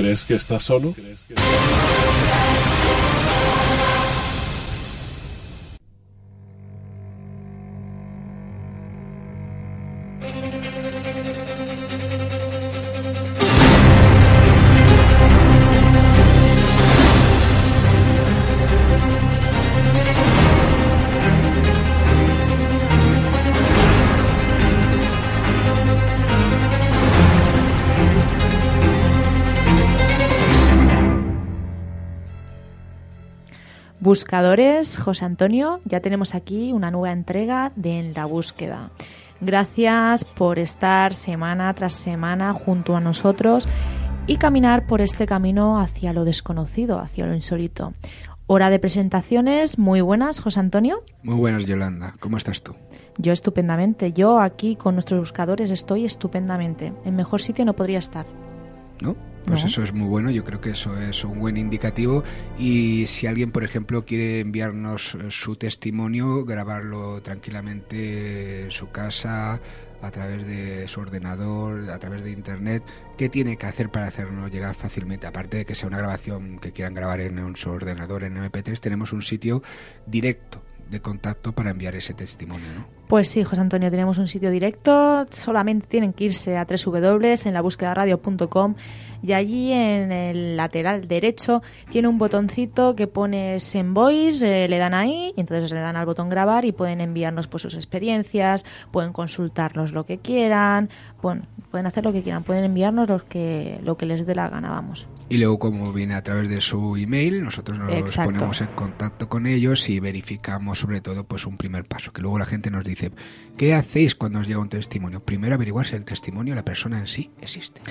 crees que estás solo? Buscadores, José Antonio, ya tenemos aquí una nueva entrega de En la búsqueda. Gracias por estar semana tras semana junto a nosotros y caminar por este camino hacia lo desconocido, hacia lo insólito. Hora de presentaciones, muy buenas, José Antonio. Muy buenas, Yolanda. ¿Cómo estás tú? Yo estupendamente. Yo aquí con nuestros buscadores estoy estupendamente. En mejor sitio no podría estar. ¿No? Pues eso es muy bueno, yo creo que eso es un buen indicativo y si alguien, por ejemplo, quiere enviarnos eh, su testimonio, grabarlo tranquilamente en su casa, a través de su ordenador, a través de internet, ¿qué tiene que hacer para hacernos llegar fácilmente? Aparte de que sea una grabación que quieran grabar en su ordenador en MP3, tenemos un sitio directo de contacto para enviar ese testimonio, ¿no? Pues sí, José Antonio, tenemos un sitio directo, solamente tienen que irse a www en la búsqueda radio.com y allí en el lateral derecho tiene un botoncito que pone Send Voice, eh, le dan ahí y entonces le dan al botón grabar y pueden enviarnos pues sus experiencias, pueden consultarnos lo que quieran, pueden, pueden hacer lo que quieran, pueden enviarnos lo que, lo que les dé la gana, vamos. Y luego como viene a través de su email, nosotros nos ponemos en contacto con ellos y verificamos sobre todo pues un primer paso, que luego la gente nos dice ¿qué hacéis cuando os llega un testimonio? Primero averiguar si el testimonio, la persona en sí, existe.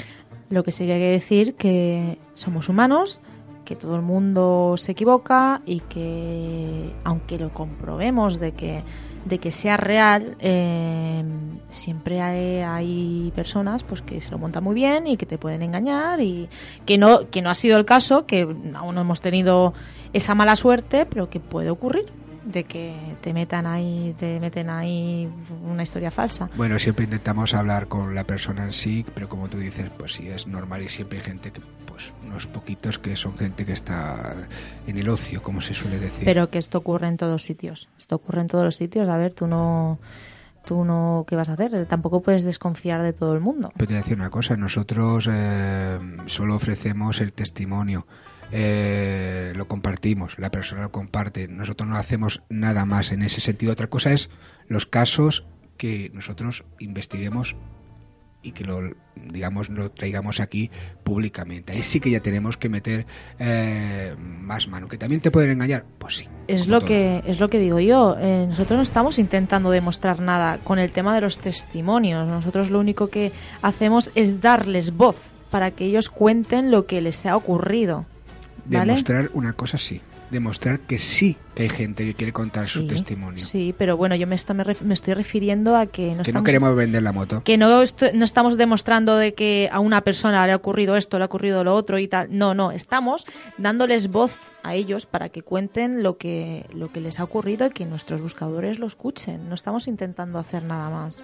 Lo que sí que hay que decir que somos humanos, que todo el mundo se equivoca y que aunque lo comprobemos de que de que sea real eh, siempre hay, hay, personas pues que se lo montan muy bien y que te pueden engañar y que no que no ha sido el caso que aún no hemos tenido esa mala suerte pero que puede ocurrir de que te metan ahí, te meten ahí una historia falsa. Bueno, siempre intentamos hablar con la persona en sí, pero como tú dices, pues sí es normal y siempre hay gente que, pues unos poquitos que son gente que está en el ocio, como se suele decir. Pero que esto ocurre en todos sitios. Esto ocurre en todos los sitios. A ver, tú no tú no, ¿qué vas a hacer? Tampoco puedes desconfiar de todo el mundo. Pero te voy a decir una cosa, nosotros eh, solo ofrecemos el testimonio eh, lo compartimos, la persona lo comparte, nosotros no hacemos nada más en ese sentido. Otra cosa es los casos que nosotros investiguemos y que lo digamos lo traigamos aquí públicamente. Ahí sí que ya tenemos que meter eh, más mano. Que también te pueden engañar pues sí es lo que es lo que digo yo. Eh, nosotros no estamos intentando demostrar nada con el tema de los testimonios. Nosotros lo único que hacemos es darles voz para que ellos cuenten lo que les ha ocurrido demostrar una cosa sí demostrar que sí que hay gente que quiere contar su testimonio. Sí, pero bueno, yo me, me, estoy refiriendo a que no, que no queremos vender la moto. Que no, no estamos demostrando de que a una persona le ha ocurrido esto, le ha ocurrido lo otro y tal. No, no, estamos dándoles voz a ellos para que cuenten lo que, lo que les ha ocurrido y que nuestros buscadores lo escuchen. No estamos intentando hacer nada más.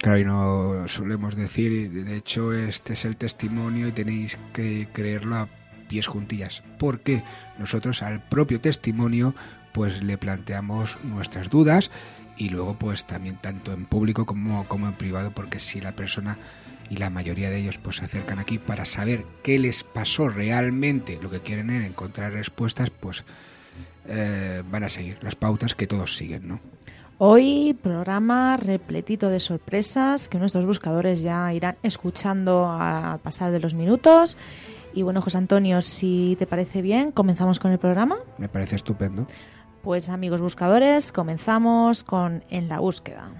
Claro, y no solemos decir, de hecho, este es el testimonio y tenéis que creerlo a pies juntillas, porque nosotros al propio testimonio pues le planteamos nuestras dudas y luego pues también tanto en público como, en privado, porque si la persona y la mayoría de ellos pues se acercan aquí para saber qué les pasó realmente, lo que quieren es encontrar respuestas, pues eh, van a seguir las pautas que todos siguen, ¿no? Hoy programa repletito de sorpresas que nuestros buscadores ya irán escuchando al pasar de los minutos. Y bueno, José Antonio, si te parece bien, comenzamos con el programa. Me parece estupendo. Pues amigos buscadores, comenzamos con En la búsqueda.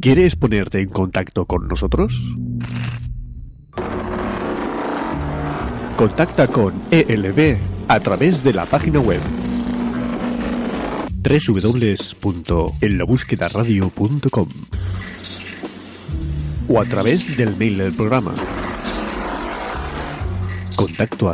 ¿Quieres ponerte en contacto con nosotros? Contacta con ELB a través de la página web www.enlabúsquedaradio.com o a través del mail del programa contacto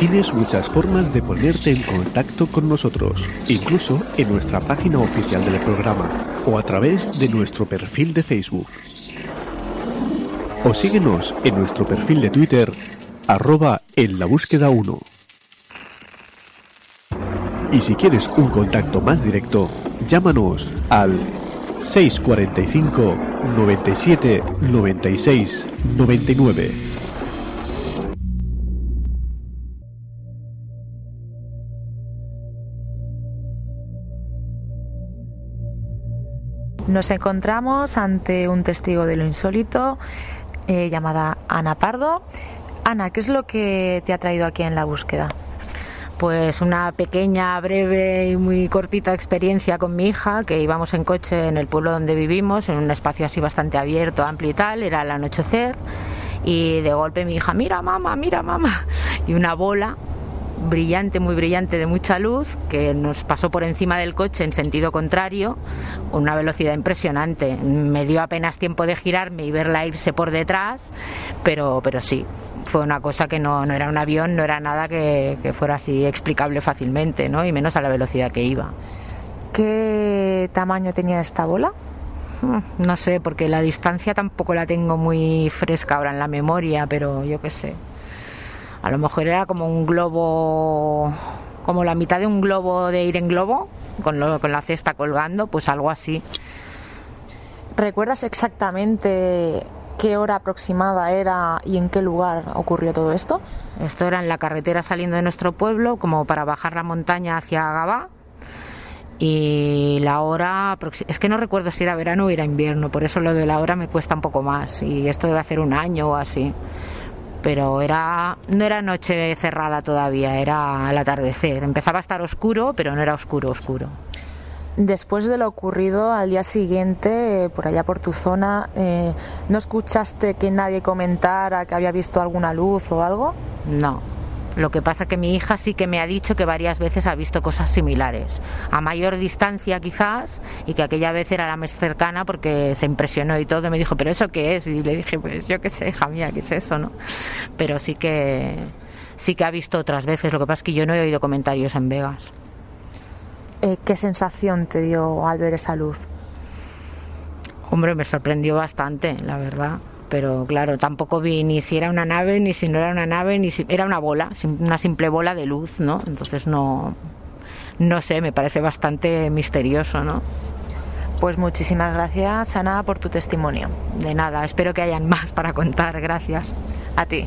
Tienes muchas formas de ponerte en contacto con nosotros, incluso en nuestra página oficial del programa o a través de nuestro perfil de Facebook. O síguenos en nuestro perfil de Twitter, arroba en la búsqueda 1. Y si quieres un contacto más directo, llámanos al 645 97 96 99. Nos encontramos ante un testigo de lo insólito eh, llamada Ana Pardo. Ana, ¿qué es lo que te ha traído aquí en la búsqueda? Pues una pequeña, breve y muy cortita experiencia con mi hija, que íbamos en coche en el pueblo donde vivimos, en un espacio así bastante abierto, amplio y tal, era el anochecer, y de golpe mi hija, mira mamá, mira mamá, y una bola brillante, muy brillante, de mucha luz, que nos pasó por encima del coche en sentido contrario, con una velocidad impresionante. Me dio apenas tiempo de girarme y verla irse por detrás, pero, pero sí, fue una cosa que no, no era un avión, no era nada que, que, fuera así explicable fácilmente, ¿no? y menos a la velocidad que iba. ¿Qué tamaño tenía esta bola? Hmm, no sé, porque la distancia tampoco la tengo muy fresca ahora en la memoria, pero yo qué sé, a lo mejor era como un globo, como la mitad de un globo de ir en globo, con, con la cesta colgando, pues algo así. ¿Recuerdas exactamente qué hora aproximada era y en qué lugar ocurrió todo esto? Esto era en la carretera saliendo de nuestro pueblo, como para bajar la montaña hacia Gabá. Y la hora, es que no recuerdo si era verano o era invierno, por eso lo de la hora me cuesta un poco más. Y esto debe hacer un año o así pero era no era noche cerrada todavía, era al atardecer. Empezaba a estar oscuro, pero no era oscuro, oscuro. Después de lo ocurrido al día siguiente, por allá por tu zona, eh, ¿no escuchaste que nadie comentara que había visto alguna luz o algo? No, lo que pasa que mi hija sí que me ha dicho que varias veces ha visto cosas similares, a mayor distancia quizás, y que aquella vez era la más cercana porque se impresionó y todo, y me dijo, ¿pero eso qué es? Y le dije, pues yo qué sé, hija mía, ¿qué es eso? no Pero sí que, sí que ha visto otras veces, lo que pasa es que yo no he oído comentarios en Vegas. Eh, ¿Qué sensación te dio al ver esa luz? Hombre, me sorprendió bastante, la verdad pero claro, tampoco vi ni si era una nave, ni si no era una nave, ni si era una bola, una simple bola de luz, ¿no? Entonces no, no sé, me parece bastante misterioso, ¿no? Pues muchísimas gracias, Ana, por tu testimonio. De nada, espero que hayan más para contar. Gracias. A ti.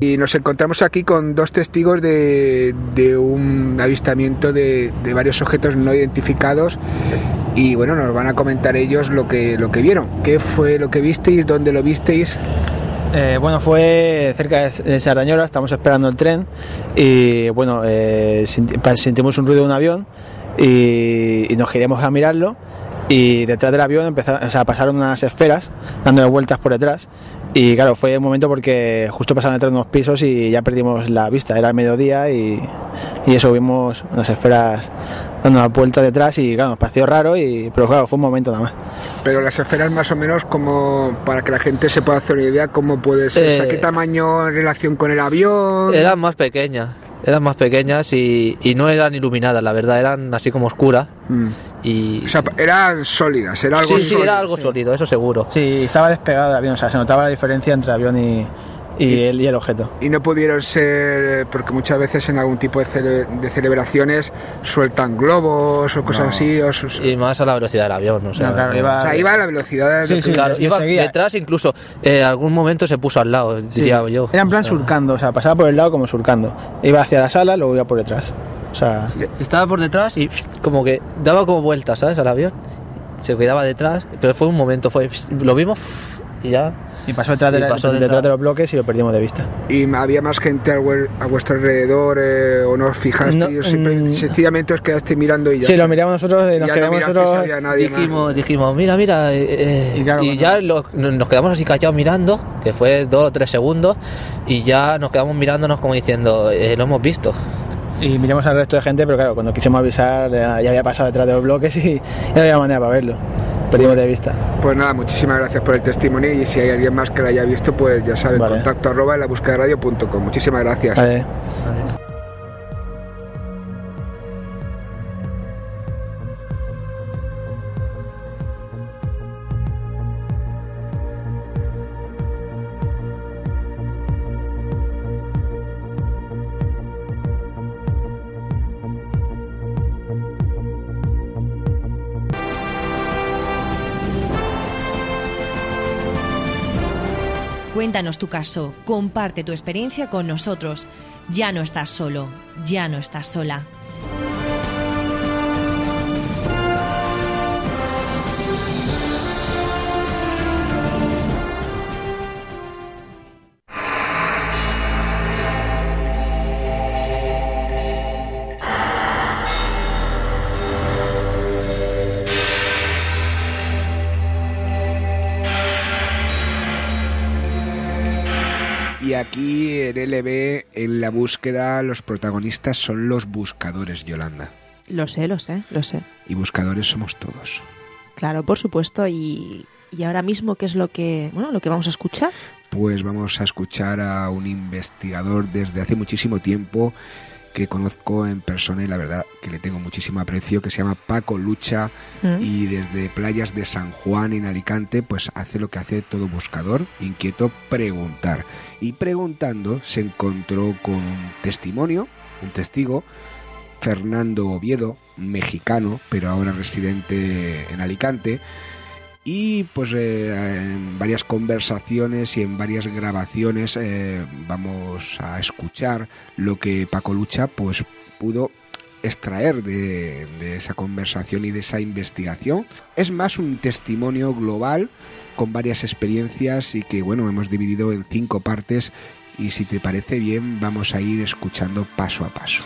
Y nos encontramos aquí con dos testigos de, un avistamiento de, varios objetos no identificados y bueno, nos van a comentar ellos lo que, lo que vieron. ¿Qué fue lo que visteis? ¿Dónde lo visteis? Eh, bueno, fue cerca de Sardañola, estamos esperando el tren y bueno, eh, sentimos un ruido de un avión y, nos queríamos a mirarlo y detrás del avión empezaron, o sea, pasaron unas esferas dándole vueltas por detrás y claro, fue un momento porque justo pasaron detrás de unos pisos y ya perdimos la vista, era el mediodía y, y eso, vimos unas esferas dando la vuelta detrás y claro, nos pareció raro, y, pero claro, fue un momento nada más. Pero las esferas más o menos como para que la gente se pueda hacer una idea cómo puede ser, ¿qué eh, tamaño en relación con el avión? Eran más pequeñas eran más pequeñas y, no eran iluminadas, la verdad, eran así como oscuras. Mm. Y, o sea, eran sólidas, era algo sí, sólido. Sí, era algo sólido, eso seguro. Sí, estaba despegado el avión, o sea, se notaba la diferencia entre el avión y, y, el, y el objeto. Y no pudieron ser, porque muchas veces en algún tipo de, de celebraciones sueltan globos o cosas así. y más a la velocidad del avión, o sea, claro, iba, iba, a la velocidad sí, sí, claro, iba detrás, incluso en eh, algún momento se puso al lado, diría yo. Era en plan surcando, o sea, pasaba por el lado como surcando. Iba hacia la sala, luego iba por detrás. O sea, estaba por detrás y como que daba como vueltas, ¿sabes? Al avión. Se quedaba detrás, pero fue un momento, fue lo vimos y ya y pasó detrás, de, detrás, de los bloques y lo perdimos de vista. ¿Y había más gente a, vuestro alrededor eh, o no os fijasteis? Mm, sencillamente os quedasteis mirando y ya. Sí, lo miramos nosotros y nos quedamos nosotros. Dijimos, dijimos, mira, mira. Eh, eh", y, ya nos quedamos así callados mirando, que fue dos o tres segundos, y ya nos quedamos mirándonos como diciendo, lo hemos visto y miramos al resto de gente, pero claro, cuando quisimos avisar ya había pasado detrás de los bloques y, no había manera para verlo perdimos de vista. Pues nada, muchísimas gracias por el testimonio y si hay alguien más que lo haya visto, pues ya saben, contacto arroba en la búsqueda radio.com. Muchísimas gracias. Cuéntanos tu caso, comparte tu experiencia con nosotros. Ya no estás solo, ya no estás sola. Aquí en LB, en la búsqueda, los protagonistas son los buscadores, Yolanda. Lo sé, lo sé, lo sé. Y buscadores somos todos. Claro, por supuesto. Y, y ahora mismo, ¿qué es lo que, bueno, lo que vamos a escuchar? Pues vamos a escuchar a un investigador desde hace muchísimo tiempo que conozco en persona y la verdad que le tengo muchísimo aprecio, que se llama Paco Lucha mm. y desde playas de San Juan en Alicante pues hace lo que hace todo buscador, inquieto preguntar. Y preguntando se encontró con un testimonio, un testigo, Fernando Oviedo, mexicano, pero ahora residente en Alicante, y pues eh, en varias conversaciones y en varias grabaciones eh, vamos a escuchar lo que Paco Lucha pues pudo extraer de, de, esa conversación y de esa investigación. Es más un testimonio global con varias experiencias y que bueno hemos dividido en cinco partes y si te parece bien vamos a ir escuchando paso a paso.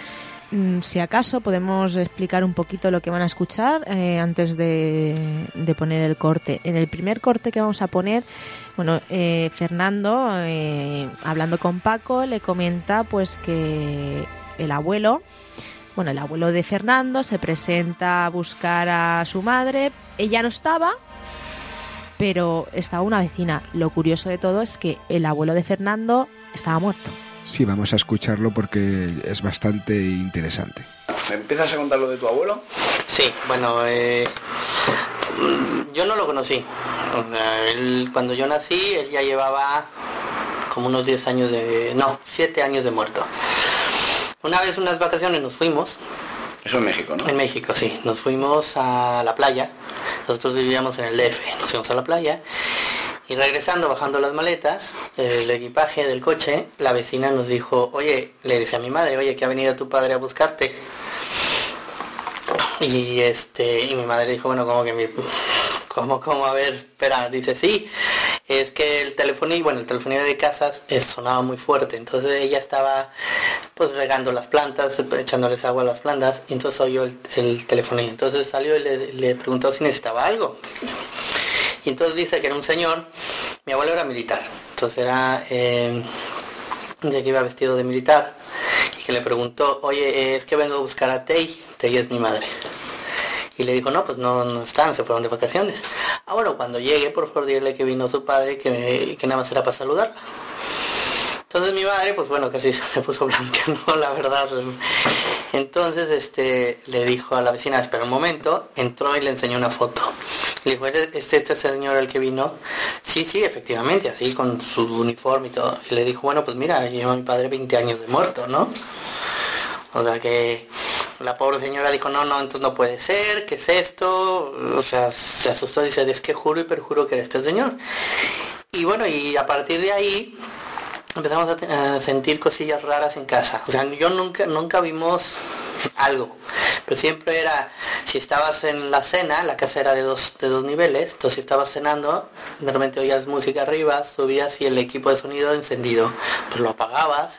Mm, si acaso podemos explicar un poquito lo que van a escuchar eh, antes de, poner el corte. En el primer corte que vamos a poner, bueno, eh, Fernando, eh, hablando con Paco, le comenta pues que el abuelo, bueno, el abuelo de Fernando se presenta a buscar a su madre. Ella no estaba, pero estaba una vecina. Lo curioso de todo es que el abuelo de Fernando estaba muerto. Sí, vamos a escucharlo porque es bastante interesante. ¿Me empiezas a contar lo de tu abuelo? Sí, bueno, eh, yo no lo conocí. cuando yo nací, él ya llevaba como unos 10 años de... No, 7 años de muerto. Una vez unas vacaciones nos fuimos. Eso en México, ¿no? En México, sí. Nos fuimos a la playa. Nosotros vivíamos en el DF. Nos fuimos a la playa Y regresando, bajando las maletas, el equipaje del coche, la vecina nos dijo, oye, le dice a mi madre, oye, que ha venido tu padre a buscarte. Y este, y mi madre dijo, bueno, como que mi, como, como, a ver, espera, dice, sí, es que el telefonillo, bueno, el telefonillo de casas sonaba muy fuerte, entonces ella estaba pues regando las plantas, echándoles agua a las plantas, y entonces oyó el, el telefonillo. Entonces salió y le, preguntó si necesitaba algo. Y entonces dice que era un señor, mi abuelo era militar, entonces era eh, de que iba vestido de militar, y que le preguntó, oye, es que vengo a buscar a Tei, Tei es mi madre. Y le dijo, no, pues no, no están, se fueron de vacaciones. Ah, bueno, cuando llegue, por favor, dile que vino su padre, que, que nada más era para saludarla. Entonces mi madre, pues bueno, casi se puso blanca, ¿no? La verdad. Entonces este, le dijo a la vecina, espera un momento, entró y le enseñó una foto. Le dijo, ¿es este, este señor el que vino? Sí, sí, efectivamente, así con su uniforme y todo. Y le dijo, bueno, pues mira, lleva mi padre 20 años de muerto, ¿no? O sea que la pobre señora dijo, no, no, entonces no puede ser, ¿qué es esto? O sea, se asustó y dice, es que juro y perjuro que era este señor. Y bueno, y a partir de ahí empezamos a, sentir cosillas raras en casa. O sea, yo nunca, nunca vimos algo. Pero siempre era, si estabas en la cena, la casa era de dos, de dos niveles, entonces si estabas cenando, de repente oías música arriba, subías y el equipo de sonido encendido, pues lo apagabas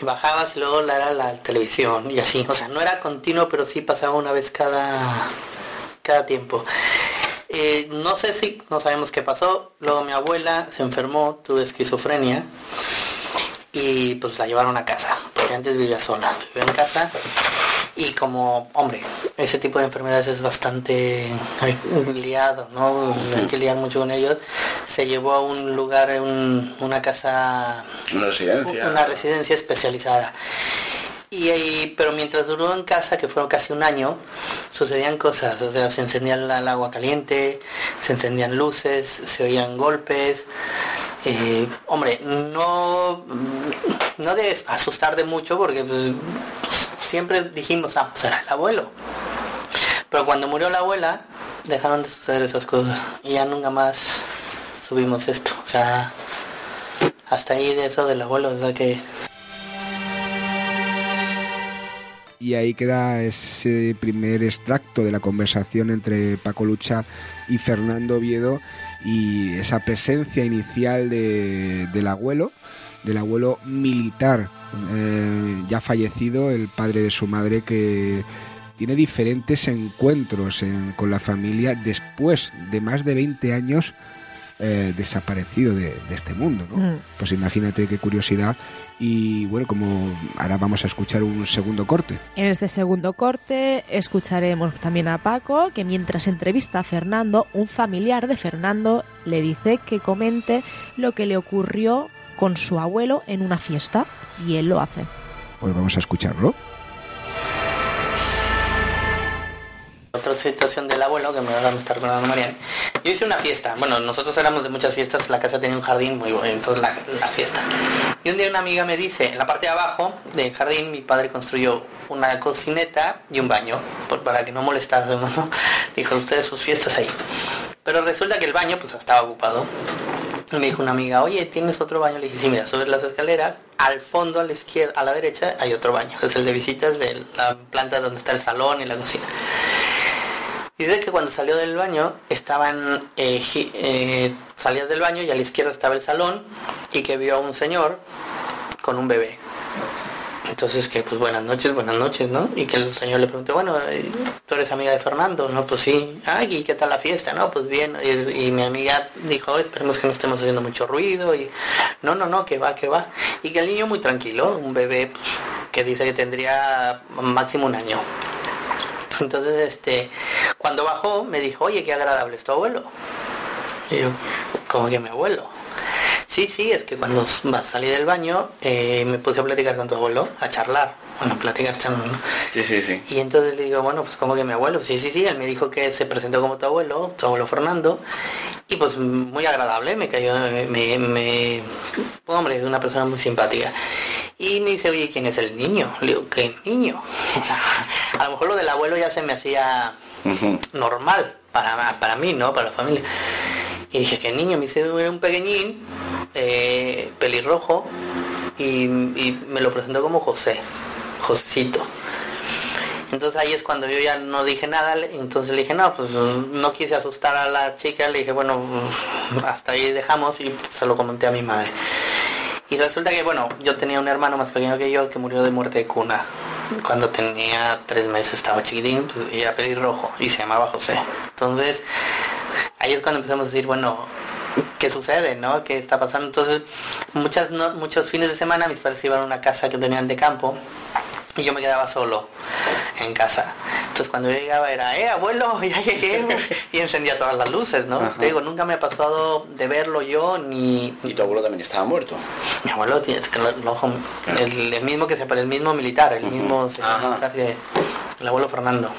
y bajabas y luego la era la televisión y así. O sea, no era continuo, pero sí pasaba una vez cada, cada tiempo. Eh, no sé si, no sabemos qué pasó. Luego mi abuela se enfermó, tuvo esquizofrenia y pues la llevaron a casa, porque antes vivía sola, vivía en casa y como, hombre, ese tipo de enfermedades es bastante liado, ¿no? Hay que liar mucho con ellos. Se llevó a un lugar, una casa, una residencia, una residencia especializada. Y, pero mientras duró en casa, que fueron casi un año, sucedían cosas, o sea, se encendía el, agua caliente, se encendían luces, se oían golpes. Eh, hombre, no, no de asustar de mucho porque pues, siempre dijimos, ah, pues era el abuelo. Pero cuando murió la abuela, dejaron de suceder esas cosas y ya nunca más subimos esto. O sea, hasta ahí de eso del abuelo, o sea que y ahí queda ese primer extracto de la conversación entre Paco Lucha y Fernando Oviedo y esa presencia inicial del abuelo, del abuelo militar eh, ya fallecido, el padre de su madre que tiene diferentes encuentros con la familia después de más de 20 años eh, desaparecido de, este mundo. Mm. Pues imagínate qué curiosidad y bueno, como ahora vamos a escuchar un segundo corte. En este segundo corte escucharemos también a Paco, que mientras entrevista a Fernando, un familiar de Fernando le dice que comente lo que le ocurrió con su abuelo en una fiesta y él lo hace. Pues vamos a escucharlo. Otra situación del abuelo que me va a estar recordando Marian. Yo hice una fiesta. Bueno, nosotros éramos de muchas fiestas. La casa tenía un jardín muy bueno. Entonces la, la fiesta. Y un día una amiga me dice, en la parte de abajo del jardín mi padre construyó una cocineta y un baño. para que no molestase, ¿no? Dijo, ustedes sus fiestas ahí. Pero resulta que el baño pues estaba ocupado. Me dijo una amiga, oye, ¿tienes otro baño? Le dije, sí, mira, subes las escaleras, al fondo, a la izquierda, a la derecha, hay otro baño. Es el de visitas de la planta donde está el salón y la cocina. Y dice que cuando salió del baño, estaban, eh, eh, salía del baño y a la izquierda estaba el salón y que vio a un señor con un bebé. Entonces que pues buenas noches, buenas noches, ¿no? Y que el señor le preguntó, bueno, eh, ¿tú eres amiga de Fernando? No, pues sí. Ay, ¿y qué tal la fiesta? No, pues bien. Y, mi amiga dijo, esperemos que no estemos haciendo mucho ruido. Y no, no, no, que va, que va. Y que el niño muy tranquilo, un bebé pues, que dice que tendría máximo un año. Entonces, este, cuando bajó me dijo, oye, qué agradable es tu abuelo. Y yo, como que mi abuelo. Sí, sí, es que cuando salí del baño eh, me puse a platicar con tu abuelo, a charlar. Bueno, platicar charlando. Sí, sí, sí. Y entonces le digo, bueno, pues como que mi abuelo. Sí, sí, sí, él me dijo que se presentó como tu abuelo, tu abuelo Fernando. Y pues muy agradable, me cayó, me, me, hombre, es una persona muy simpática. Y me dice, oye, ¿quién es el niño? Le digo, ¿qué niño? a lo mejor lo del abuelo ya se me hacía normal para, para mí, ¿no? Para la familia. Y dije, ¿qué niño? Me hice un pequeñín, eh, pelirrojo, y, me lo presentó como José, Josecito. Entonces ahí es cuando yo ya no dije nada, entonces le dije, no, pues no quise asustar a la chica, le dije, bueno, hasta ahí dejamos y se lo comenté a mi madre. Y resulta que, bueno, yo tenía un hermano más pequeño que yo que murió de muerte de cuna. Cuando tenía tres meses estaba chiquitín pues, y era pelirrojo y se llamaba José. Entonces, ahí es cuando empezamos a decir, bueno, ¿qué sucede, no? ¿Qué está pasando? Entonces, muchas, muchos fines de semana mis padres iban a una casa que tenían de campo y yo me quedaba solo en casa. Entonces cuando yo llegaba era, eh, abuelo, ya llegué, y encendía todas las luces, ¿no? Te digo, nunca me ha pasado de verlo yo ni... ¿Y tu abuelo también estaba muerto? Mi abuelo tiene que el, mismo que se el mismo militar, el mismo militar que el abuelo Fernando.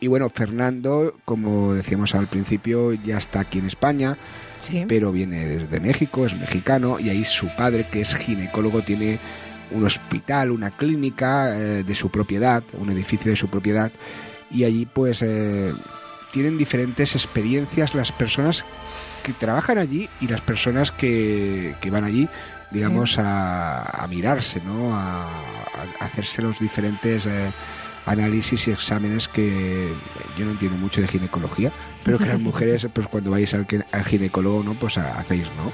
Y bueno, Fernando, como decíamos al principio, ya está aquí en España pero viene desde México, es mexicano, y ahí su padre, que es ginecólogo, tiene un hospital, una clínica eh, de su propiedad, un edificio de su propiedad, y allí pues eh, tienen diferentes experiencias las personas que trabajan allí y las personas que, van allí, digamos, a, mirarse, ¿no? A, hacerse los diferentes... Eh, análisis y exámenes que yo no entiendo mucho de ginecología, pero que las mujeres, pues cuando vais al, ginecólogo, ¿no? Pues hacéis, ¿no?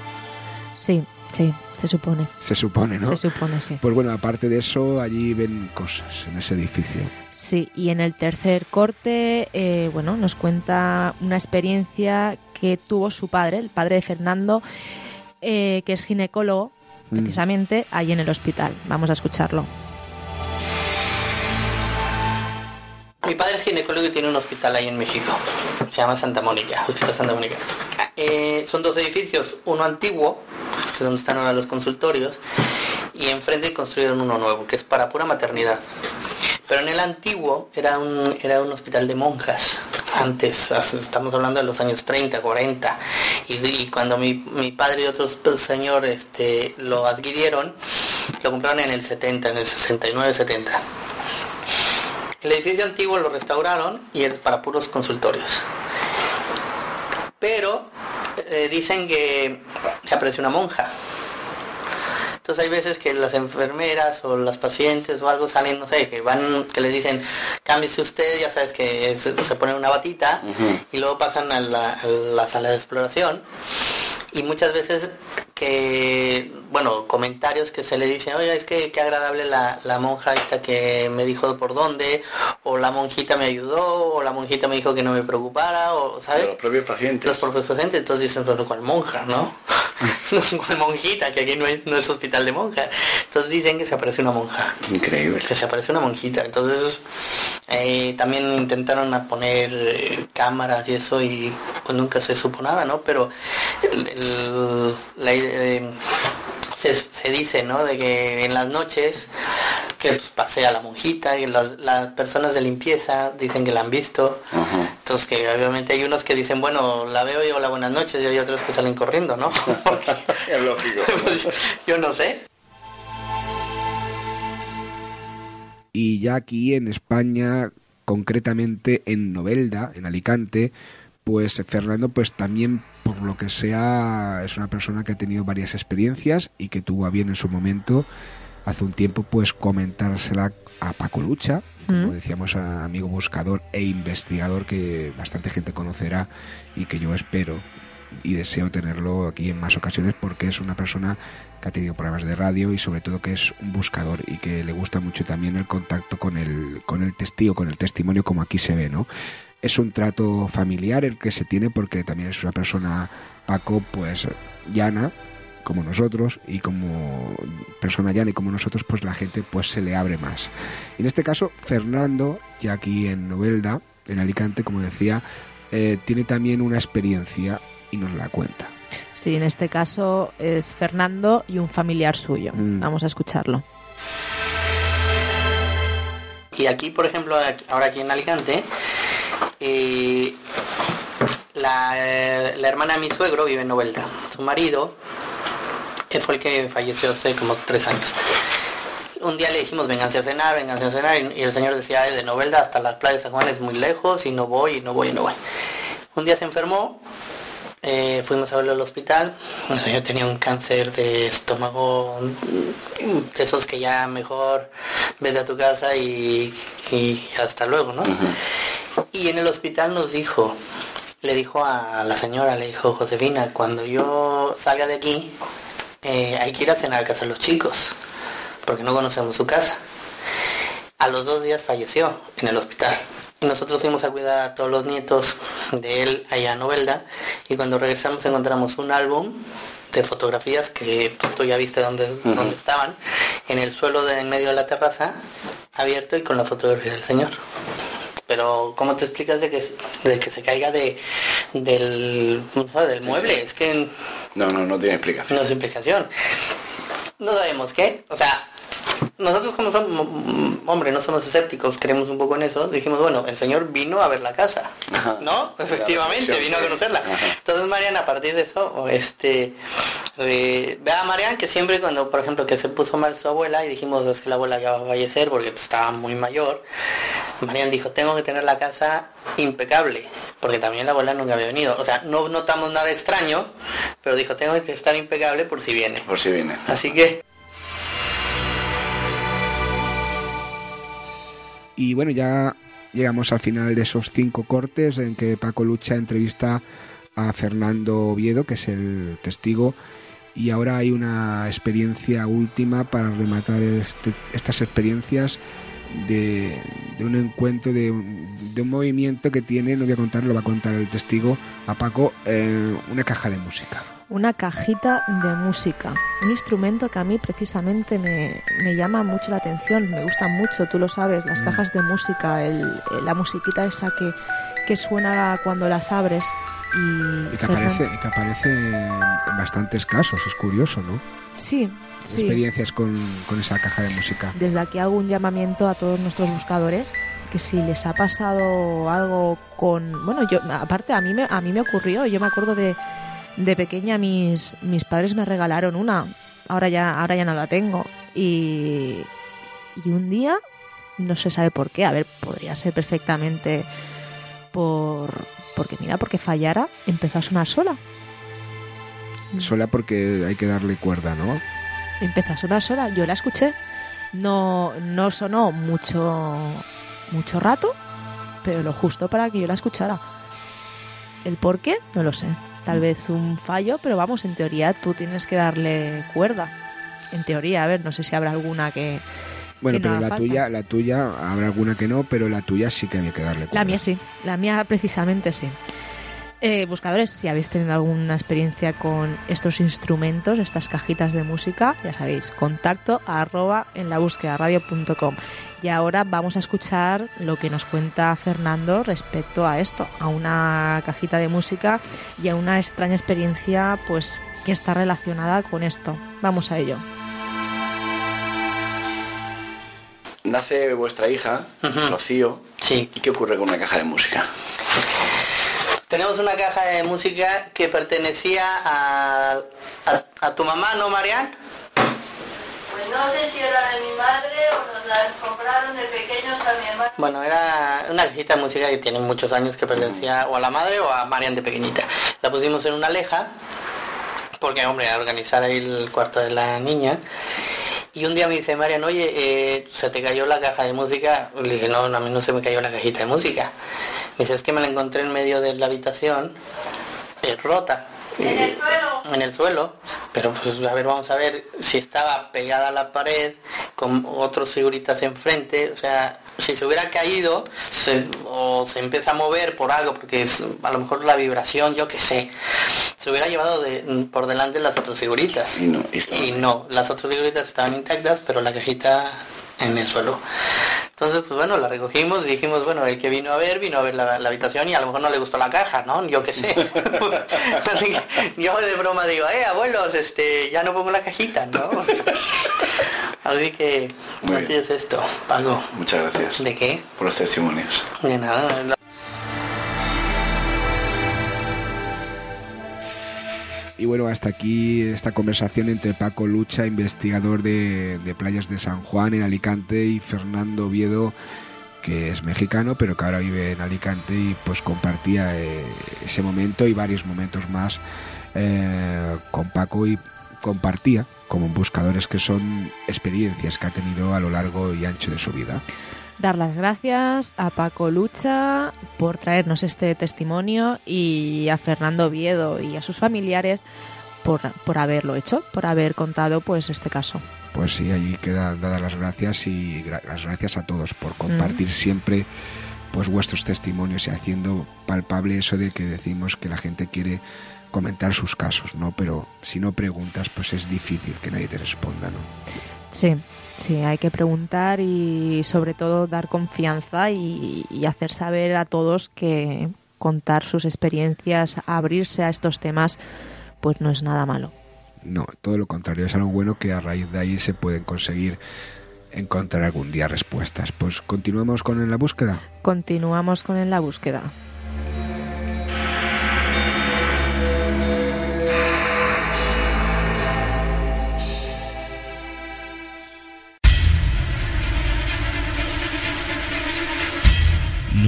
Sí, sí, se supone. Se supone, ¿no? Se supone, sí. Pues bueno, aparte de eso, allí ven cosas en ese edificio. Sí, y en el tercer corte, eh, bueno, nos cuenta una experiencia que tuvo su padre, el padre de Fernando, eh, que es ginecólogo, mm. precisamente, allí en el hospital. Vamos a escucharlo. Mi padre es ginecólogo y tiene un hospital ahí en México. Se llama Santa Mónica, Hospital Santa Mónica. Eh, son dos edificios, uno antiguo, es donde están ahora los consultorios, y enfrente construyeron uno nuevo, que es para pura maternidad. Pero en el antiguo era un, era un hospital de monjas. Antes, estamos hablando de los años 30, 40. Y, cuando mi, padre y otros señores este, lo adquirieron, lo compraron en el 70, en el 69, 70. El edificio antiguo lo restauraron y es para puros consultorios. Pero eh, dicen que se apareció una monja. Entonces hay veces que las enfermeras o las pacientes o algo salen, no sé, que van, que les dicen, cámbiese usted, ya sabes que se, ponen una batita y luego pasan a la sala de exploración. Y muchas veces que, bueno, comentarios que se le dicen, oye, es que qué agradable la, monja esta que me dijo por dónde, o la monjita me ayudó, o la monjita me dijo que no me preocupara, o, ¿sabes? Los propios pacientes. Los propios pacientes, entonces dicen, pero ¿cuál monja, no? ¿Cuál monjita? Que aquí no es, no es hospital de monjas. Entonces dicen que se aparece una monja. Increíble. Que se aparece una monjita. Entonces eh, también intentaron a poner eh, cámaras y eso y pues nunca se supo nada, ¿no? Pero la eh, se, dice, ¿no? De que en las noches que pues, pasea la monjita y las, personas de limpieza dicen que la han visto. Entonces que obviamente hay unos que dicen, bueno, la veo y hola buenas noches y hay otros que salen corriendo, ¿no? es lógico. Pues, yo no sé. Y ya aquí en España, concretamente en Novelda, en Alicante, pues Fernando pues también por lo que sea es una persona que ha tenido varias experiencias y que tuvo a bien en su momento hace un tiempo pues comentársela a Paco Lucha, como decíamos, amigo buscador e investigador que bastante gente conocerá y que yo espero y deseo tenerlo aquí en más ocasiones porque es una persona que ha tenido programas de radio y sobre todo que es un buscador y que le gusta mucho también el contacto con el, con el testigo, con el testimonio como aquí se ve, ¿no? es un trato familiar el que se tiene porque también es una persona, Paco, pues llana, como nosotros, y como persona llana y como nosotros, pues la gente pues se le abre más. En este caso, Fernando, ya aquí en Novelda, en Alicante, como decía, eh, tiene también una experiencia y nos la cuenta. Sí, en este caso es Fernando y un familiar suyo. Mm. Vamos a escucharlo. Y aquí, por ejemplo, ahora aquí en Alicante, eh, la, hermana de mi suegro vive en Novelda. Su marido, que fue el que falleció hace como tres años. un día le dijimos, venganse a cenar, venganse a cenar, y, el señor decía, de Novelda hasta las playas de San Juan es muy lejos, y no voy, y no voy, y no voy. Un día se enfermó, eh, fuimos a verlo al hospital, el señor tenía un cáncer de estómago, de esos que ya mejor vete a tu casa y, hasta luego, ¿no? Y en el hospital nos dijo, le dijo a la señora, le dijo Josefina, cuando yo salga de aquí, eh, hay que ir a cenar a casa de los chicos, porque no conocemos su casa. A los dos días falleció en el hospital. Y nosotros fuimos a cuidar a todos los nietos de él allá en Novelda y cuando regresamos encontramos un álbum de fotografías que tú ya viste dónde, estaban, en el suelo de en medio de la terraza, abierto y con la fotografía del señor. Pero ¿cómo te explicas de que, de que se caiga de, del, del mueble? Es que... No, no, no tiene explicación. No es explicación. No sabemos qué. O sea, nosotros como somos, hombre, no somos escépticos, creemos un poco en eso, dijimos, bueno, el Señor vino a ver la casa, ¿no? Efectivamente, vino a conocerla. Entonces, Mariana, a partir de eso, este, eh, ve a Marian que siempre cuando, por ejemplo, que se puso mal su abuela y dijimos, es que la abuela ya va a fallecer porque pues, estaba muy mayor, Marian dijo, tengo que tener la casa impecable, porque también la abuela nunca había venido. O sea, no notamos nada extraño, pero dijo, tengo que estar impecable por si viene. Por si viene. Así que... Y bueno, ya llegamos al final de esos cinco cortes en que Paco Lucha entrevista a Fernando Oviedo, que es el testigo, y ahora hay una experiencia última para rematar este, estas experiencias de, un encuentro, de de un, movimiento que tiene, no voy a contar, lo va a contar el testigo a Paco, una caja de música una cajita de música, un instrumento que a mí precisamente me, me llama mucho la atención, me gusta mucho, tú lo sabes, las mm. cajas de música, el, la musiquita esa que, que suena cuando las abres. Y, que, aparece, que aparece en bastantes casos, es curioso, ¿no? Sí, sí. Experiencias con, con esa caja de música. Desde aquí hago un llamamiento a todos nuestros buscadores que si les ha pasado algo con bueno yo aparte a mí me a mí me ocurrió yo me acuerdo de de pequeña mis, mis padres me regalaron una. Ahora ya, ahora ya no la tengo. Y, y un día, no se sabe por qué, a ver, podría ser perfectamente por porque mira, porque fallara, empezó a sonar sola. Sola porque hay que darle cuerda, ¿no? Empezó a sonar sola, yo la escuché. No, no sonó mucho, mucho rato, pero lo justo para que yo la escuchara. El por qué, no lo sé tal vez un fallo, pero vamos, en teoría tú tienes que darle cuerda. En teoría, a ver, no sé si habrá alguna que... Bueno, pero la tuya, la tuya, habrá alguna que no, pero la tuya sí que había que darle cuerda. La mía sí, la mía precisamente sí. Eh, buscadores, si habéis tenido alguna experiencia con estos instrumentos, estas cajitas de música, ya sabéis, contacto arroba en la búsqueda radio.com. Y ahora vamos a escuchar lo que nos cuenta Fernando respecto a esto, a una cajita de música y a una extraña experiencia pues que está relacionada con esto. Vamos a ello. Nace vuestra hija, Rocío. Sí. ¿Y qué ocurre con una caja de música? Tenemos una caja de música que pertenecía a, a, tu mamá, ¿no, Marian? No sé si era de mi madre o nos la compraron de pequeños a mi. Bueno, era una cajita de música que tiene muchos años que pertenecía o a la madre o a Marian de pequeñita. La pusimos en una leja, porque hombre, a organizar ahí el cuarto de la niña. Y un día me dice Marian, oye, eh, se te cayó la caja de música. Le dije, no, a mí no se me cayó la cajita de música. Me dice, es que me la encontré en medio de la habitación, eh, rota. ¿En el suelo? En el suelo. Pero pues a ver, vamos a ver si estaba pegada a la pared con otras figuritas enfrente. O sea, si se hubiera caído o se empieza a mover por algo, porque es a lo mejor la vibración, yo qué sé, se hubiera llevado por delante las otras figuritas. Y no, y no, las otras figuritas estaban intactas, pero la cajita en el suelo. Entonces, pues bueno, la recogimos y dijimos, bueno, el que vino a ver, vino a ver la, habitación y a lo mejor no le gustó la caja, ¿no? Yo qué sé. yo de broma digo, eh, abuelos, este, ya no pongo la cajita, ¿no? Así que, así es esto, Pago. Muchas gracias. ¿De qué? Por los testimonios. De nada. Y bueno, hasta aquí esta conversación entre Paco Lucha, investigador de, playas de San Juan en Alicante, y Fernando Oviedo, que es mexicano, pero que ahora vive en Alicante y pues compartía eh, ese momento y varios momentos más eh, con Paco y compartía como buscadores que son experiencias que ha tenido a lo largo y ancho de su vida. Dar las gracias a Paco Lucha por traernos este testimonio y a Fernando Oviedo y a sus familiares por, por haberlo hecho, por haber contado pues este caso. Pues sí, allí quedan dadas las gracias y las gracias a todos por compartir mm. siempre pues vuestros testimonios y haciendo palpable eso de que decimos que la gente quiere comentar sus casos, ¿no? Pero si no preguntas, pues es difícil que nadie te responda, ¿no? Sí, sí, hay que preguntar y sobre todo dar confianza y, hacer saber a todos que contar sus experiencias, abrirse a estos temas, pues no es nada malo. No, todo lo contrario, es algo bueno que a raíz de ahí se pueden conseguir encontrar algún día respuestas. Pues continuamos con la búsqueda. Continuamos con en la búsqueda.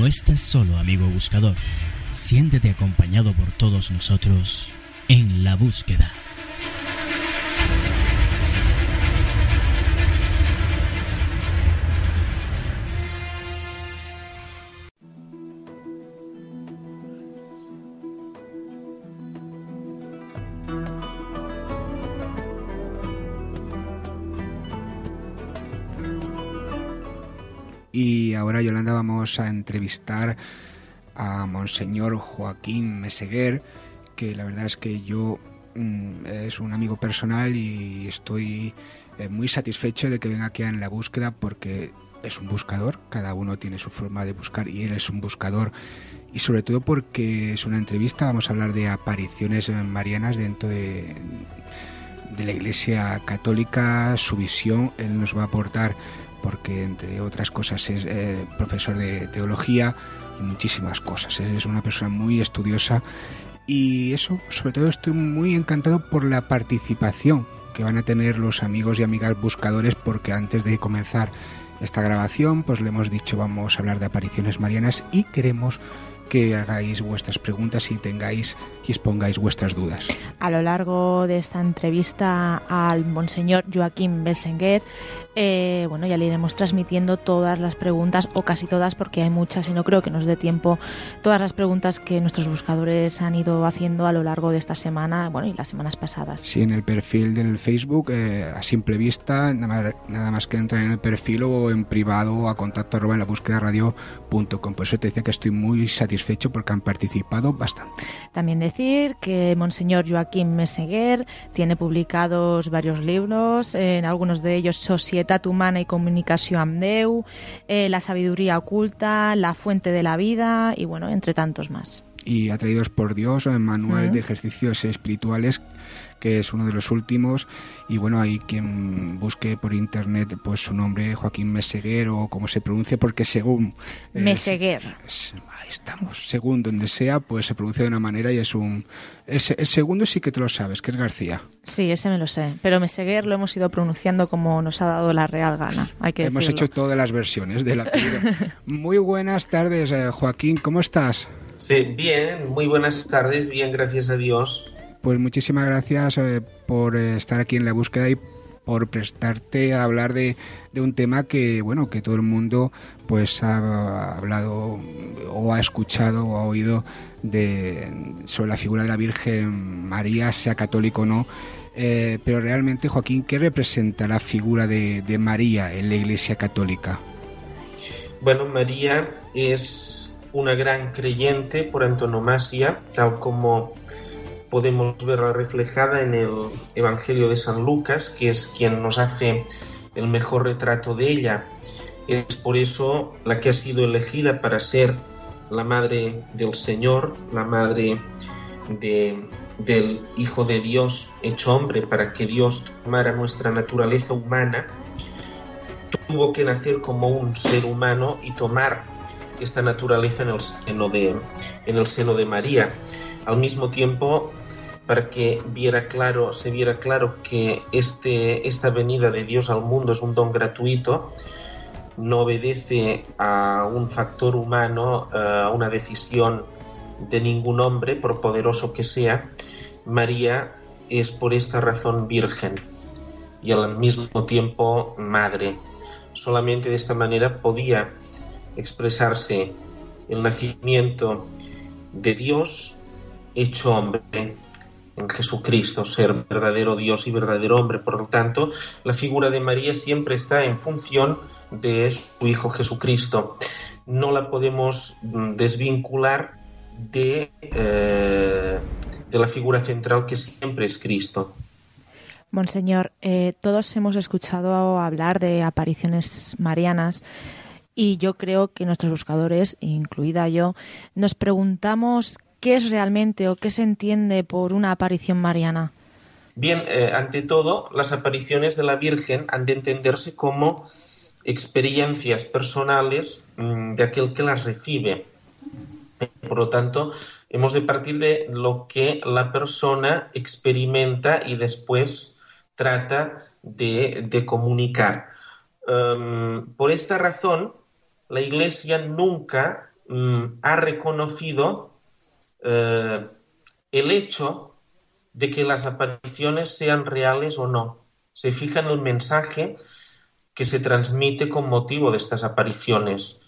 No estás solo, amigo buscador. Siéntete acompañado por todos nosotros en la búsqueda. A entrevistar a Monseñor Joaquín Meseguer, que la verdad es que yo mm, es un amigo personal y estoy eh, muy satisfecho de que venga aquí en la búsqueda porque es un buscador, cada uno tiene su forma de buscar y él es un buscador. Y sobre todo porque es una entrevista, vamos a hablar de apariciones marianas dentro de, de la Iglesia Católica, su visión, él nos va a aportar porque entre otras cosas es eh, profesor de teología y muchísimas cosas. Es una persona muy estudiosa y eso, sobre todo estoy muy encantado por la participación que van a tener los amigos y amigas buscadores porque antes de comenzar esta grabación pues le hemos dicho vamos a hablar de apariciones marianas y queremos que hagáis vuestras preguntas y tengáis y expongáis vuestras dudas. A lo largo de esta entrevista al Monseñor Joaquín Bessenguer, eh, bueno, ya le iremos transmitiendo todas las preguntas, o casi todas, porque hay muchas y no creo que nos dé tiempo, todas las preguntas que nuestros buscadores han ido haciendo a lo largo de esta semana, bueno, y las semanas pasadas. Sí, en el perfil del Facebook, eh, a simple vista, nada, más que entrar en el perfil o en privado a contacto arroba en la búsqueda radio.com. Por eso te decía que estoy muy satisfecho porque han participado bastante. También decir que Monseñor Joaquín Meseguer tiene publicados varios libros, en algunos de ellos Societat Humana y Comunicación Amdeu, eh, La Sabiduría Oculta, La Fuente de la Vida y bueno, entre tantos más. Y Atraídos por Dios, el manual de ejercicios espirituales que es uno de los últimos. Y bueno hay quien busque por internet pues su nombre Joaquín Meseguer o como se pronuncia porque según Meseguer. ahí estamos. Según donde sea pues se pronuncia de una manera y es un el segundo sí que te lo sabes que es García. Sí ese me lo sé. Pero Meseguer lo hemos ido pronunciando como nos ha dado la real gana hay que hemos hecho todas las versiones de la muy buenas tardes eh, Joaquín cómo estás Sí, bien, muy buenas tardes, bien, gracias a Dios. Pues muchísimas gracias eh, por estar aquí en la búsqueda y por prestarte a hablar de, un tema que bueno que todo el mundo pues ha hablado o ha escuchado o ha oído de sobre la figura de la Virgen María sea católico o no. Eh, pero realmente Joaquín qué representa la figura de, de María en la Iglesia católica bueno María es una gran creyente por antonomasia tal como podemos verla reflejada en el Evangelio de San Lucas, que es quien nos hace el mejor retrato de ella. Es por eso la que ha sido elegida para ser la madre del Señor, la madre del Hijo de Dios hecho hombre, para que Dios tomara nuestra naturaleza humana, tuvo que nacer como un ser humano y tomar esta naturaleza en el seno de, en el seno de María. Al mismo tiempo, para que viera claro, se viera claro que este, esta venida de Dios al mundo es un don gratuito, no obedece a un factor humano, a una decisión de ningún hombre, por poderoso que sea, María es por esta razón virgen y al mismo tiempo madre. Solamente de esta manera podía expresarse el nacimiento de Dios hecho hombre Jesucristo, ser verdadero Dios y verdadero hombre. Por lo tanto, la figura de María siempre está en función de su Hijo Jesucristo. No la podemos mm, desvincular de, eh, de la figura central que siempre es Cristo. Monseñor, eh, todos hemos escuchado hablar de apariciones marianas y yo creo que nuestros buscadores, incluida yo, nos preguntamos qué es realmente o qué se entiende por una aparición mariana. Bien, eh, ante todo, las apariciones de la Virgen han de entenderse como experiencias personales mm, de aquel que las recibe. Por lo tanto, hemos de partir de lo que la persona experimenta y después trata de, comunicar. Em, por esta razón, la Iglesia nunca mm, ha reconocido eh, el hecho de que las apariciones sean reales o no. Se fija en el mensaje que se transmite con motivo de estas apariciones.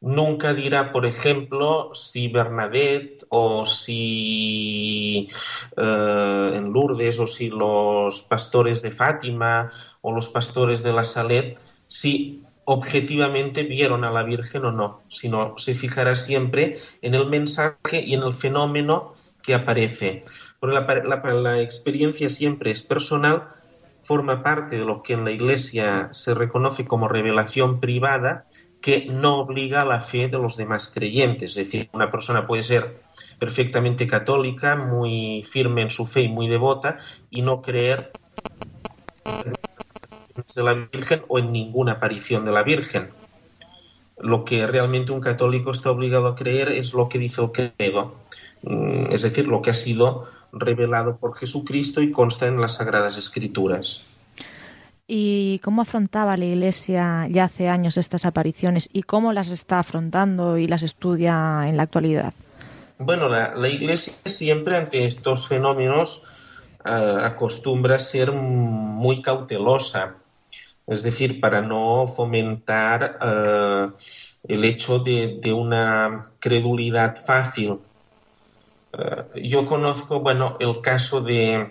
Nunca dirá, por ejemplo, si Bernadette o si eh, en Lourdes o si los pastores de Fátima o los pastores de la Salet, si objetivamente vieron a la Virgen o no, sino se fijará siempre en el mensaje y en el fenómeno que aparece. Porque la experiencia siempre es personal, forma parte de lo que en la Iglesia se reconoce como revelación privada, que no obliga a la fe de los demás creyentes. Es decir, una persona puede ser perfectamente católica, muy firme en su fe y muy devota, y no creer de la Virgen o en ninguna aparición de la Virgen. Lo que realmente un católico está obligado a creer es lo que dice el credo, mm, es decir, lo que ha sido revelado por Jesucristo y consta en las Sagradas Escrituras. ¿Y cómo afrontaba la Iglesia ya hace años estas apariciones y cómo las está afrontando y las estudia en la actualidad? Bueno, la, Iglesia siempre ante estos fenómenos eh, acostumbra a ser muy cautelosa, es decir, para no fomentar eh, el hecho de, una credulidad fácil. Eh, yo conozco, bueno, el caso de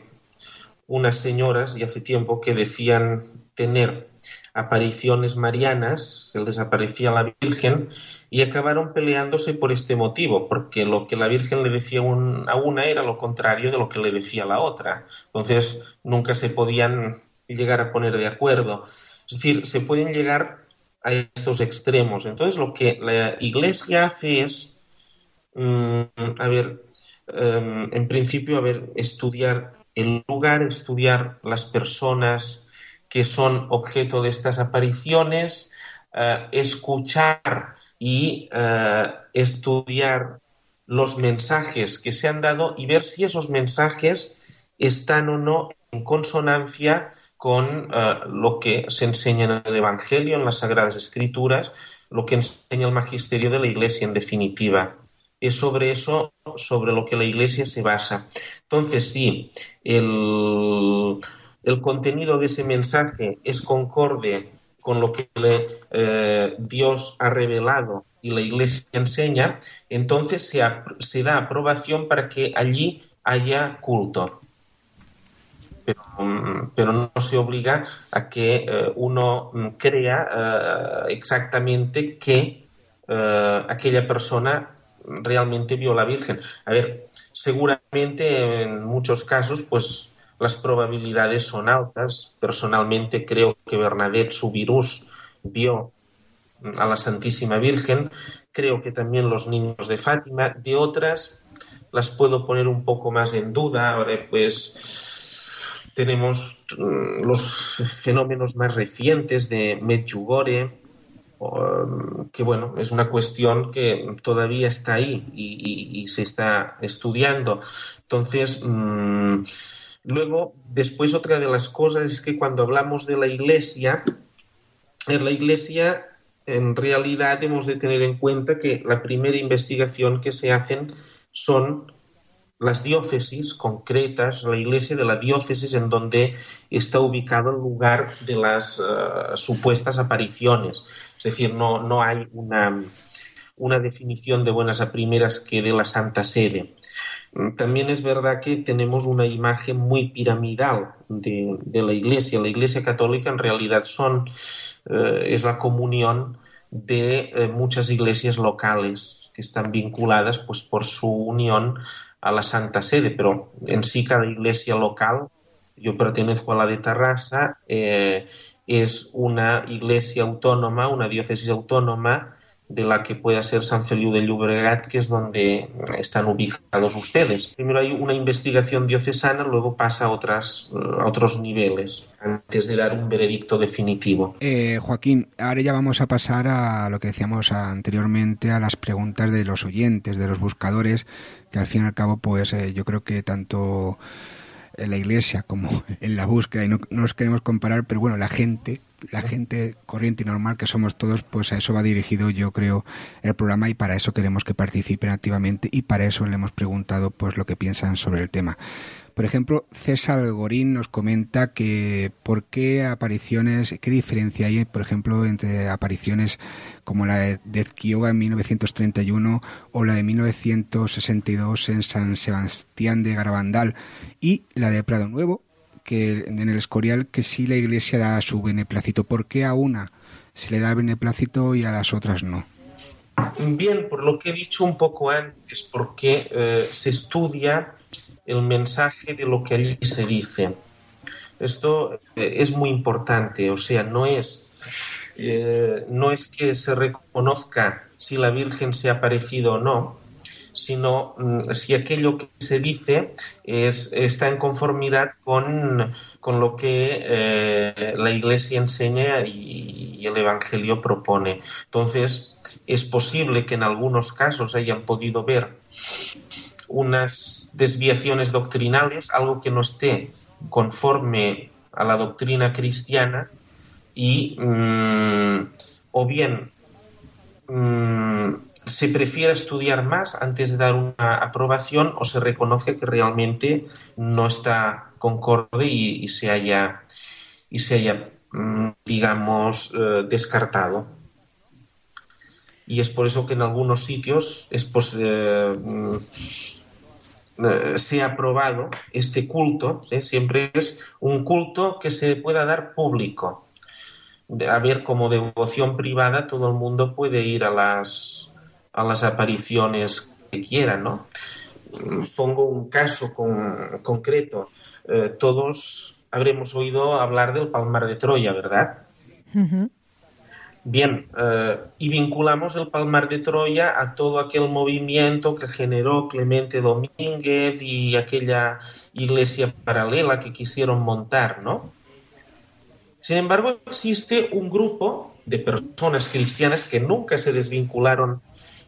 unas señoras y hace tiempo que decían tener apariciones marianas, se les aparecía la Virgen y acabaron peleándose por este motivo, porque lo que la Virgen le decía a una era lo contrario de lo que le decía la otra. Entonces nunca se podían llegar a poner de acuerdo. Es decir, se pueden llegar a estos extremos. Entonces lo que la Iglesia hace es, mm, a ver, em, en principio, a ver, estudiar el lugar, estudiar las personas que son objeto de estas apariciones, eh, escuchar y eh, estudiar los mensajes que se han dado y ver si esos mensajes están o no en consonancia con eh, lo que se enseña en el Evangelio, en las Sagradas Escrituras, lo que enseña el magisterio de la Iglesia en definitiva es sobre eso, sobre lo que la Iglesia se basa. Entonces, si el, contenido de ese mensaje es concorde con lo que eh, Dios ha revelado y la Iglesia enseña, entonces se, da aprobación para que allí haya culto. Pero, mm, no se obliga a que eh, uno crea eh, exactamente que aquella persona realmente vio a la Virgen. A ver, seguramente en muchos casos, pues las probabilidades son altas. Personalmente creo que Bernadette Subirús vio a la Santísima Virgen. Creo que también los niños de Fátima. De otras las puedo poner un poco más en duda. Ahora, pues tenemos mm, los fenómenos más recientes de Medjugorje, que bueno, es una cuestión que todavía está ahí y, se está estudiando. Entonces, mm, luego, después otra de las cosas es que cuando hablamos de la iglesia, en la iglesia en realidad hemos de tener en cuenta que la primera investigación que se hacen son las diócesis concretas, la iglesia de la diócesis en donde está ubicado el lugar de las eh, supuestas apariciones. Es decir, no, no hay una, una, definición de buenas a primeras que de la Santa Sede. También es verdad que tenemos una imagen muy piramidal de, la iglesia. La iglesia católica en realidad son, eh, es la comunión de eh, muchas iglesias locales que están vinculadas pues, por su unión a la Santa Sede, pero en sí cada iglesia local, yo pertenezco a la de Tarrasa, eh, es una iglesia autónoma, una diócesis autónoma de la que pueda ser San Feliu de Llobregat, que es donde están ubicados ustedes. Primero hay una investigación diocesana, luego pasa a, otras, a otros niveles, antes de dar un veredicto definitivo. Eh, Joaquín, ahora ya vamos a pasar a lo que decíamos anteriormente, a las preguntas de los oyentes, de los buscadores, que al fin y al cabo, pues eh, yo creo que tanto en la iglesia como en la búsqueda, y no, no nos queremos comparar, pero bueno, la gente la gente corriente y normal que somos todos, pues a eso va dirigido yo creo el programa y para eso queremos que participen activamente y para eso le hemos preguntado pues lo que piensan sobre el tema. Por ejemplo, César Gorín nos comenta que por qué apariciones, qué diferencia hay, por ejemplo, entre apariciones como la de Dezquioga en 1931 o la de 1962 en San Sebastián de Garabandal y la de Prado Nuevo que en el Escorial que sí la Iglesia da su beneplácito. ¿Por qué a una se le da beneplácito y a las otras no? Bien, por lo que he dicho un poco antes, porque eh, se estudia el mensaje de lo que allí se dice. Esto eh, es muy importante, o sea, no es, eh, no es que se reconozca si la Virgen se ha aparecido o no, sino mm, si aquello que se dice es, está en conformidad con, lo que eh, la Iglesia enseña y, el Evangelio propone. Entonces, es posible que en algunos casos hayan podido ver unas desviaciones doctrinales, algo que no esté conforme a la doctrina cristiana y mm, o bien mm, se prefiere estudiar más antes de dar una aprobación o se reconoce que realmente no está concorde y, se haya, y se haya mm, digamos, eh, descartado. Y es por eso que en algunos sitios es eh, mm, eh, se ha aprobado este culto, siempre es un culto que se pueda dar público. A ver, como devoción privada, todo el mundo puede ir a las, a las apariciones que quieran, ¿no? Pongo un caso con, concreto. Eh, todos habremos oído hablar del Palmar de Troya, ¿verdad? Bien, eh, y vinculamos el Palmar de Troya a todo aquel movimiento que generó Clemente Domínguez y aquella iglesia paralela que quisieron montar, ¿no? Sin embargo, existe un grupo de personas cristianas que nunca se desvincularon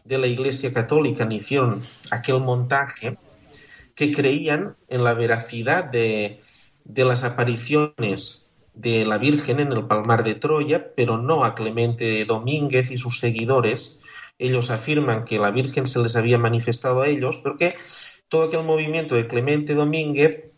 de la Iglesia Católica ni hicieron aquel montaje, que creían en la veracidad de, las apariciones de la Virgen en el Palmar de Troya, pero no a Clemente Domínguez y sus seguidores. Ellos afirman que la Virgen se les había manifestado a ellos, porque todo aquel movimiento de Clemente Domínguez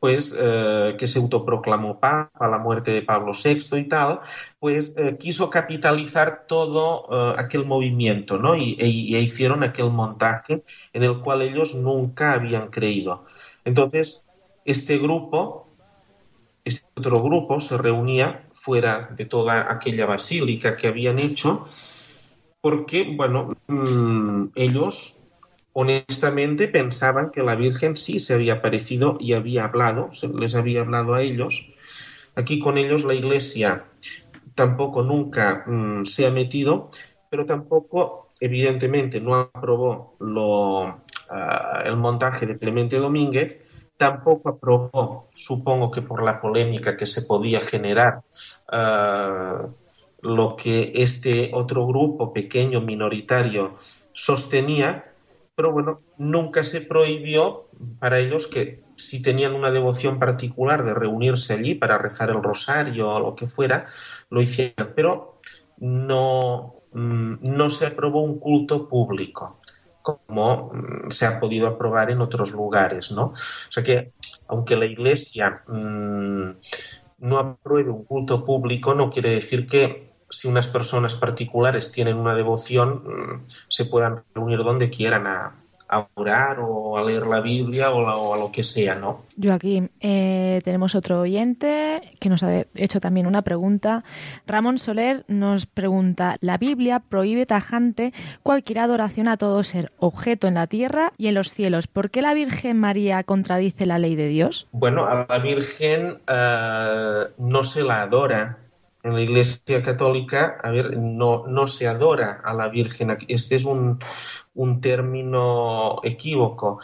pues eh, que se autoproclamó papa a la muerte de Pablo VI y tal, pues eh, quiso capitalizar todo eh, aquel movimiento, ¿no? Y, e, e, hicieron aquel montaje en el cual ellos nunca habían creído. Entonces, este grupo, este otro grupo se reunía fuera de toda aquella basílica que habían hecho, porque, bueno, mm, ellos honestamente pensaban que la Virgen sí se había aparecido y había hablado, se les había hablado a ellos. Aquí con ellos la Iglesia tampoco nunca mm, se ha metido, pero tampoco, evidentemente, no aprobó lo, ah, el montaje de Clemente Domínguez, tampoco aprobó, supongo que por la polémica que se podía generar, ah, lo que este otro grupo pequeño, minoritario, sostenía, pero bueno, nunca se prohibió para ellos que si tenían una devoción particular de reunirse allí para rezar el rosario o lo que fuera, lo hicieran, pero no, mm, no se aprobó un culto público como mm, se ha podido aprobar en otros lugares, ¿no? O sea que, aunque la Iglesia mm, no apruebe un culto público, no quiere decir que si unas personas particulares tienen una devoción, mm, se puedan reunir donde quieran a, a orar o a leer la Biblia o, a lo que sea, ¿no? Joaquín, eh, tenemos otro oyente que nos ha hecho también una pregunta. Ramón Soler nos pregunta, la Biblia prohíbe tajante cualquier adoración a todo ser objeto en la tierra y en los cielos. ¿Por qué la Virgen María contradice la ley de Dios? Bueno, a la Virgen eh, no se la adora en la Iglesia Católica, a ver, no, no se adora a la Virgen. Este es un, un término equívoco.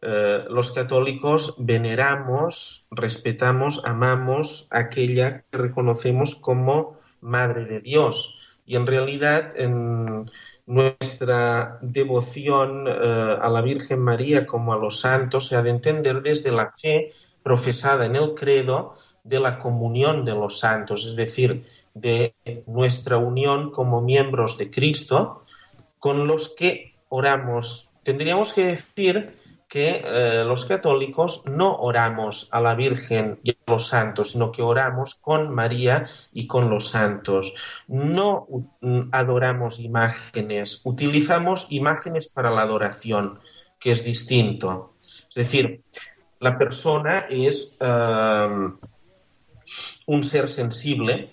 Eh, los católicos veneramos, respetamos, amamos aquella que reconocemos como Madre de Dios. Y en realidad, en nuestra devoción eh, a la Virgen María como a los santos se ha de entender desde la fe profesada en el credo de la comunión de los santos, es decir, de nuestra unión como miembros de Cristo con los que oramos. Tendríamos que decir que eh, los católicos no oramos a la Virgen y a los santos, sino que oramos con María y con los santos. No mm, adoramos imágenes, utilizamos imágenes para la adoración, que es distinto. Es decir, la persona es eh, un ser sensible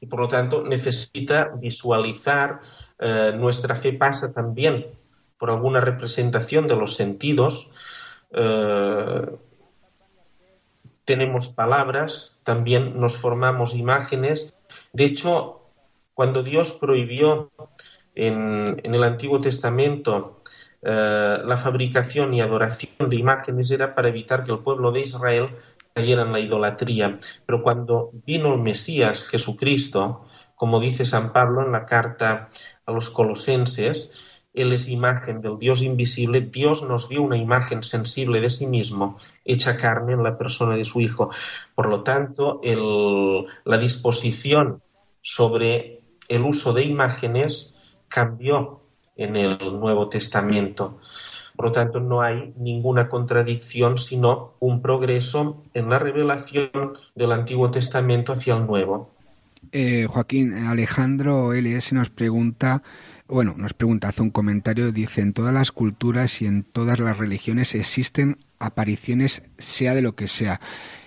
y por lo tanto necesita visualizar, eh, nuestra fe pasa también por alguna representación de los sentidos. Eh, tenemos palabras, también nos formamos imágenes. De hecho, cuando Dios prohibió en, el Antiguo Testamento eh, la fabricación y adoración de imágenes era para evitar que el pueblo de Israel cayera en la idolatría. Pero cuando vino el Mesías, Jesucristo, como dice San Pablo en la carta a los colosenses, Él es imagen del Dios invisible, Dios nos dio una imagen sensible de sí mismo, hecha carne en la persona de su Hijo. Por lo tanto, la disposición sobre el uso de imágenes cambió en el Nuevo Testamento. Por lo tanto, no hay ninguna contradicción, sino un progreso en la revelación del Antiguo Testamento hacia el Nuevo. Eh, Joaquín, Alejandro LS nos pregunta, bueno, nos pregunta, hace un comentario, dice, en todas las culturas y en todas las religiones existen apariciones, sea de lo que sea.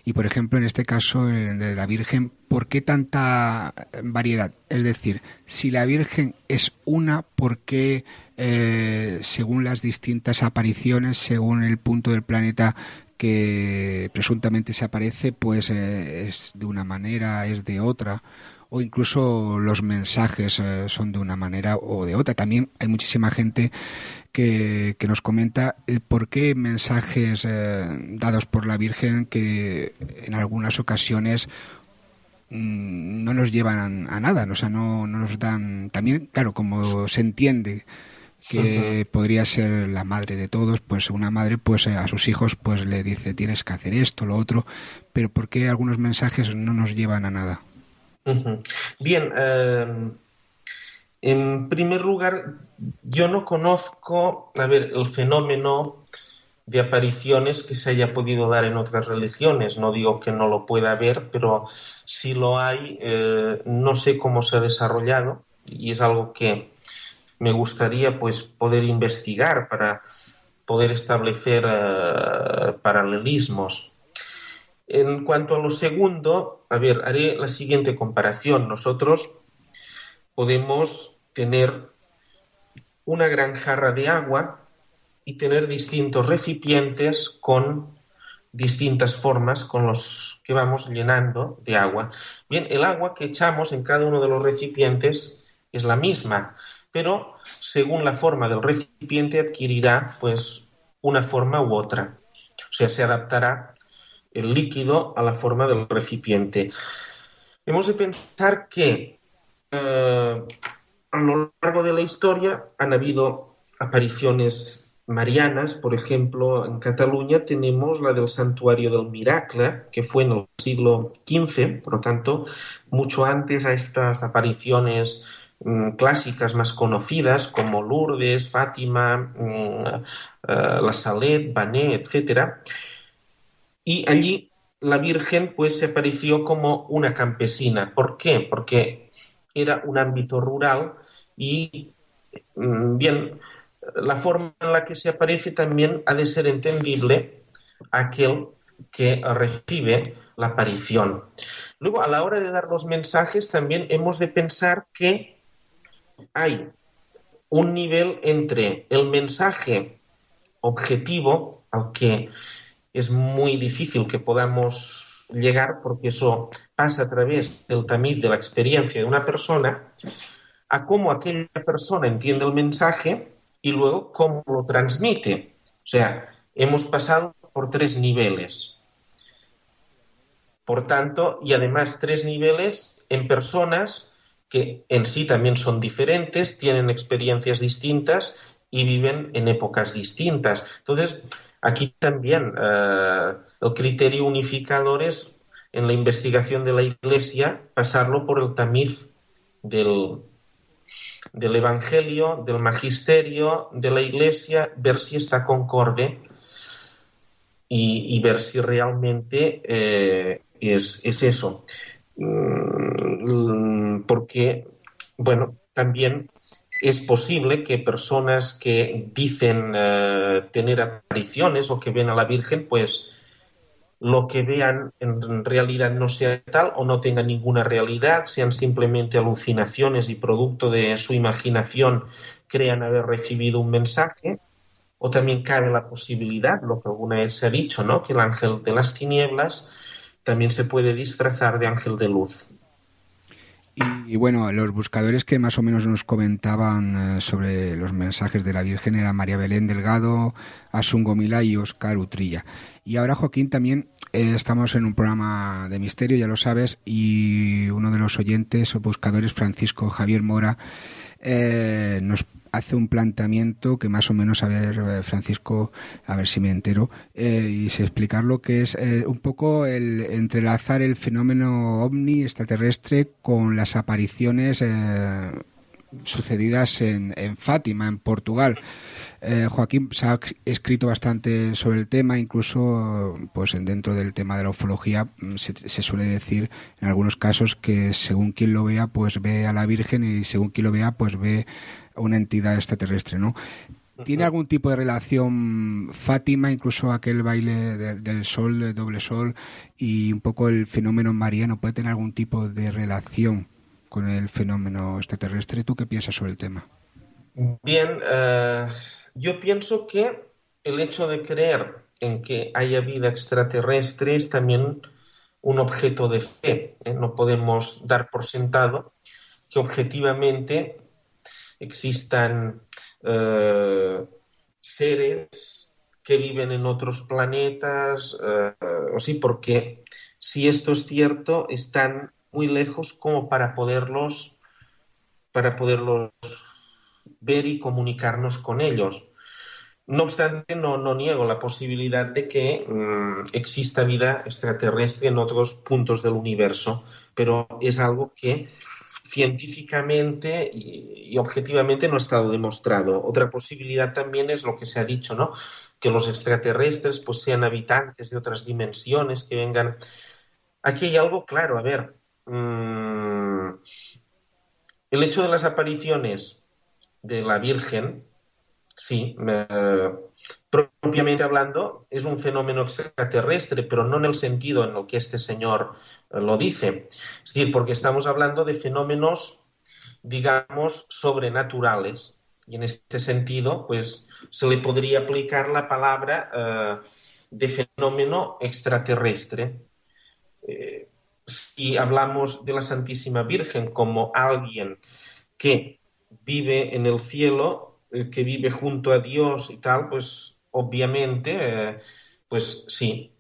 Y por ejemplo, en este caso de la Virgen, ¿por qué tanta variedad? Es decir, si la Virgen es una, ¿por qué eh, según las distintas apariciones, según el punto del planeta que presuntamente se aparece, pues eh, es de una manera, es de otra, o incluso los mensajes eh, son de una manera o de otra. También hay muchísima gente que, nos comenta por qué mensajes eh, dados por la Virgen que en algunas ocasiones mm, no nos llevan a, nada, o sea, no, no nos dan, también, claro, como se entiende que podría ser la madre de todos, pues una madre pues a sus hijos pues le dice tienes que hacer esto, lo otro, pero ¿por qué algunos mensajes no nos llevan a nada? Bien, em, en primer lugar, yo no conozco, a ver, el fenómeno de apariciones que se haya podido dar en otras religiones. No digo que no lo pueda haber, pero si lo hay, eh, no sé cómo se ha desarrollado y es algo que me gustaría pues poder investigar para poder establecer eh, paralelismos. En cuanto a lo segundo, a ver, haré la siguiente comparación. Nosotros podemos tener una gran jarra de agua y tener distintos recipientes con distintas formas con los que vamos llenando de agua. Bien, el agua que echamos en cada uno de los recipientes es la misma, pero según la forma del recipiente adquirirá pues una forma u otra. O sea, se adaptará el líquido a la forma del recipiente. Hemos de pensar que eh, a lo largo de la historia han habido apariciones marianas, por ejemplo, en Cataluña tenemos la del Santuario del Miracle, que fue en el siglo XV, por lo tanto, mucho antes a estas apariciones clásicas más conocidas como Lourdes, Fátima, mm, eh, La Salet, Bané, etc. Y allí la Virgen pues se apareció como una campesina. ¿Por qué? Porque era un ámbito rural y mm, bien, la forma en la que se aparece también ha de ser entendible aquel que recibe la aparición. Luego, a la hora de dar los mensajes, también hemos de pensar que hay un nivel entre el mensaje objetivo, al que es muy difícil que podamos llegar, porque eso pasa a través del tamiz de la experiencia de una persona, a cómo aquella persona entiende el mensaje y luego cómo lo transmite. O sea, hemos pasado por tres niveles. Por tanto, y además tres niveles en personas que en sí también son diferentes, tienen experiencias distintas y viven en épocas distintas. Entonces, aquí también eh, el criterio unificador es en la investigación de la Iglesia pasarlo por el tamiz del, del Evangelio, del Magisterio, de la Iglesia, ver si está concorde y, ver si realmente eh, es, eso. Mm, porque, bueno, también es posible que personas que dicen eh, tener apariciones o que ven a la Virgen, pues lo que vean en realidad no sea tal o no tenga ninguna realidad, sean simplemente alucinaciones y producto de su imaginación crean haber recibido un mensaje, o también cabe la posibilidad, lo que alguna vez se ha dicho, ¿no? que el ángel de las tinieblas también se puede disfrazar de ángel de luz. Y, bueno, los buscadores que más o menos nos comentaban eh, sobre los mensajes de la Virgen eran María Belén Delgado, Asungo Mila y Oscar Utrilla. Y ahora, Joaquín, también eh, estamos en un programa de misterio, ya lo sabes, y uno de los oyentes o buscadores, Francisco Javier Mora, eh, nos hace un planteamiento que más o menos, a ver, eh, Francisco, a ver si me entero, y si explicarlo, que es un poco el entrelazar el fenómeno ovni extraterrestre con las apariciones sucedidas en, en Fátima, en Portugal. Eh, Joaquín se ha escrito bastante sobre el tema, incluso pues dentro del tema de la ufología mm, se, suele decir en algunos casos que según quien lo vea, pues ve a la Virgen y según quien lo vea, pues ve una entidad extraterrestre, ¿no? ¿Tiene algún tipo de relación Fátima, incluso aquel baile del sol, del doble sol, y un poco el fenómeno mariano? ¿Puede tener algún tipo de relación con el fenómeno extraterrestre? ¿Tú qué piensas sobre el tema? Bien, eh, yo pienso que el hecho de creer en que haya vida extraterrestre es también un objeto de fe. ¿eh? No podemos dar por sentado que objetivamente existan eh, seres que viven en otros planetas, eh, o sí, porque si esto es cierto, están muy lejos como para poderlos, para poderlos ver y comunicarnos con ellos. No obstante, no, no niego la posibilidad de que mm, exista vida extraterrestre en otros puntos del universo, pero es algo que científicamente y, objetivamente no ha estado demostrado. Otra posibilidad también es lo que se ha dicho, ¿no? Que los extraterrestres pues sean habitantes de otras dimensiones, que vengan. Aquí hay algo claro, a ver. Mm, el hecho de las apariciones de la Virgen, sí, propiamente hablando, es un fenómeno extraterrestre, pero no en el sentido en lo que este señor eh, lo dice. Es decir, porque estamos hablando de fenómenos, digamos, sobrenaturales. Y en este sentido, pues se le podría aplicar la palabra eh, de fenómeno extraterrestre. Eh, si hablamos de la Santísima Virgen como alguien que vive en el cielo, el que vive junto a Dios y tal, pues obviamente, eh, pues sí,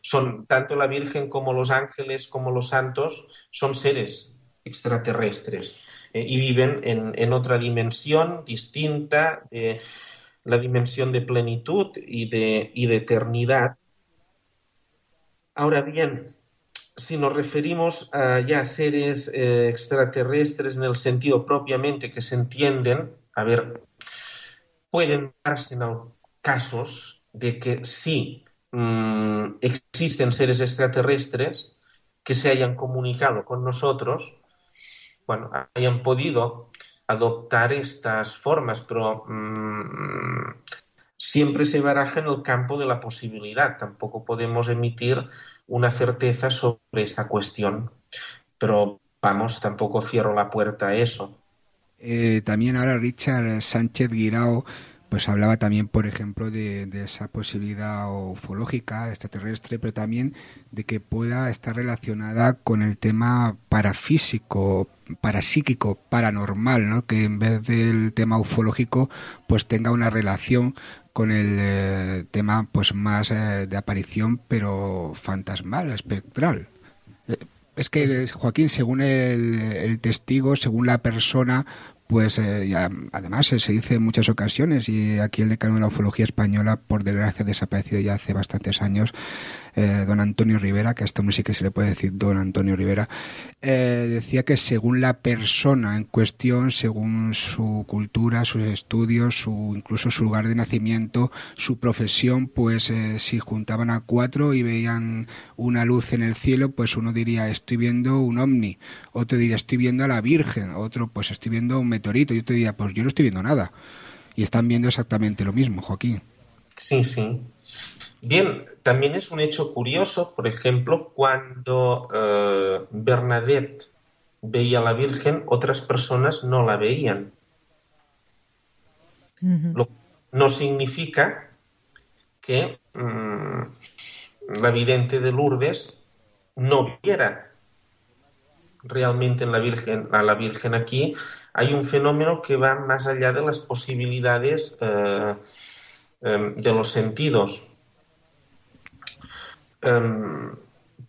son tanto la Virgen como los ángeles como los santos son seres extraterrestres eh, y viven en, otra dimensión distinta, la dimensión de plenitud y de, y de eternidad. Ahora bien, si nos referimos a ya seres eh, extraterrestres en el sentido propiamente que se entienden, a ver, pueden darse casos de que sí mm, existen seres extraterrestres que se hayan comunicado con nosotros, bueno, hayan podido adoptar estas formas, pero mm, siempre se baraja en el campo de la posibilidad. Tampoco podemos emitir una certeza sobre esta cuestión. Pero vamos, tampoco cierro la puerta a eso. Eh, también ahora Richard Sánchez Guirao pues hablaba también, por ejemplo, de, esa posibilidad ufológica extraterrestre, pero también de que pueda estar relacionada con el tema parafísico, parapsíquico, paranormal, ¿no? que en vez del tema ufológico, pues tenga una relación con el eh, tema pues más eh, de aparición, pero fantasmal, espectral. Eh, es que, Joaquín, según el, el, testigo, según la persona, pues además se dice en muchas ocasiones, y aquí el decano de la ufología española, por desgracia, ha desaparecido ya hace bastantes años, eh, don Antonio Rivera, que a este hombre sí que se le puede decir don Antonio Rivera, eh, decía que según la persona en cuestión, según su cultura, sus estudios, su, incluso su lugar de nacimiento, su profesión, pues eh, si juntaban a cuatro y veían una luz en el cielo, pues uno diría estoy viendo un ovni, otro diría estoy viendo a la Virgen, otro pues estoy viendo un meteorito, y otro diría pues yo no estoy viendo nada. Y están viendo exactamente lo mismo, Joaquín. Sí, sí. Bien, también es un hecho curioso, por ejemplo, cuando eh, Bernadette veía a la Virgen, otras personas no la veían. no significa que mm, la vidente de Lourdes no viera realmente en la Virgen, a la Virgen aquí. Hay un fenómeno que va más allá de las posibilidades eh, em, de los sentidos. Em,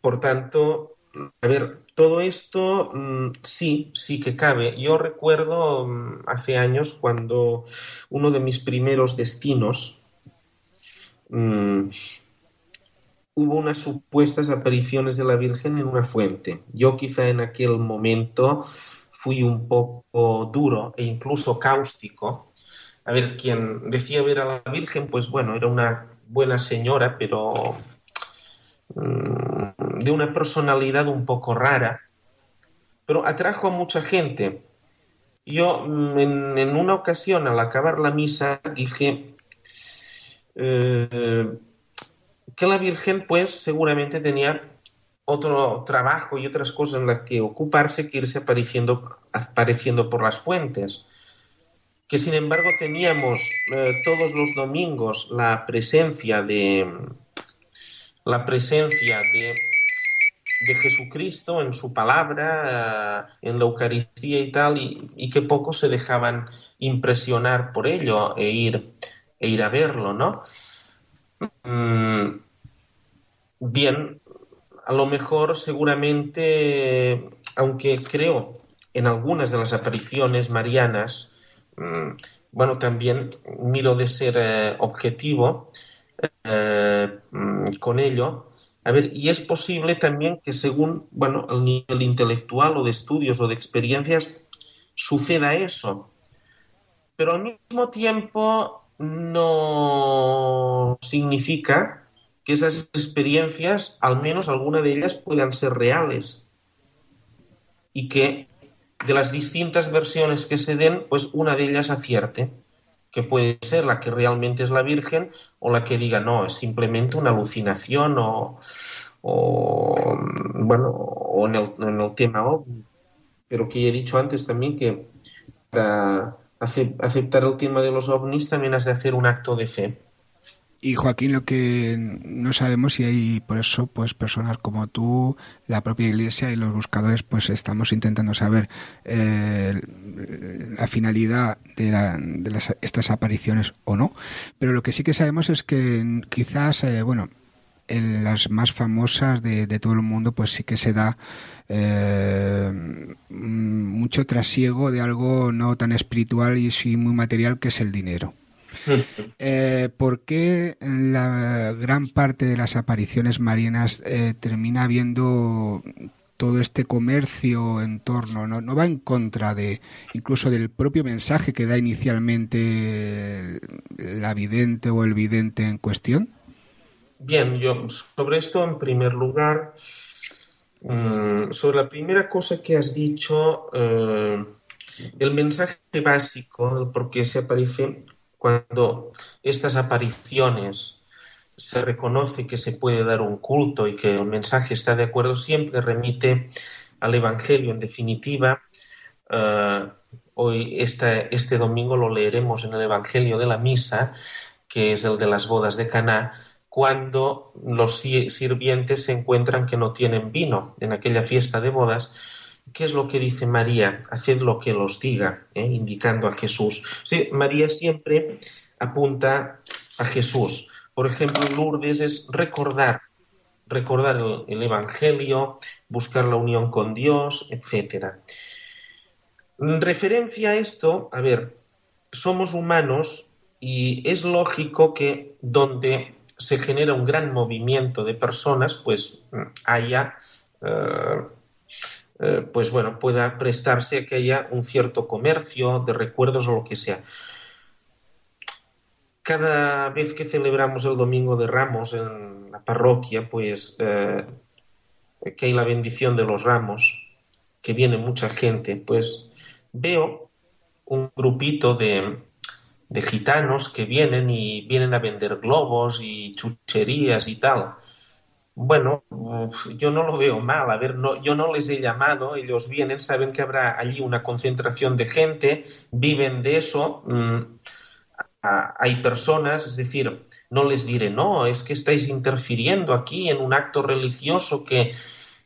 por tanto, a ver, todo esto mm, sí, sí que cabe. Yo recuerdo mm, hace años cuando uno de mis primeros destinos mm, hubo unas supuestas apariciones de la Virgen en una fuente. Yo quizá en aquel momento fui un poco duro e incluso cáustico. A ver, quien decía ver a la Virgen, pues bueno, era una buena señora, pero de una personalidad un poco rara, pero atrajo a mucha gente. Yo mm, en, una ocasión al acabar la misa dije eh, que la Virgen pues seguramente tenía otro trabajo y otras cosas en las que ocuparse que irse apareciendo, apareciendo por las fuentes. Que sin embargo teníamos eh, todos los domingos la presencia de, la presencia de, Jesucristo en su palabra, eh, en la Eucaristía y tal, y, que pocos se dejaban impresionar por ello e ir, e ir a verlo, ¿no? Mm, bien, a lo mejor seguramente, aunque creo en algunas de las apariciones marianas, mm, bueno, también miro de ser eh, objetivo, eh, mm, con ello. A ver, y es posible también que según, bueno, el nivel intelectual o de estudios o de experiencias suceda eso. Pero al mismo tiempo no significa que esas experiencias, al menos alguna de ellas, puedan ser reales. Y que de las distintas versiones que se den, pues una de ellas acierte que puede ser la que realmente es la Virgen o la que diga no, es simplemente una alucinación o, bueno, o en el, en el tema Pero que ya he dicho antes también que para aceptar el tema de los ovnis también has de hacer un acto de fe. Y Joaquín, lo que no sabemos si hay por eso pues personas como tú, la propia Iglesia y los buscadores pues estamos intentando saber eh, la finalidad de, estas apariciones o no. Pero lo que sí que sabemos es que quizás, eh, bueno, en las más famosas de, todo el mundo, pues sí que se da eh, mucho trasiego de algo no tan espiritual y sí muy material que es el dinero. Eh, ¿Por qué la gran parte de las apariciones marinas eh, termina habiendo todo este comercio en torno? ¿no? ¿No va en contra de incluso del propio mensaje que da inicialmente la vidente o el vidente en cuestión? Bien, yo sobre esto en primer lugar, mm, sobre la primera cosa que has dicho, eh, el mensaje básico del por qué se aparece cuando estas apariciones se reconoce que se puede dar un culto y que el mensaje está de acuerdo, siempre remite al Evangelio. En definitiva, eh, hoy este, este domingo lo leeremos en el Evangelio de la Misa, que es el de las bodas de Caná, cuando los sirvientes se encuentran que no tienen vino en aquella fiesta de bodas ¿Qué es lo que dice María? Haced lo que los diga, ¿eh? indicando a Jesús. María siempre apunta a Jesús. Por ejemplo, Lourdes es recordar, recordar el, Evangelio, buscar la unión con Dios, etc. En referencia a esto, a ver, somos humanos y es lógico que donde se genera un gran movimiento de personas, pues haya eh, eh, pues bueno, pueda prestarse a que haya un cierto comercio de recuerdos o lo que sea. Cada vez que celebramos el Domingo de Ramos en la parroquia, pues eh, que hay la bendición de los ramos, que viene mucha gente, pues veo un grupito de, de gitanos que vienen y vienen a vender globos y chucherías y tal. Bueno, yo no lo veo mal. A ver, no, yo no les he llamado, ellos vienen, saben que habrá allí una concentración de gente, viven de eso. Mm, hay personas, es decir, no les diré, no, es que estáis interfiriendo aquí en un acto religioso que,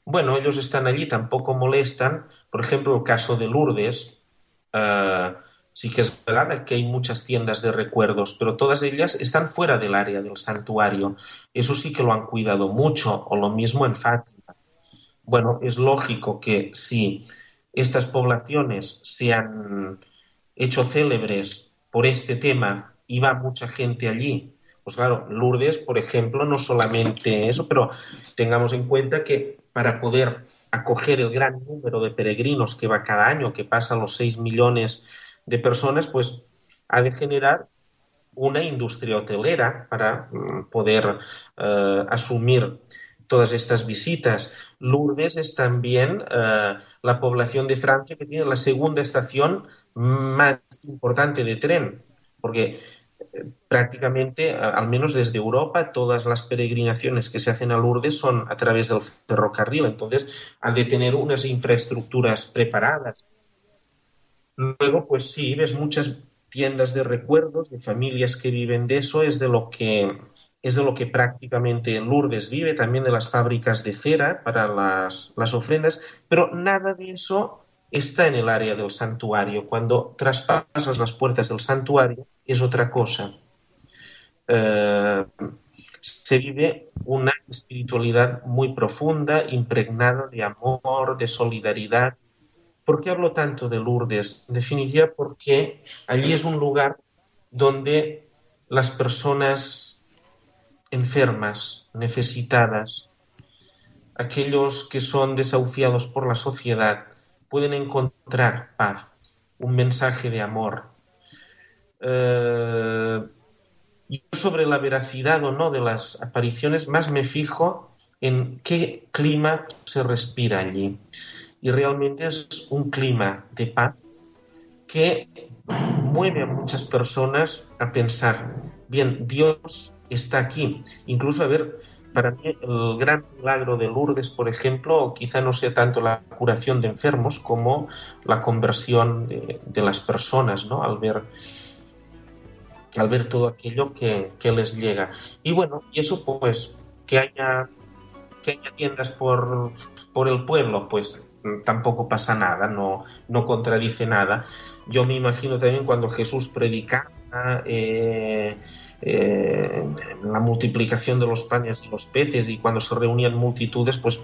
bueno, ellos están allí, tampoco molestan. Por ejemplo, el caso de Lourdes. Eh, Sí que es verdad que hay muchas tiendas de recuerdos, pero todas ellas están fuera del área del santuario. Eso sí que lo han cuidado mucho, o lo mismo en Fátima. Bueno, es lógico que si estas poblaciones se han hecho célebres por este tema y va mucha gente allí, pues claro, Lourdes, por ejemplo, no solamente eso, pero tengamos en cuenta que para poder acoger el gran número de peregrinos que va cada año, que pasa los 6 millones de personas, pues ha de generar una industria hotelera para mm, poder eh, asumir todas estas visitas. Lourdes es también eh, la población de Francia que tiene la segunda estación más importante de tren, porque eh, prácticamente, al menos desde Europa, todas las peregrinaciones que se hacen a Lourdes son a través del ferrocarril, entonces ha de tener unas infraestructuras preparadas Luego, pues sí, ves muchas tiendas de recuerdos de familias que viven de eso, es de lo que es de lo que prácticamente Lourdes vive, también de las fábricas de cera para las, ofrendas, pero nada de eso está en el área del santuario. Cuando traspasas las puertas del santuario es otra cosa. Eh, se vive una espiritualidad muy profunda, impregnada de amor, de solidaridad, ¿Por qué hablo tanto de Lourdes? En definitiva, porque allí es un lugar donde las personas enfermas, necesitadas, aquellos que son desahuciados por la sociedad, pueden encontrar paz, un mensaje de amor. Eh, yo sobre la veracidad o no de las apariciones más me fijo en qué clima se respira allí y realmente es un clima de paz que mueve a muchas personas a pensar, bien, Dios está aquí. Incluso, a ver, para mí el gran milagro de Lourdes, por ejemplo, quizá no sea tanto la curación de enfermos como la conversión de, las personas, ¿no? Al ver, al ver todo aquello que, que, les llega. Y bueno, y eso pues que haya, que haya tiendas por, por el pueblo, pues tampoco pasa nada, no, no contradice nada. Yo me imagino también cuando Jesús predicaba, eh, eh, la multiplicación de los panes y los peces y cuando se reunían multitudes, pues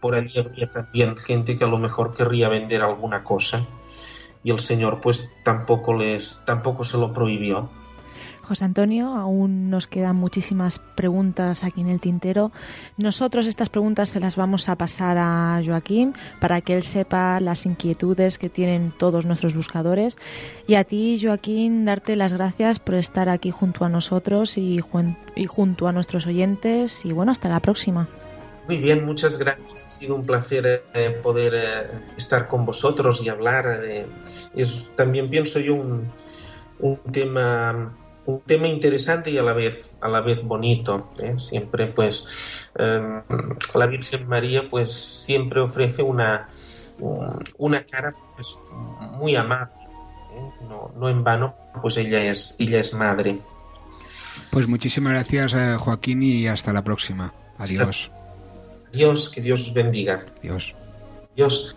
por allí había también gente que a lo mejor querría vender alguna cosa y el Señor pues tampoco les tampoco se lo prohibió. José Antonio, aún nos quedan muchísimas preguntas aquí en el tintero. Nosotros estas preguntas se las vamos a pasar a Joaquín para que él sepa las inquietudes que tienen todos nuestros buscadores. Y a ti, Joaquín, darte las gracias por estar aquí junto a nosotros y, junto a nuestros oyentes. Y bueno, hasta la próxima. Muy bien, muchas gracias. Ha sido un placer eh, poder eh, estar con vosotros y hablar. es también pienso yo un tema un tema interesante y a la vez a la vez bonito ¿eh? siempre pues em, la Virgen María pues siempre ofrece una una cara pues, muy amable ¿eh? no, en vano pues ella es ella es madre. Pues muchísimas gracias eh, Joaquín y hasta la próxima. Adiós. Adiós que Dios os bendiga. Adiós adiós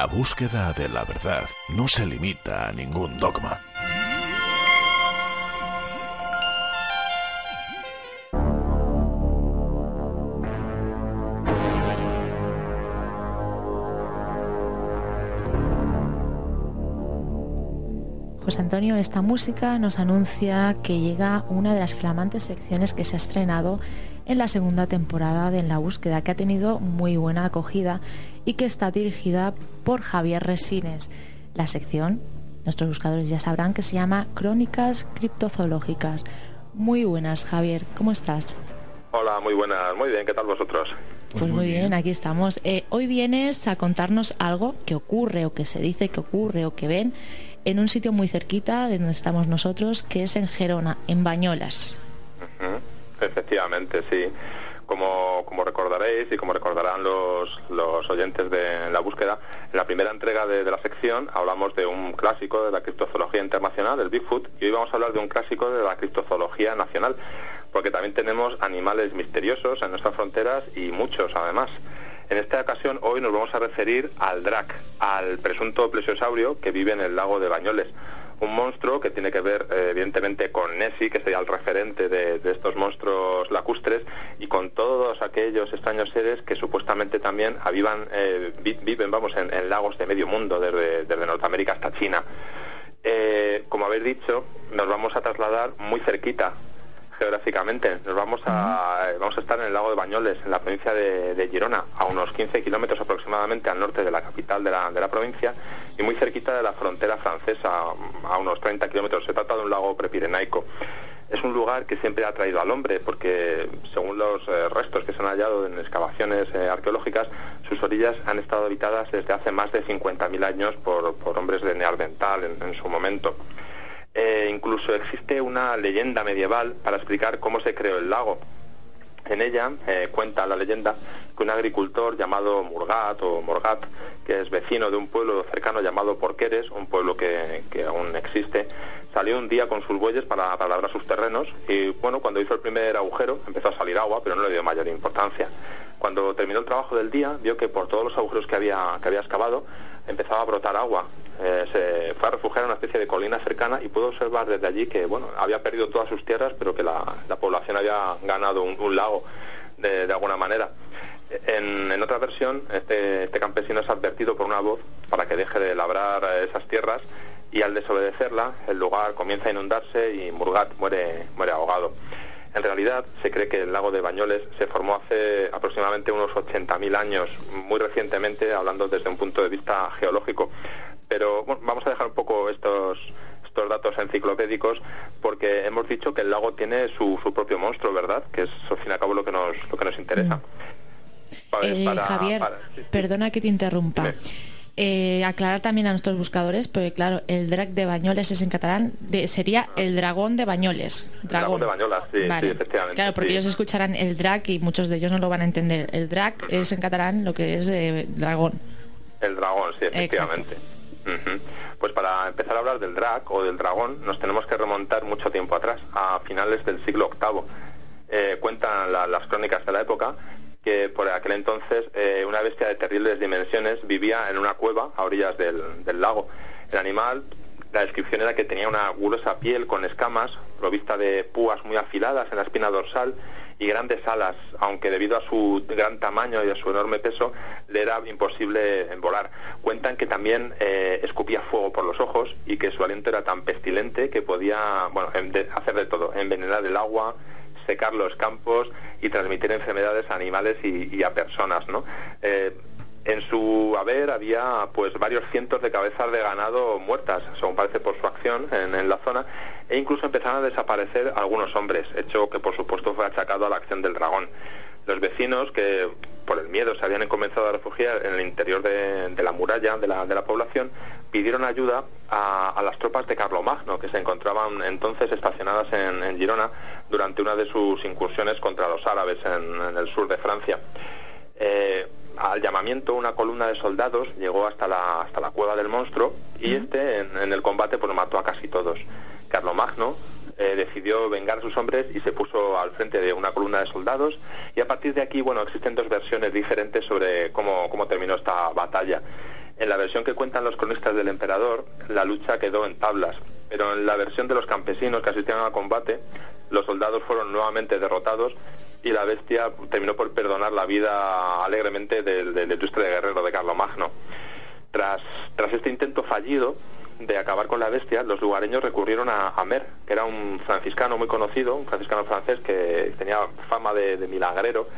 La búsqueda de la verdad no se limita a ningún dogma. José Antonio, esta música nos anuncia que llega una de las flamantes secciones que se ha estrenado en la segunda temporada de En la búsqueda, que ha tenido muy buena acogida y que está dirigida por Javier Resines. La sección, nuestros buscadores ya sabrán que se llama Crónicas Criptozoológicas. Muy buenas, Javier, ¿cómo estás? Hola, muy buenas, muy bien, ¿qué tal vosotros? Pues muy bien, aquí estamos. Eh, hoy vienes a contarnos algo que ocurre o que se dice que ocurre o que ven en un sitio muy cerquita de donde estamos nosotros, que es en Gerona, en Bañolas. Efectivamente, sí. Como, como, recordaréis y como recordarán los, los oyentes de la búsqueda, en la primera entrega de, la sección hablamos de un clásico de la criptozoología internacional, el Bigfoot, y hoy vamos a hablar de un clásico de la criptozoología nacional, porque también tenemos animales misteriosos en nuestras fronteras y muchos además. En esta ocasión, hoy nos vamos a referir al drac, al presunto plesiosaurio que vive en el lago de Bañoles un monstruo que tiene que ver eh, evidentemente con Nessie, que sería el referente de, estos monstruos lacustres, y con todos aquellos extraños seres que supuestamente también avivan, eh, viven vamos, en, lagos de medio mundo, desde, desde Norteamérica hasta China. Eh, como habéis dicho, nos vamos a trasladar muy cerquita geográficamente. Nos vamos a, vamos a estar en el lago de Bañoles, en la provincia de, Girona, a unos 15 kilómetros aproximadamente al norte de la capital de la, de la, provincia y muy cerquita de la frontera francesa, a unos 30 kilómetros. Se trata de un lago prepirenaico. Es un lugar que siempre ha atraído al hombre porque, según los eh, restos que se han hallado en excavaciones eh, arqueológicas, sus orillas han estado habitadas desde hace más de 50.000 años por, por, hombres de Neandertal en su momento. Eh, incluso existe una leyenda medieval para explicar cómo se creó el lago. En ella eh, cuenta la leyenda que un agricultor llamado Murgat o Morgat, que es vecino de un pueblo cercano llamado Porqueres, un pueblo que, aún existe, salió un día con sus bueyes para, para labrar sus terrenos y bueno, cuando hizo el primer agujero empezó a salir agua, pero no le dio mayor importancia. Cuando terminó el trabajo del día, vio que por todos los agujeros que había, que había excavado empezaba a brotar agua eh, se fue a refugiar en una especie de colina cercana y pudo observar desde allí que bueno había perdido todas sus tierras pero que la, población había ganado un, lago de, alguna manera en, otra versión este, este, campesino es advertido por una voz para que deje de labrar esas tierras y al desobedecerla el lugar comienza a inundarse y Murgat muere, muere ahogado. En realidad se cree que el lago de Bañoles se formó hace aproximadamente unos 80.000 años, muy recientemente, hablando desde un punto de vista geológico. Pero vamos a dejar un poco estos, estos datos enciclopédicos porque hemos dicho que el lago tiene su, su propio monstruo, ¿verdad? Que es al fin y al cabo lo que nos, lo que nos interesa. Mm. Eh, Javier, perdona que te interrumpa. Eh, aclarar también a nuestros buscadores, porque claro, el drag de Bañoles es en catalán, sería el dragón de Bañoles. Dragón, de Bañolas, sí, efectivamente. Claro, porque ellos escucharán el drag y muchos de ellos no lo van a entender. El drag es en catalán lo que es eh, dragón. El dragón, sí, efectivamente. Pues para empezar a hablar del drag o del dragón nos tenemos que remontar mucho tiempo atrás, a finales del siglo VIII. Eh, cuentan las crónicas de la época que por aquel entonces eh, una bestia de terribles dimensiones vivía en una cueva a orillas del, lago. El animal, la descripción era que tenía una gruesa piel con escamas, provista de púas muy afiladas en la espina dorsal y grandes alas, aunque debido a su gran tamaño y a su enorme peso le era imposible volar. Cuentan que también eh, escupía fuego por los ojos y que su aliento era tan pestilente que podía bueno, hacer de todo, envenenar el agua, secar los campos y transmitir enfermedades a animales y, a personas, ¿no? Eh, en su haber había pues varios cientos de cabezas de ganado muertas, según parece por su acción en, la zona, e incluso empezaron a desaparecer algunos hombres, hecho que por supuesto fue achacado a la acción del dragón. Los vecinos que por el miedo se habían comenzado a refugiar en el interior de, la muralla de la, de la, población, pidieron ayuda a, las tropas de Carlomagno, que se encontraban entonces estacionadas en, Girona durante una de sus incursiones contra los árabes en, el sur de Francia. Eh, al llamamiento una columna de soldados llegó hasta la, hasta la cueva del monstruo y este en, el combate pues mató a casi todos. Carlomagno eh, decidió vengar a sus hombres y se puso al frente de una columna de soldados y a partir de aquí bueno existen dos versiones diferentes sobre cómo, cómo terminó esta batalla. En la versión que cuentan los cronistas del emperador, la lucha quedó en tablas, pero en la versión de los campesinos que asistieron al combate, los soldados fueron nuevamente derrotados y la bestia terminó por perdonar la vida alegremente del, del ilustre guerrero de Carlomagno. Tras, tras este intento fallido de acabar con la bestia, los lugareños recurrieron a, Mer, que era un franciscano muy conocido, un franciscano francés que tenía fama de, milagrero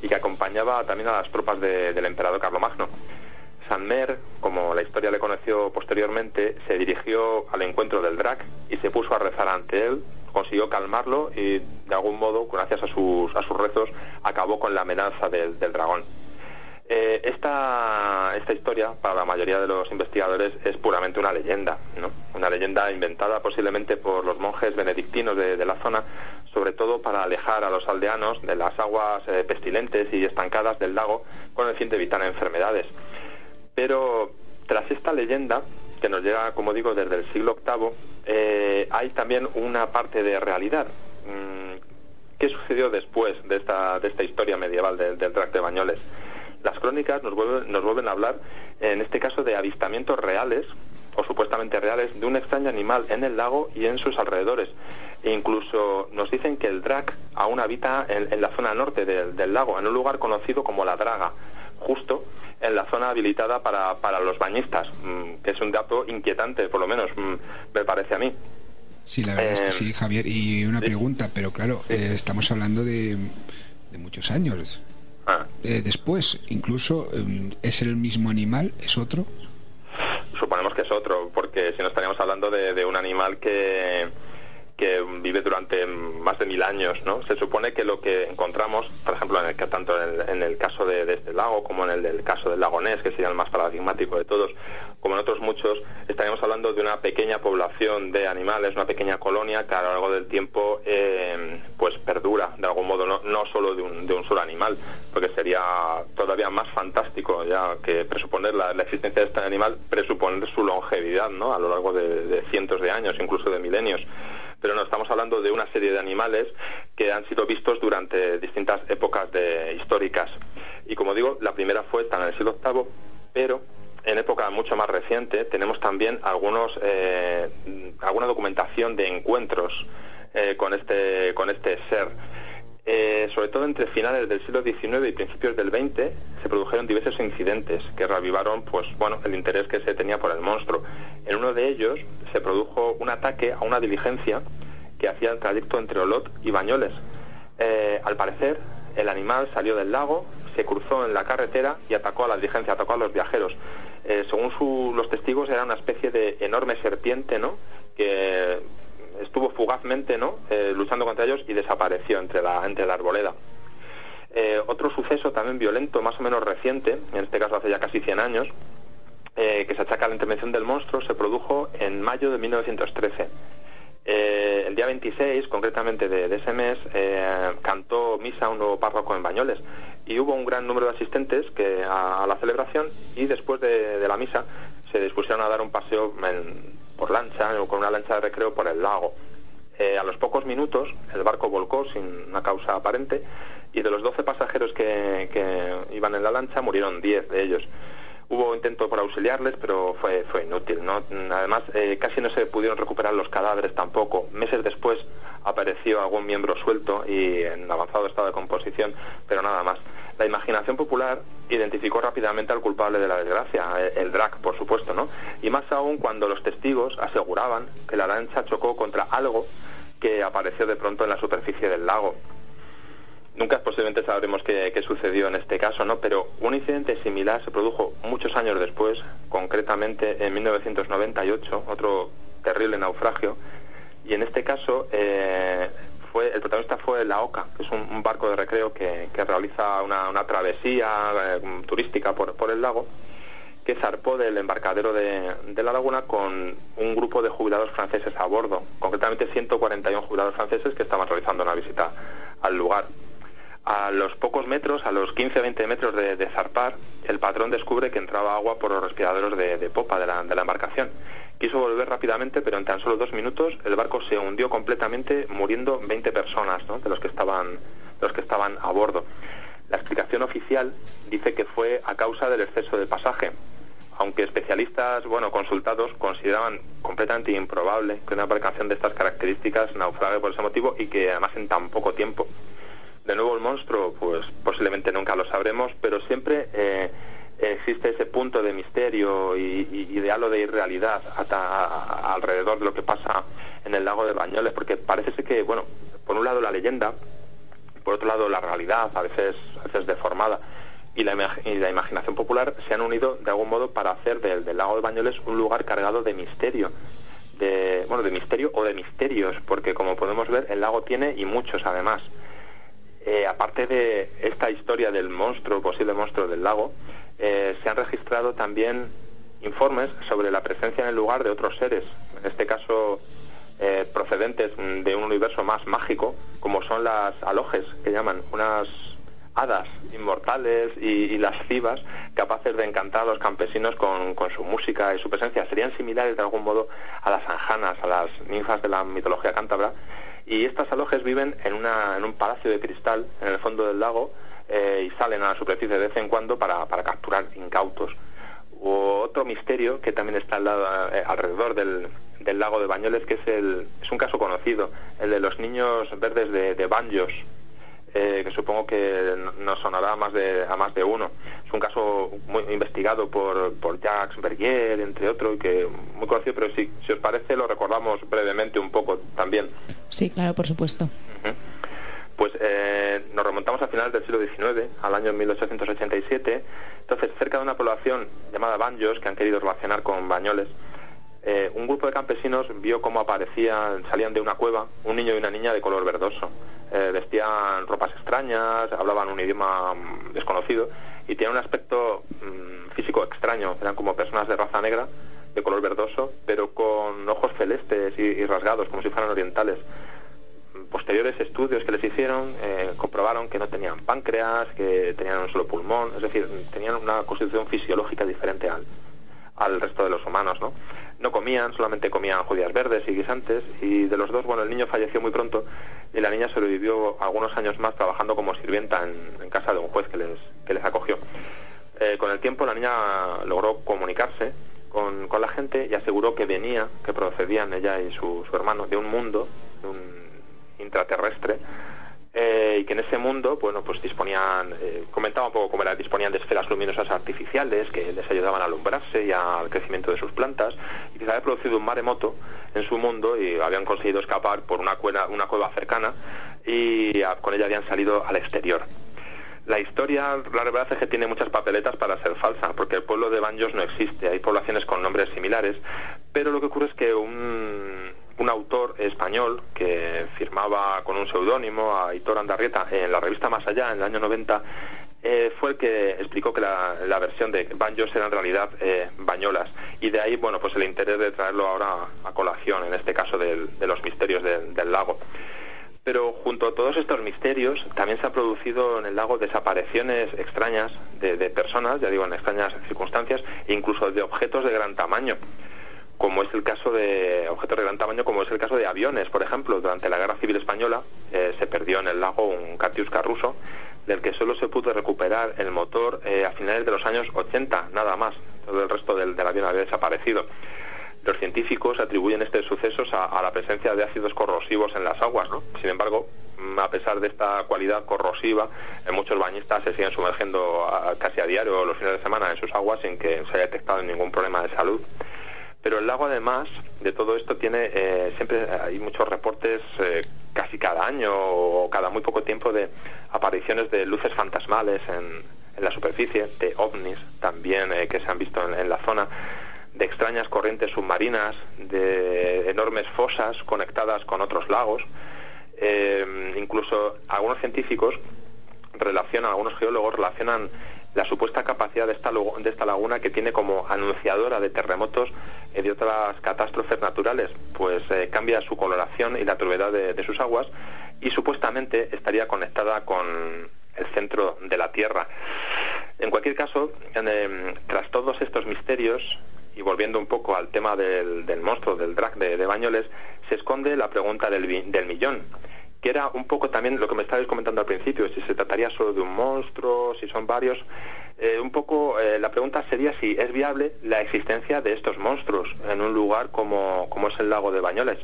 y que acompañaba también a las tropas del emperador Carlomagno. San Mer, como la historia le conoció posteriormente, se dirigió al encuentro del Drac y se puso a rezar ante él consiguió calmarlo y de algún modo, gracias a sus, a sus rezos, acabó con la amenaza del, dragón. Eh, esta, esta historia, para la mayoría de los investigadores, es puramente una leyenda, ¿no? una leyenda inventada posiblemente por los monjes benedictinos de, la zona, sobre todo para alejar a los aldeanos de las aguas eh, pestilentes y estancadas del lago con el fin de evitar enfermedades. Pero tras esta leyenda, que nos llega, como digo, desde el siglo VIII, eh, hay también una parte de realidad. Mm, ¿Qué sucedió después de esta, de esta historia medieval del, del de Bañoles? Las crónicas nos vuelven, nos vuelven a hablar, en este caso, de avistamientos reales o supuestamente reales de un extraño animal en el lago y en sus alrededores. E incluso nos dicen que el drac aún habita en, la zona norte del, del, lago, en un lugar conocido como la Draga, justo en la zona habilitada para, para los bañistas, mm, que es un dato inquietante, por lo menos mm, me parece a mí. Sí, la verdad es que eh, sí, Javier. Y una pregunta, pero claro, eh, estamos hablando de, de muchos años. Ah. Eh, después, incluso, ¿es el mismo animal? ¿Es otro? Suponemos que es otro, porque si no estaríamos hablando de, de un animal que que vive durante más de mil años, ¿no? Se supone que lo que encontramos, por ejemplo, en el, tanto en el, caso de, este lago como en el caso del lago Ness, que sería el más paradigmático de todos, como en otros muchos, estaríamos hablando de una pequeña población de animales, una pequeña colonia que a lo largo del tiempo eh, pues perdura de algún modo, no, no solo de un, de un, solo animal, porque sería todavía más fantástico ya que presuponer la, existencia de este animal, presuponer su longevidad, ¿no? A lo largo de cientos de años, incluso de milenios pero no estamos hablando de una serie de animales que han sido vistos durante distintas épocas históricas. Y como digo, la primera fue en el siglo VIII, pero en época mucho más reciente tenemos también algunos, eh, alguna documentación de encuentros eh, con, este, con este ser. Eh, sobre todo entre finales del siglo XIX y principios del XX se produjeron diversos incidentes que reavivaron pues bueno el interés que se tenía por el monstruo. En uno de ellos se produjo un ataque a una diligencia que hacía el trayecto entre Olot y Bañoles. Eh, al parecer el animal salió del lago, se cruzó en la carretera y atacó a la diligencia, atacó a los viajeros. Eh, según los testigos era una especie de enorme serpiente, ¿no? Que estuvo fugazmente ¿no? Eh, luchando contra ellos y desapareció entre la, entre la arboleda. Eh, otro suceso también violento, más o menos reciente, en este caso hace ya casi 100 años, eh, que se achaca a la intervención del monstruo, se produjo en mayo de 1913. el día 26, concretamente de, ese mes, cantó misa un nuevo párroco en Bañoles y hubo un gran número de asistentes que, a, la celebración y después de, de la misa se dispusieron a dar un paseo por lancha, con una lancha de recreo por el lago. Eh, a los pocos minutos el barco volcó sin una causa aparente y de los 12 pasajeros que, que iban en la lancha murieron 10 de ellos. Hubo intento por auxiliarles, pero fue, fue inútil. ¿no? Además, eh, casi no se pudieron recuperar los cadáveres tampoco. Meses después apareció algún miembro suelto y en avanzado estado de composición, pero nada más. La imaginación popular identificó rápidamente al culpable de la desgracia, eh, el drag, por supuesto, ¿no? Y más aún cuando los testigos aseguraban que la lancha chocó contra algo que apareció de pronto en la superficie del lago. Nunca posiblemente sabremos qué, sucedió en este caso, ¿no? Pero un incidente similar se produjo muchos años después, concretamente en 1998, otro terrible naufragio, y en este caso eh, fue el protagonista fue la Oca, que es un, barco de recreo que, realiza una, travesía eh, turística por, por, el lago, que zarpó del embarcadero de, de, la laguna con un grupo de jubilados franceses a bordo, concretamente 141 jubilados franceses que estaban realizando una visita al lugar. A los pocos metros, a los 15-20 metros de, zarpar, el patrón descubre que entraba agua por los respiraderos de, popa de la, embarcación. Quiso volver rápidamente, pero en tan solo dos minutos el barco se hundió completamente, muriendo 20 personas de, los que estaban, los que estaban a bordo. La explicación oficial dice que fue a causa del exceso de pasaje, aunque especialistas, bueno, consultados consideraban completamente improbable que una embarcación de estas características naufrague por ese motivo y que además en tan poco tiempo. De nuevo el monstruo, pues posiblemente nunca lo sabremos, pero siempre eh, existe ese punto de misterio y, y, de halo de irrealidad alrededor de lo que pasa en el lago de Bañoles, porque parece que, bueno, por un lado la leyenda, por otro lado la realidad, a veces, a veces deformada, y la, la, imaginación popular se han unido de algún modo para hacer del, del, lago de Bañoles un lugar cargado de misterio. De, bueno, de misterio o de misterios, porque como podemos ver, el lago tiene y muchos además. Eh, aparte de esta historia del monstruo, posible monstruo del lago, eh, se han registrado también informes sobre la presencia en el lugar de otros seres, en este caso eh, procedentes de un universo más mágico, como son las alojes, que llaman, unas hadas inmortales y, las cibas capaces de encantar a los campesinos con, con, su música y su presencia. Serían similares de algún modo a las anjanas, a las ninfas de la mitología cántabra, y estas alojes viven en, una, en un palacio de cristal en el fondo del lago eh, y salen a la superficie de vez en cuando para, para capturar incautos. O otro misterio que también está al lado, eh, alrededor del, del, lago de Bañoles, que es, el, es un caso conocido, el de los niños verdes de, de Banjos, eh, que supongo que nos sonará a más de, a más de uno. Es un caso muy investigado por, por Jacques Bergier, entre otros, que muy conocido, pero si, si os parece lo recordamos brevemente un poco también. Sí, claro, por supuesto. Pues eh, nos remontamos a finales del siglo XIX, al año 1887. Entonces, cerca de una población llamada Banjos, que han querido relacionar con Bañoles, eh, un grupo de campesinos vio cómo aparecían, salían de una cueva un niño y una niña de color verdoso. Eh, vestían ropas extrañas, hablaban un idioma mm, desconocido y tenían un aspecto mm, físico extraño. Eran como personas de raza negra, de color verdoso, pero con ojos celestes y, rasgados, como si fueran orientales. Posteriores estudios que les hicieron eh, comprobaron que no tenían páncreas, que tenían un solo pulmón, es decir, tenían una constitución fisiológica diferente al, al resto de los humanos, ¿no? no comían, solamente comían judías verdes y guisantes, y de los dos, bueno, el niño falleció muy pronto y la niña sobrevivió algunos años más trabajando como sirvienta en, casa de un juez que les, que les acogió. Eh, con el tiempo la niña logró comunicarse con, con, la gente y aseguró que venía, que procedían ella y su, su hermano de un mundo, de un intraterrestre, eh, y que en ese mundo, bueno, pues disponían, eh, comentaba un poco cómo era, disponían de esferas luminosas artificiales que les ayudaban a alumbrarse y al crecimiento de sus plantas, y que se había producido un maremoto en su mundo y habían conseguido escapar por una cueva, una cueva cercana y con ella habían salido al exterior. La historia, la verdad es que tiene muchas papeletas para ser falsa, porque el pueblo de Banjos no existe, hay poblaciones con nombres similares, pero lo que ocurre es que un, un autor español que firmaba con un seudónimo a Hitor Andarrieta en la revista Más Allá en el año 90 eh, fue el que explicó que la, versión de Banjos era en realidad eh, Bañolas. Y de ahí bueno pues el interés de traerlo ahora a colación en este caso de los misterios del lago. Pero junto a todos estos misterios, también se han producido en el lago desapariciones extrañas de, personas, ya digo, en extrañas circunstancias, e incluso de objetos de gran tamaño, como es el caso de objetos de gran tamaño, como es el caso de aviones, por ejemplo, durante la Guerra Civil Española eh, se perdió en el lago un Katiuska ruso, del que solo se pudo recuperar el motor eh, a finales de los años 80, nada más. Todo el resto del, avión había desaparecido. Los científicos atribuyen estos sucesos a, la presencia de ácidos corrosivos en las aguas, ¿no? Sin embargo, mm, a pesar de esta cualidad corrosiva, muchos bañistas se siguen sumergiendo casi a diario los fines de semana en sus aguas sin que se haya detectado ningún problema de salud. Pero el lago, además de todo esto, tiene eh, siempre hay muchos reportes eh, casi cada año o cada muy poco tiempo de apariciones de luces fantasmales en, la superficie, de ovnis también eh, que se han visto en la zona de extrañas corrientes submarinas, de enormes fosas conectadas con otros lagos. Eh, incluso algunos científicos relacionan, algunos geólogos relacionan la supuesta capacidad de esta, de esta laguna que tiene como anunciadora de terremotos y de otras catástrofes naturales, pues eh, cambia su coloración y la turbiedad de, sus aguas y supuestamente estaría conectada con el centro de la Tierra. En cualquier caso, eh, tras todos estos misterios, y volviendo un poco al tema del, monstruo, del drag de, Bañoles, se esconde la pregunta del, del millón, que era un poco también lo que me estabais comentando al principio, si se trataría solo de un monstruo, si son varios. Eh, un poco eh, la pregunta sería si es viable la existencia de estos monstruos en un lugar como, como es el lago de Bañoles.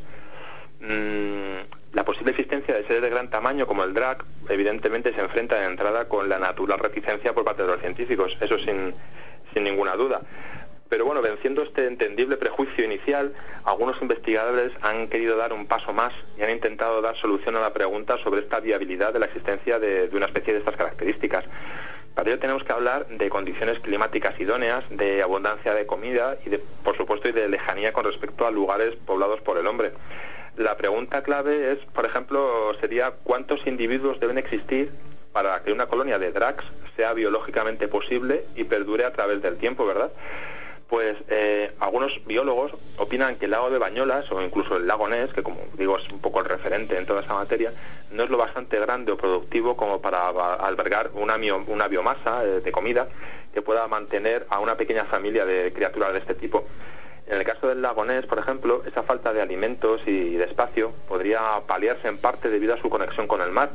Mm, la posible existencia de seres de gran tamaño como el drag evidentemente se enfrenta de entrada con la natural reticencia por parte de los científicos, eso sin, sin ninguna duda. Pero bueno, venciendo este entendible prejuicio inicial, algunos investigadores han querido dar un paso más y han intentado dar solución a la pregunta sobre esta viabilidad de la existencia de, una especie de estas características. Para ello tenemos que hablar de condiciones climáticas idóneas, de abundancia de comida y, de, por supuesto, y de lejanía con respecto a lugares poblados por el hombre. La pregunta clave es, por ejemplo, sería cuántos individuos deben existir para que una colonia de drags sea biológicamente posible y perdure a través del tiempo, ¿verdad? Pues eh, algunos biólogos opinan que el lago de Bañolas o incluso el lago que como digo es un poco el referente en toda esa materia, no es lo bastante grande o productivo como para albergar una, una biomasa eh, de comida que pueda mantener a una pequeña familia de criaturas de este tipo. En el caso del lago por ejemplo, esa falta de alimentos y de espacio podría paliarse en parte debido a su conexión con el mar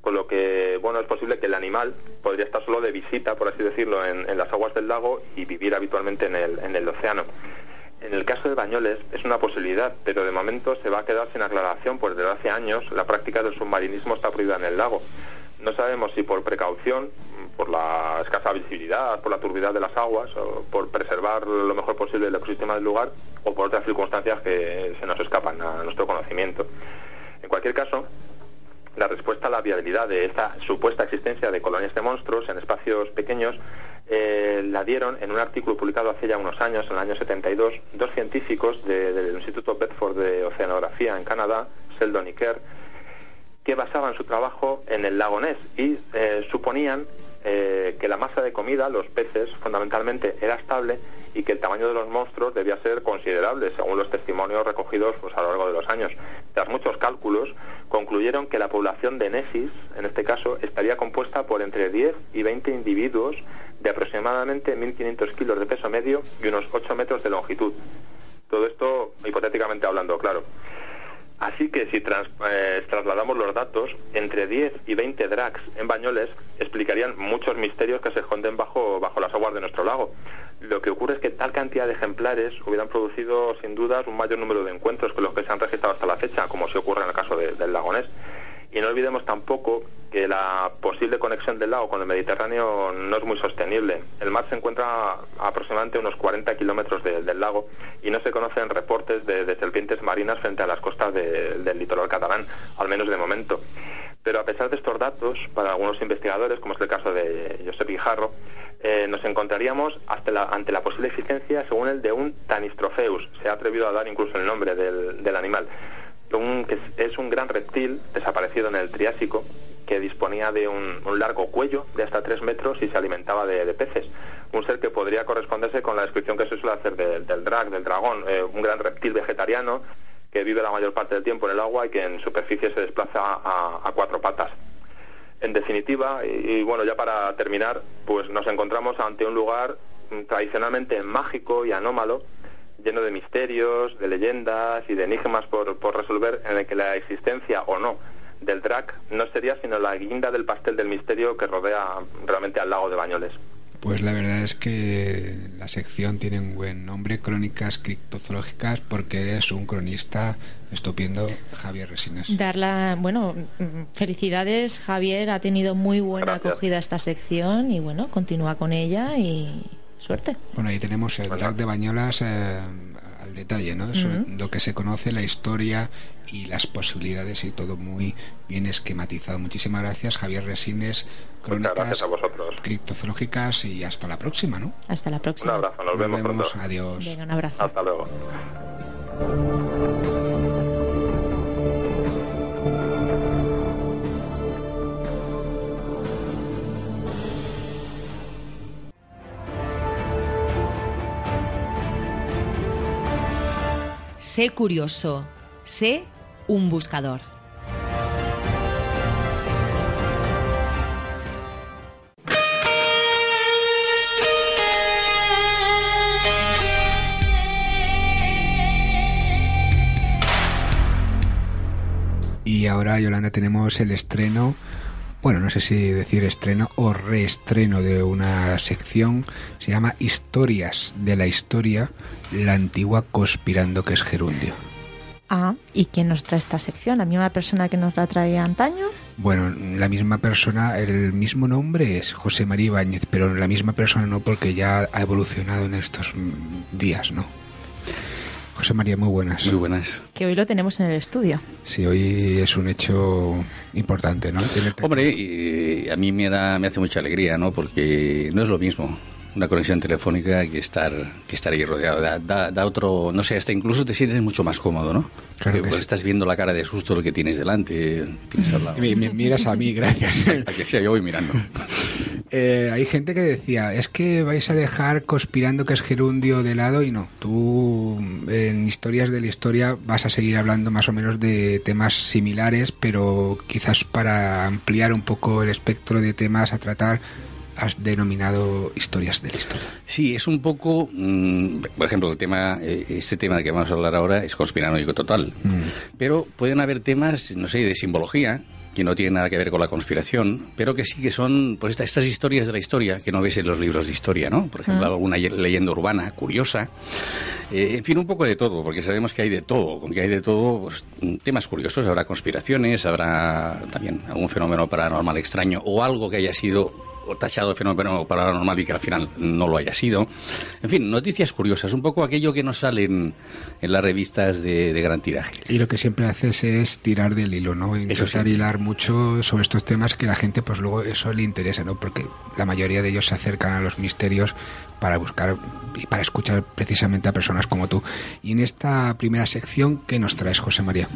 con lo que, bueno, es posible que el animal podría estar solo de visita, por así decirlo, en, las aguas del lago y vivir habitualmente en el, en el océano. En el caso de Bañoles es una posibilidad, pero de momento se va a quedar sin aclaración, pues desde hace años la práctica del submarinismo está prohibida en el lago. No sabemos si por precaución, por la escasa visibilidad, por la turbidez de las aguas, o por preservar lo mejor posible el ecosistema del lugar, o por otras circunstancias que se nos escapan a nuestro conocimiento. En cualquier caso, la respuesta a la viabilidad de esta supuesta existencia de colonias de monstruos en espacios pequeños eh, la dieron en un artículo publicado hace ya unos años, en el año 72, dos científicos del Instituto Bedford de Oceanografía en Canadá, Sheldon y Kerr, que basaban su trabajo en el lago Ness y eh, suponían eh, que la masa de comida, los peces, fundamentalmente era estable y que el tamaño de los monstruos debía ser considerable, según los testimonios recogidos pues, a lo largo de los años. Tras muchos cálculos, concluyeron que la población de Nesis, en este caso, estaría compuesta por entre 10 y 20 individuos de aproximadamente 1.500 kilos de peso medio y unos 8 metros de longitud. Todo esto hipotéticamente hablando, claro. Así que si eh, trasladamos los datos, entre 10 y 20 drags en bañoles explicarían muchos misterios que se esconden bajo, bajo las aguas de nuestro lago. Lo que ocurre es que tal cantidad de ejemplares hubieran producido sin dudas un mayor número de encuentros que los que se han registrado hasta la fecha, como se ocurre en el caso del lagonés. Y no olvidemos tampoco que la posible conexión del lago con el Mediterráneo no es muy sostenible. El mar se encuentra a aproximadamente unos 40 kilómetros del lago y no se conocen reportes de, serpientes marinas frente a las costas del litoral catalán, al menos de momento. Pero a pesar de estos datos, para algunos investigadores, como es el caso de Josep Guijarro, eh, nos encontraríamos hasta ante la posible existencia, según el de un Tanistrofeus. Se ha atrevido a dar incluso el nombre del, animal. Que es, un gran reptil desaparecido en el Triásico que disponía de un, largo cuello de hasta 3 metros y se alimentaba de, peces. Un ser que podría corresponderse con la descripción que se suele hacer del drag, del dragón, eh, un gran reptil vegetariano que vive la mayor parte del tiempo en el agua y que en superficie se desplaza a, cuatro patas. En definitiva, y, bueno, ya para terminar, pues nos encontramos ante un lugar tradicionalmente mágico y anómalo, lleno de misterios, de leyendas y de enigmas por, por resolver, en el que la existencia o no del DRAC no sería sino la guinda del pastel del misterio que rodea realmente al lago de Bañoles. Pues la verdad es que la sección tiene un buen nombre, Crónicas Criptozoológicas, porque es un cronista estupendo, Javier Resines. Darla, bueno, felicidades, Javier, ha tenido muy buena acogida esta sección y bueno, continúa con ella y suerte. Bueno, ahí tenemos el drag de Bañolas eh, al detalle, ¿no? Lo que se conoce, la historia y las posibilidades y todo muy bien esquematizado. Muchísimas gracias, Javier Resines, Crónicas gracias a vosotros. Criptozoológicas y hasta la próxima, ¿no? Hasta la próxima. Un abrazo, nos, vemos, pronto. Adiós. Venga, un abrazo. Hasta luego. Sé curioso. Sé un buscador. Y ahora, Yolanda, tenemos el estreno, bueno, no sé si decir estreno o reestreno de una sección, se llama Historias de la Historia, la antigua conspirando que es gerundio. Ah, ¿y quién nos trae esta sección? ¿La misma persona que nos la traía antaño? Bueno, la misma persona, el mismo nombre es José María Ibáñez, pero la misma persona no porque ya ha evolucionado en estos días, ¿no? José María, muy buenas. Muy buenas. Que hoy lo tenemos en el estudio. Sí, hoy es un hecho importante, ¿no? Hombre, a mí me, da, me hace mucha alegría, ¿no? Porque no es lo mismo una conexión telefónica que estar que estar ahí rodeado. Da, da, otro no sé hasta incluso te sientes mucho más cómodo no claro pues estás viendo la cara de susto lo que tienes delante tienes al lado. Me, miras a mí gracias. A que sea yo voy mirando. Eh, hay gente que decía es que vais a dejar conspirando que es gerundio de lado y no. Tú en historias de la historia vas a seguir hablando más o menos de temas similares pero quizás para ampliar un poco el espectro de temas a tratar has denominado historias de la historia. Sí, es un poco, mm, por ejemplo, el tema, eh, este tema del que vamos a hablar ahora es conspiranoico total, mm. pero pueden haber temas, no sé, de simbología, que no tienen nada que ver con la conspiración, pero que sí que son pues estas historias de la historia que no ves en los libros de historia, ¿no? Por ejemplo, mm. alguna leyenda urbana curiosa, eh, en fin, un poco de todo, porque sabemos que hay de todo, como que hay de todo, pues, temas curiosos, habrá conspiraciones, habrá también algún fenómeno paranormal extraño o algo que haya sido tachado de fenómeno paranormal y que al final no lo haya sido. En fin, noticias curiosas, un poco aquello que nos salen en las revistas de, gran tiraje. Y lo que siempre haces es tirar del hilo, ¿no? Intentar hilar mucho sobre estos temas que la gente, pues luego eso le interesa, ¿no? Porque la mayoría de ellos se acercan a los misterios para buscar y para escuchar precisamente a personas como tú. Y en esta primera sección, ¿qué nos traes, José María?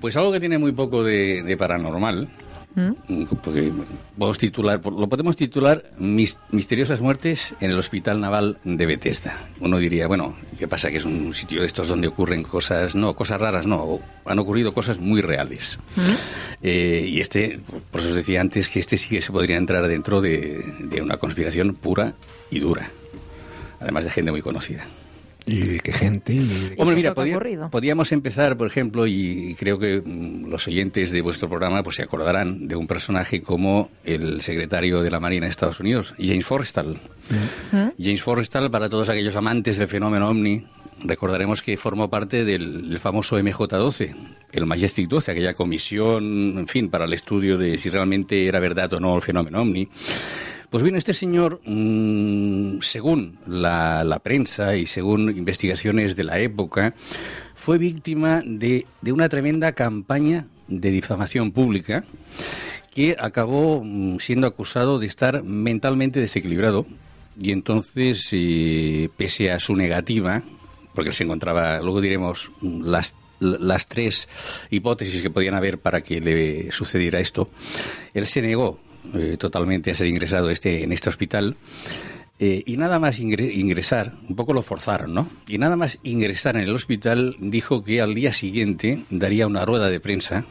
Pues algo que tiene muy poco de paranormal, ¿Mm? Porque titular, lo podemos titular Misteriosas muertes en el Hospital Naval de Bethesda. Uno diría, bueno, ¿qué pasa? Que es un sitio de estos donde ocurren cosas, no, cosas raras, no, han ocurrido cosas muy reales. ¿Mm? Eh, y este, por eso os decía antes que este sí que se podría entrar dentro de, de una conspiración pura y dura, además de gente muy conocida. ¿Y qué gente? Hombre, mira, podríamos empezar, por ejemplo, y creo que mm, los oyentes de vuestro programa pues se acordarán de un personaje como el secretario de la Marina de Estados Unidos, James Forrestal. ¿Mm? James Forrestal, para todos aquellos amantes del fenómeno OVNI, recordaremos que formó parte del, famoso MJ-12, el Majestic 12, aquella comisión, en fin, para el estudio de si realmente era verdad o no el fenómeno OVNI. Pues bien, este señor, mm, según la, prensa y según investigaciones de la época, fue víctima de, una tremenda campaña de difamación pública que acabó mm, siendo acusado de estar mentalmente desequilibrado y entonces, eh, pese a su negativa, porque se encontraba, luego diremos, mm, las, las tres hipótesis que podían haber para que le sucediera esto, él se negó eh, totalmente a ser ingresado este, en este hospital. Eh, y nada más ingresar, un poco lo forzaron, ¿no? Y nada más ingresar en el hospital dijo que al día siguiente daría una rueda de prensa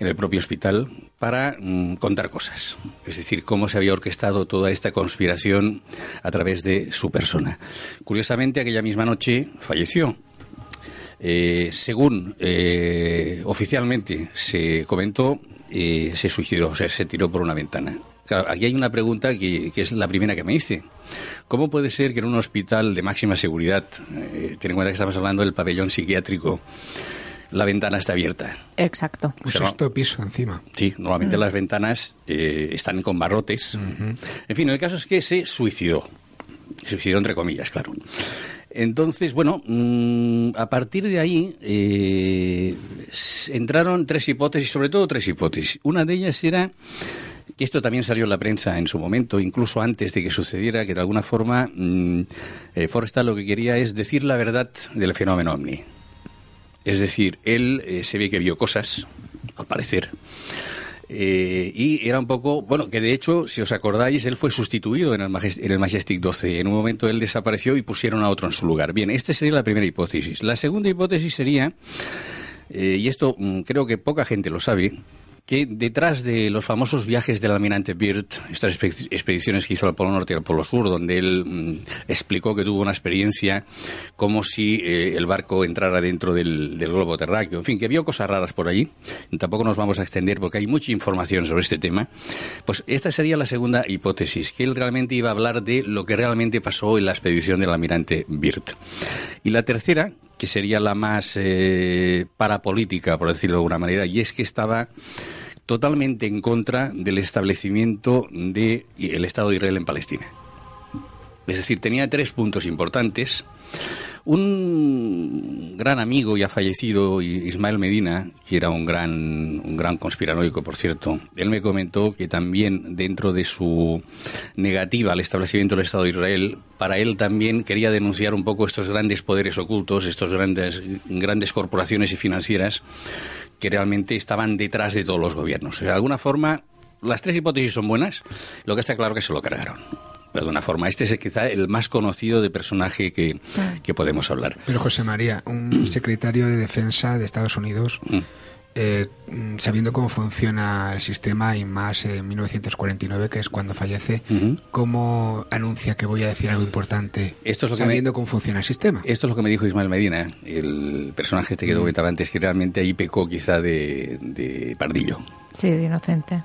en el propio hospital para mm, contar cosas. Es decir, cómo se había orquestado toda esta conspiración a través de su persona. Curiosamente, aquella misma noche falleció. Eh, según oficialmente se comentó, se suicidó, o sea, se tiró por una ventana. Claro, aquí hay una pregunta que, es la primera que me hice. ¿Cómo puede ser que en un hospital de máxima seguridad, eh, ten en cuenta que estamos hablando del pabellón psiquiátrico, la ventana está abierta? Exacto. Un sexto piso encima. Sí, normalmente mm. las ventanas eh, están con barrotes. En fin, el caso es que se suicidó. Suicidó entre comillas, claro. Entonces, bueno, mm, a partir de ahí eh, entraron tres hipótesis, sobre todo tres hipótesis. Una de ellas era esto también salió en la prensa en su momento, incluso antes de que sucediera, que de alguna forma mm, eh, Forrestal lo que quería es decir la verdad del fenómeno ovni. Es decir, él eh, se ve que vio cosas, al parecer, eh, y era un poco, bueno, que de hecho, si os acordáis, él fue sustituido en el, Majestic, en el Majestic 12. En un momento él desapareció y pusieron a otro en su lugar. Bien, esta sería la primera hipótesis. La segunda hipótesis sería, y esto mm, creo que poca gente lo sabe, que detrás de los famosos viajes del almirante Byrd, estas expediciones que hizo al Polo Norte y al Polo Sur, donde él mm, explicó que tuvo una experiencia como si eh, el barco entrara dentro del, globo terráqueo, en fin, que vio cosas raras por allí, tampoco nos vamos a extender porque hay mucha información sobre este tema, pues esta sería la segunda hipótesis, que él realmente iba a hablar de lo que realmente pasó en la expedición del almirante Byrd. Y la tercera, que sería la más eh, parapolítica, por decirlo de alguna manera, y es que estaba totalmente en contra del establecimiento del Estado de Israel en Palestina. Es decir, tenía tres puntos importantes. Un gran amigo ya fallecido, Ismael Medina, que era un gran, un gran conspiranoico, por cierto, él me comentó que también dentro de su negativa al establecimiento del Estado de Israel, para él también quería denunciar un poco estos grandes poderes ocultos, estos grandes, grandes corporaciones y financieras que realmente estaban detrás de todos los gobiernos. de alguna forma, las tres hipótesis son buenas, lo que está claro que se lo cargaron. De alguna forma, este es quizá el más conocido de personaje que, que podemos hablar. Pero José María, un secretario de Defensa de Estados Unidos, mm. Eh, sabiendo cómo funciona el sistema y más en 1949, que es cuando fallece, ¿cómo anuncia que voy a decir algo importante esto es lo sabiendo cómo funciona el sistema? Esto es lo que me dijo Ismael Medina, el personaje este que comentaba antes, que realmente ahí pecó quizá de, de pardillo. Sí, de inocente.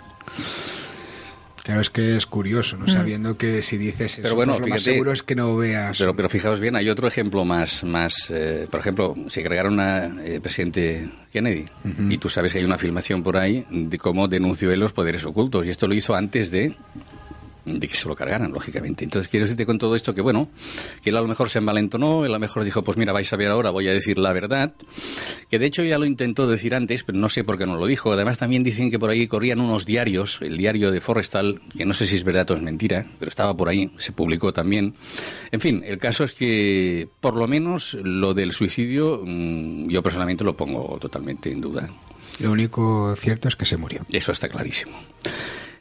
Claro, es que es curioso, ¿no? Mm. Sabiendo que si dices eso, pero bueno, pues lo más seguro es que no veas. Pero, pero fijaos bien, hay otro ejemplo más, más eh, por ejemplo, se cargaron a eh, presidente Kennedy y tú sabes que hay una filmación por ahí de cómo denunció él los poderes ocultos y esto lo hizo antes de de que se lo cargaran, lógicamente. Entonces, quiero decirte con todo esto que, bueno, que él a lo mejor se envalentonó, él a lo mejor dijo, pues mira, vais a ver ahora, voy a decir la verdad, que de hecho ya lo intentó decir antes, pero no sé por qué no lo dijo. Además, también dicen que por ahí corrían unos diarios, el diario de Forrestal, que no sé si es verdad o es mentira, pero estaba por ahí, se publicó también. En fin, el caso es que, por lo menos, lo del suicidio, mm, yo personalmente lo pongo totalmente en duda. Lo único cierto es que se murió. Eso está clarísimo.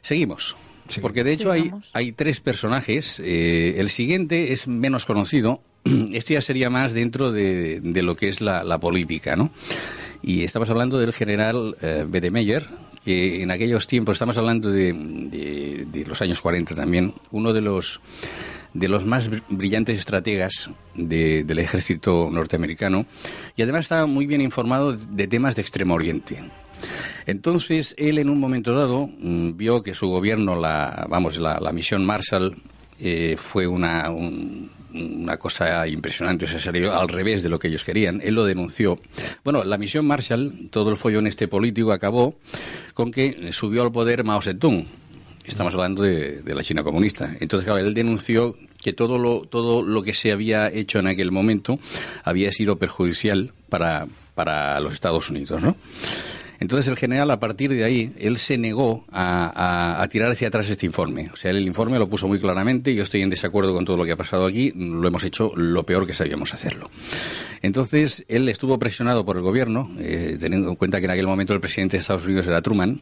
Seguimos. Porque de hecho hay, hay tres personajes. Eh, el siguiente es menos conocido. Este ya sería más dentro de, de lo que es la, política, ¿no? Y estamos hablando del general eh, Bedemeyer, que en aquellos tiempos, estamos hablando de, de, los años 40 también, uno de los de los más brillantes estrategas del ejército norteamericano y además estaba muy bien informado de temas de Extremo Oriente. Entonces, él en un momento dado mm, vio que su gobierno, la, vamos, la, misión Marshall, eh, fue una, una cosa impresionante, o sea, salió al revés de lo que ellos querían. Él lo denunció. Bueno, la misión Marshall, todo el follón este político acabó con que subió al poder Mao Zedong. Estamos hablando de, de la China comunista. Entonces, claro, él denunció que todo lo, todo lo que se había hecho en aquel momento había sido perjudicial para, para los Estados Unidos, ¿no? Entonces el general, a partir de ahí, él se negó a, tirar hacia atrás este informe. O sea, el informe lo puso muy claramente, yo estoy en desacuerdo con todo lo que ha pasado aquí, lo hemos hecho lo peor que sabíamos hacerlo. Entonces, él estuvo presionado por el gobierno, eh, teniendo en cuenta que en aquel momento el presidente de Estados Unidos era Truman,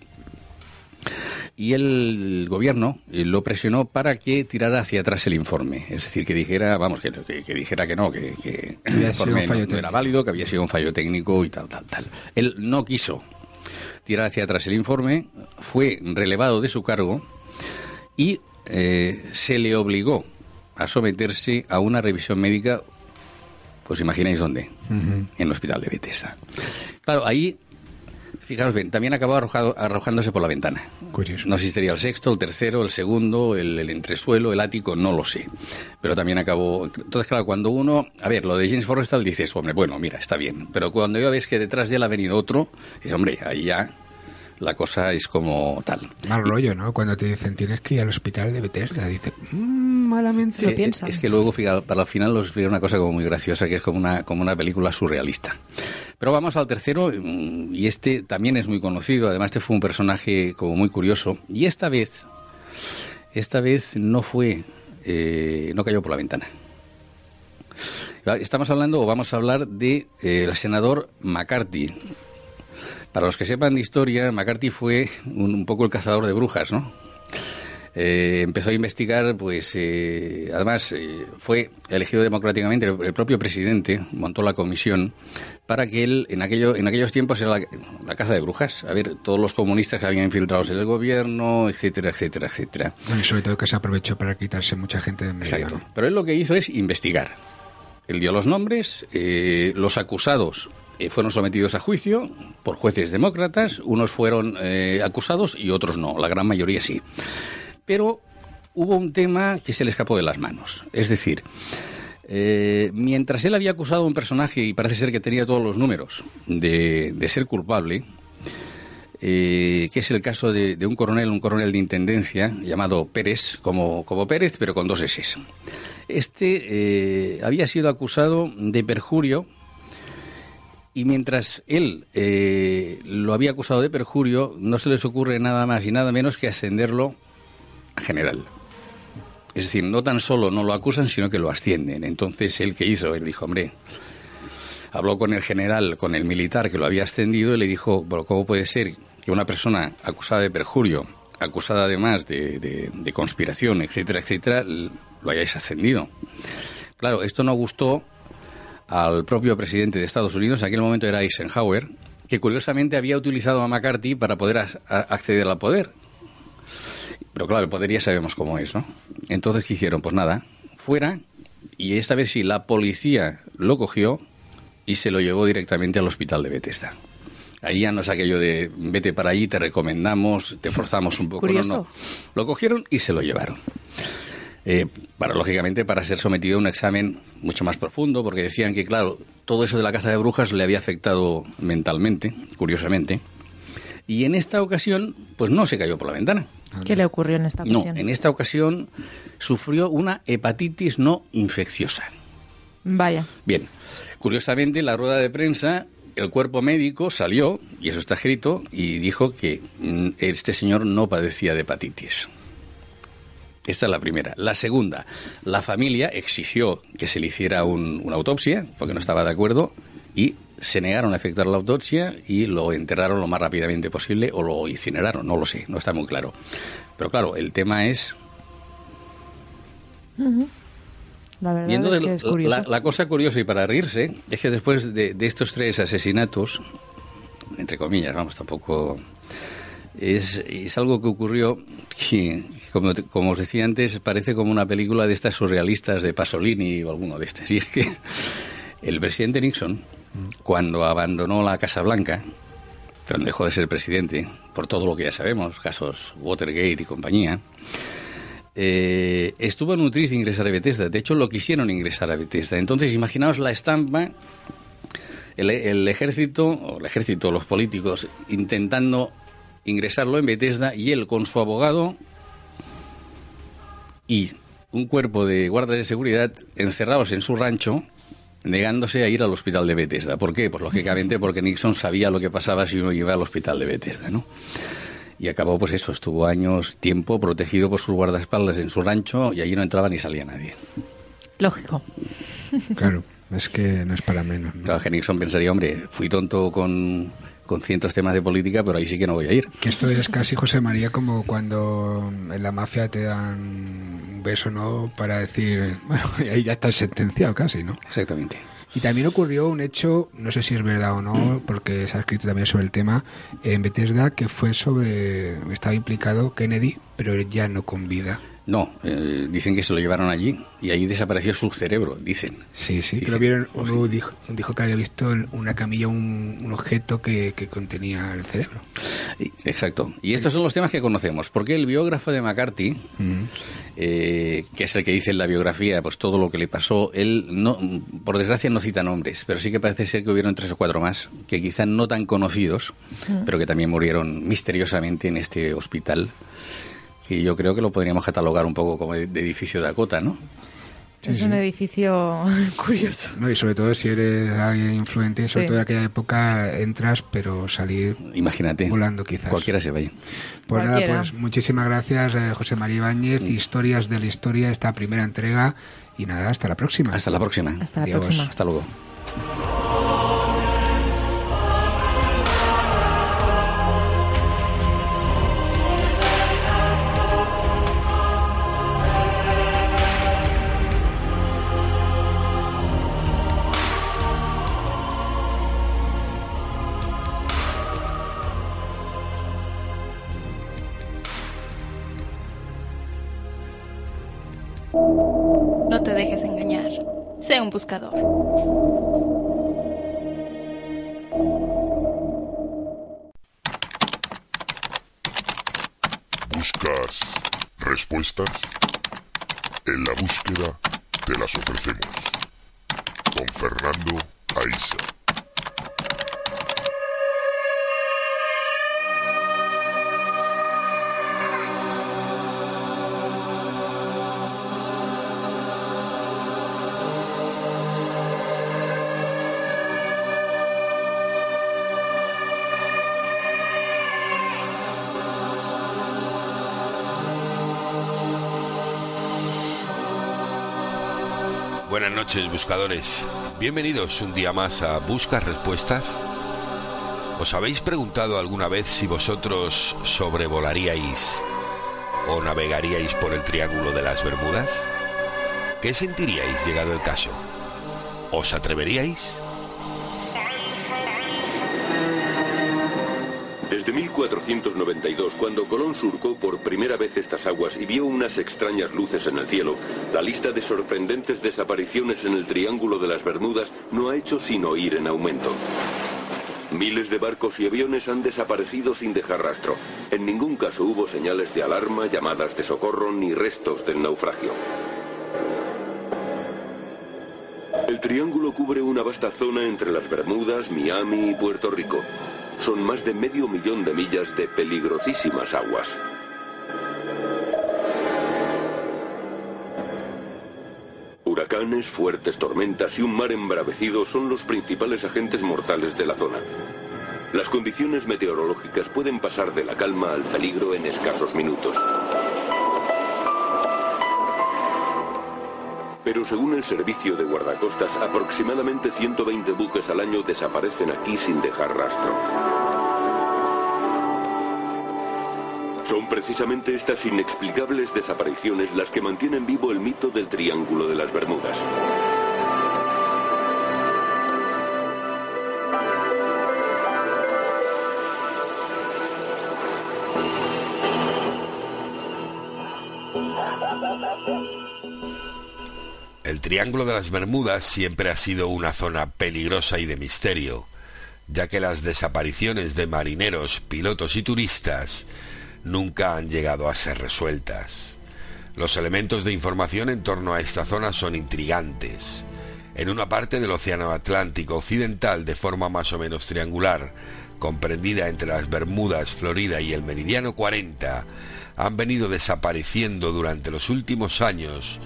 y el gobierno lo presionó para que tirara hacia atrás el informe. Es decir, que dijera, vamos, que, que, dijera que no, que, el informe no, era válido, que había sido un fallo técnico y tal, tal, tal. Él no quiso tirar hacia atrás el informe, fue relevado de su cargo y eh, se le obligó a someterse a una revisión médica, pues imagináis dónde, en el hospital de Bethesda. Claro, ahí Fijaros bien, también acabó arrojándose por la ventana. Curioso. No sé si sería el sexto, el tercero, el segundo, el, entresuelo, el ático, no lo sé. Pero también acabó. Entonces, claro, cuando uno. A ver, lo de James Forrestal dices, hombre, bueno, mira, está bien. Pero cuando ya ves que detrás de él ha venido otro, dices, hombre, ahí ya la cosa es como tal. Mal rollo, ¿no? Cuando te dicen tienes que ir al hospital de Bethesda, dice mmm, malamente lo piensa. Es que luego, para el final, los explica una cosa como muy graciosa, que es como una, como una película surrealista. Pero vamos al tercero, mm, y este también es muy conocido, además este fue un personaje como muy curioso, y esta vez, esta vez no fue, eh, no cayó por la ventana. Estamos hablando, o vamos a hablar, del de, eh, senador McCarthy, para los que sepan de historia, McCarthy fue un, poco el cazador de brujas, ¿no? Eh, empezó a investigar, pues además fue elegido democráticamente el, propio presidente, montó la comisión para que él en aquello en aquellos tiempos era la, caza de brujas, a ver todos los comunistas que habían infiltrado en el gobierno, etcétera, etcétera, etcétera. y sobre todo que se aprovechó para quitarse mucha gente de medio. Exacto. Pero él lo que hizo es investigar. Él dio los nombres, los acusados eh, fueron sometidos a juicio por jueces demócratas, unos fueron eh, acusados y otros no, la gran mayoría sí. Pero hubo un tema que se le escapó de las manos, es decir, eh, mientras él había acusado a un personaje y parece ser que tenía todos los números de, ser culpable, que es el caso de, un coronel, un coronel de intendencia llamado Pérez, como, como Pérez, pero con dos S. Este había sido acusado de perjurio y mientras él eh, lo había acusado de perjurio, no se les ocurre nada más y nada menos que ascenderlo a general. Es decir, no tan solo no lo acusan, sino que lo ascienden. Entonces, ¿él qué hizo? Él dijo, hombre, habló con el general, con el militar que lo había ascendido y le dijo, bueno, ¿cómo puede ser que una persona acusada de perjurio, acusada además de, de conspiración, etcétera, etcétera, lo hayáis ascendido? Claro, esto no gustó al propio presidente de Estados Unidos, en aquel momento era Eisenhower, que curiosamente había utilizado a McCarthy para poder acceder al poder. Pero claro, el poder ya sabemos cómo es, ¿no? Entonces, ¿qué hicieron? Pues nada, fuera, y esta vez sí, la policía lo cogió y se lo llevó directamente al hospital de Bethesda. Ahí ya no es aquello de vete para allí, te recomendamos, te forzamos un poco. No, no. Lo cogieron y se lo llevaron. Eh, para lógicamente para ser sometido a un examen mucho más profundo, porque decían que, claro, todo eso de la caza de brujas le había afectado mentalmente, curiosamente. Y en esta ocasión, pues no se cayó por la ventana. ¿Qué le ocurrió en esta ocasión? No, en esta ocasión sufrió una hepatitis no infecciosa. Vaya. Bien, curiosamente, la rueda de prensa, el cuerpo médico salió, y eso está escrito, y dijo que mm, este señor no padecía de hepatitis. Esta es la primera. La segunda, la familia exigió que se le hiciera una autopsia, porque no estaba de acuerdo, y se negaron a efectuar la autopsia y lo enterraron lo más rápidamente posible o lo incineraron, no lo sé, no está muy claro. Pero claro, el tema es... La verdad y entonces, es, que La, la, cosa curiosa y para reírse es que después de, de estos tres asesinatos, entre comillas, vamos, tampoco es, es, algo que ocurrió que, como, como, os decía antes, parece como una película de estas surrealistas de Pasolini o alguno de estas. Y es que el presidente Nixon, cuando abandonó la Casa Blanca, donde dejó de ser presidente, por todo lo que ya sabemos, casos Watergate y compañía, eh, estuvo en un de ingresar a Bethesda. De hecho, lo quisieron ingresar a Bethesda. Entonces, imaginaos la estampa, el, ejército, o el ejército, los políticos, intentando ingresarlo en Bethesda y él con su abogado y un cuerpo de guardias de seguridad encerrados en su rancho negándose a ir al hospital de Bethesda. ¿Por qué? Pues lógicamente porque Nixon sabía lo que pasaba si uno iba al hospital de Bethesda, ¿no? Y acabó, pues eso, estuvo años, tiempo, protegido por sus guardaespaldas en su rancho y allí no entraba ni salía nadie. Lógico. Claro, es que no es para menos. Claro, que Nixon pensaría, hombre, fui tonto con con cientos temas de política, pero ahí sí que no voy a ir. Que esto es casi, José María, como cuando en la mafia te dan un beso, ¿no? Para decir, bueno, ahí ya estás sentenciado casi, ¿no? Exactamente. Y también ocurrió un hecho, no sé si es verdad o no, mm. porque se ha escrito también sobre el tema, en Bethesda, que fue sobre, estaba implicado Kennedy, pero ya no con vida. No, eh, dicen que se lo llevaron allí y allí desapareció su cerebro, dicen. Sí, sí, pero vieron, uno dijo, dijo, que había visto en una camilla un, objeto que, contenía el cerebro. Exacto. Y estos son los temas que conocemos, porque el biógrafo de McCarthy, eh, que es el que dice en la biografía pues todo lo que le pasó, él, no, por desgracia, no cita nombres, pero sí que parece ser que hubieron tres o cuatro más, que quizá no tan conocidos, pero que también murieron misteriosamente en este hospital y yo creo que lo podríamos catalogar un poco como de edificio de Dakota, ¿no? es un edificio curioso. No, y sobre todo si eres alguien influente, sobre todo en aquella época entras, pero salir Imagínate, volando quizás. Cualquiera se vaya. Pues nada, pues muchísimas gracias eh, José María Ibáñez, mm. Historias de la Historia, esta primera entrega. Y nada, hasta la próxima. Hasta la próxima. Hasta la próxima. Hasta luego. Un buscador. ¿Buscas respuestas? En la búsqueda te las ofrecemos. Con Fernando Aisa. Noches, buscadores. Bienvenidos un día más a Buscas Respuestas. ¿Os habéis preguntado alguna vez si vosotros sobrevolaríais o navegaríais por el Triángulo de las Bermudas? ¿Qué sentiríais llegado el caso? ¿Os atreveríais? Desde 1492, cuando Colón surcó por primera vez estas aguas y vio unas extrañas luces en el cielo, la lista de sorprendentes desapariciones en el Triángulo de las Bermudas no ha hecho sino ir en aumento. Miles de barcos y aviones han desaparecido sin dejar rastro. En ningún caso hubo señales de alarma, llamadas de socorro ni restos del naufragio. El triángulo cubre una vasta zona entre las Bermudas, Miami y Puerto Rico son más de medio millón de millas de peligrosísimas aguas. Huracanes, fuertes tormentas y un mar embravecido son los principales agentes mortales de la zona. Las condiciones meteorológicas pueden pasar de la calma al peligro en escasos minutos. Pero según el servicio de guardacostas, aproximadamente 120 buques al año desaparecen aquí sin dejar rastro. Son precisamente estas inexplicables desapariciones las que mantienen vivo el mito del Triángulo de las Bermudas. Triángulo de las Bermudas siempre ha sido una zona peligrosa y de misterio, ya que las desapariciones de marineros, pilotos y turistas nunca han llegado a ser resueltas. Los elementos de información en torno a esta zona son intrigantes. En una parte del Océano Atlántico Occidental de forma más o menos triangular, comprendida entre las Bermudas, Florida y el Meridiano 40, han venido desapareciendo durante los últimos años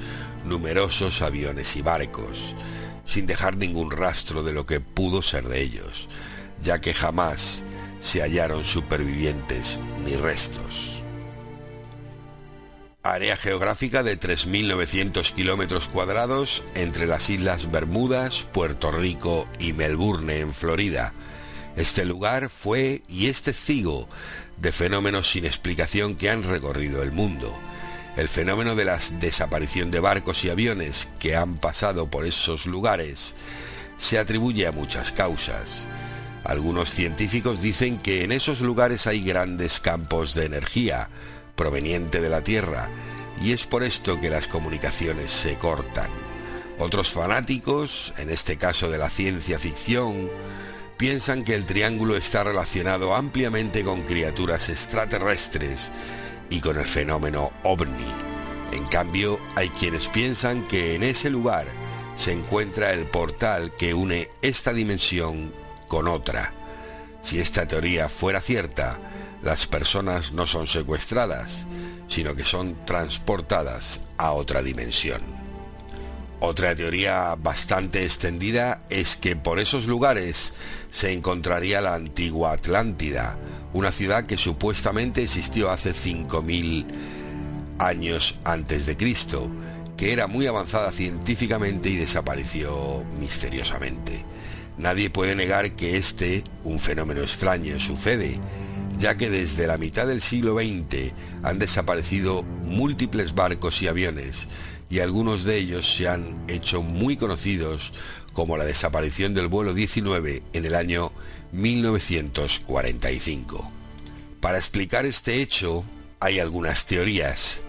numerosos aviones y barcos, sin dejar ningún rastro de lo que pudo ser de ellos, ya que jamás se hallaron supervivientes ni restos. Área geográfica de 3.900 kilómetros cuadrados entre las islas Bermudas, Puerto Rico y Melbourne, en Florida, Este lugar fue y es testigo de fenómenos sin explicación que han recorrido el mundo. El fenómeno de la desaparición de barcos y aviones que han pasado por esos lugares se atribuye a muchas causas. Algunos científicos dicen que en esos lugares hay grandes campos de energía proveniente de la Tierra y es por esto que las comunicaciones se cortan. Otros fanáticos, en este caso de la ciencia ficción, piensan que el triángulo está relacionado ampliamente con criaturas extraterrestres y con el fenómeno ovni. En cambio, hay quienes piensan que en ese lugar se encuentra el portal que une esta dimensión con otra. Si esta teoría fuera cierta, las personas no son secuestradas, sino que son transportadas a otra dimensión. Otra teoría bastante extendida es que por esos lugares se encontraría la antigua Atlántida, una ciudad que supuestamente existió hace 5.000 años antes de Cristo, que era muy avanzada científicamente y desapareció misteriosamente. Nadie puede negar que este, un fenómeno extraño, sucede, ya que desde la mitad del siglo XX han desaparecido múltiples barcos y aviones, y algunos de ellos se han hecho muy conocidos como la desaparición del vuelo 19 en el año 1945. Para explicar este hecho hay algunas teorías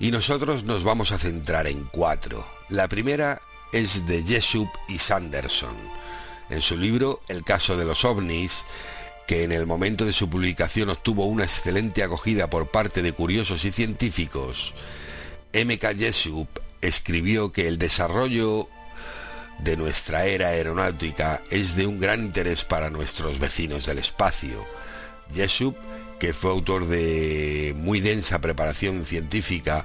y nosotros nos vamos a centrar en cuatro. La primera es de Jessup y Sanderson. En su libro El caso de los ovnis, que en el momento de su publicación obtuvo una excelente acogida por parte de curiosos y científicos, M.K. Jessup escribió que el desarrollo de nuestra era aeronáutica es de un gran interés para nuestros vecinos del espacio. Jessup, que fue autor de muy densa preparación científica,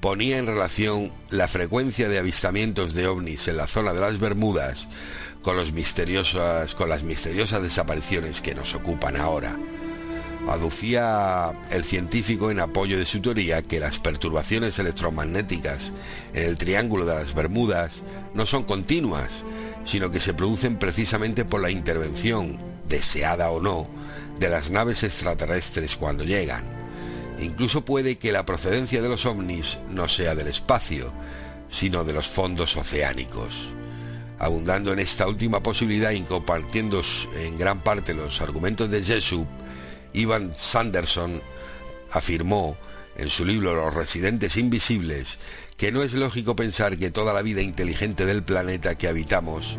ponía en relación la frecuencia de avistamientos de ovnis en la zona de las Bermudas con, los con las misteriosas desapariciones que nos ocupan ahora. Aducía el científico en apoyo de su teoría que las perturbaciones electromagnéticas en el Triángulo de las Bermudas no son continuas, sino que se producen precisamente por la intervención, deseada o no, de las naves extraterrestres cuando llegan. Incluso puede que la procedencia de los ovnis no sea del espacio, sino de los fondos oceánicos. Abundando en esta última posibilidad y compartiendo en gran parte los argumentos de Jesús, Ivan Sanderson afirmó en su libro Los residentes invisibles que no es lógico pensar que toda la vida inteligente del planeta que habitamos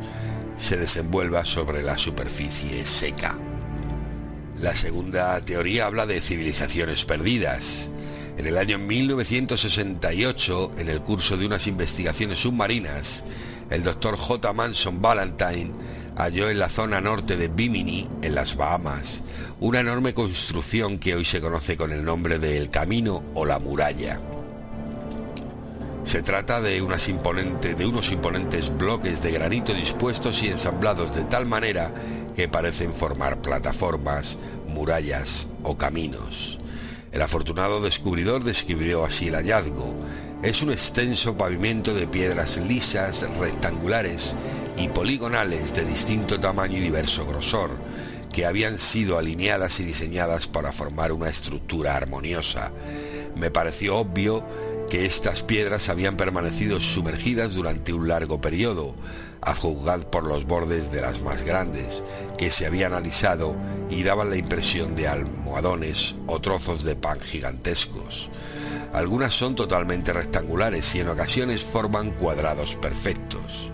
se desenvuelva sobre la superficie seca. La segunda teoría habla de civilizaciones perdidas. En el año 1968, en el curso de unas investigaciones submarinas, el doctor J. Manson Valentine halló en la zona norte de Bimini, en las Bahamas, una enorme construcción que hoy se conoce con el nombre de El Camino o la Muralla. Se trata de, unas de unos imponentes bloques de granito dispuestos y ensamblados de tal manera que parecen formar plataformas, murallas o caminos. El afortunado descubridor describió así el hallazgo. Es un extenso pavimento de piedras lisas, rectangulares y poligonales de distinto tamaño y diverso grosor, que habían sido alineadas y diseñadas para formar una estructura armoniosa. Me pareció obvio que estas piedras habían permanecido sumergidas durante un largo periodo, a juzgar por los bordes de las más grandes, que se habían alisado y daban la impresión de almohadones o trozos de pan gigantescos. Algunas son totalmente rectangulares y en ocasiones forman cuadrados perfectos.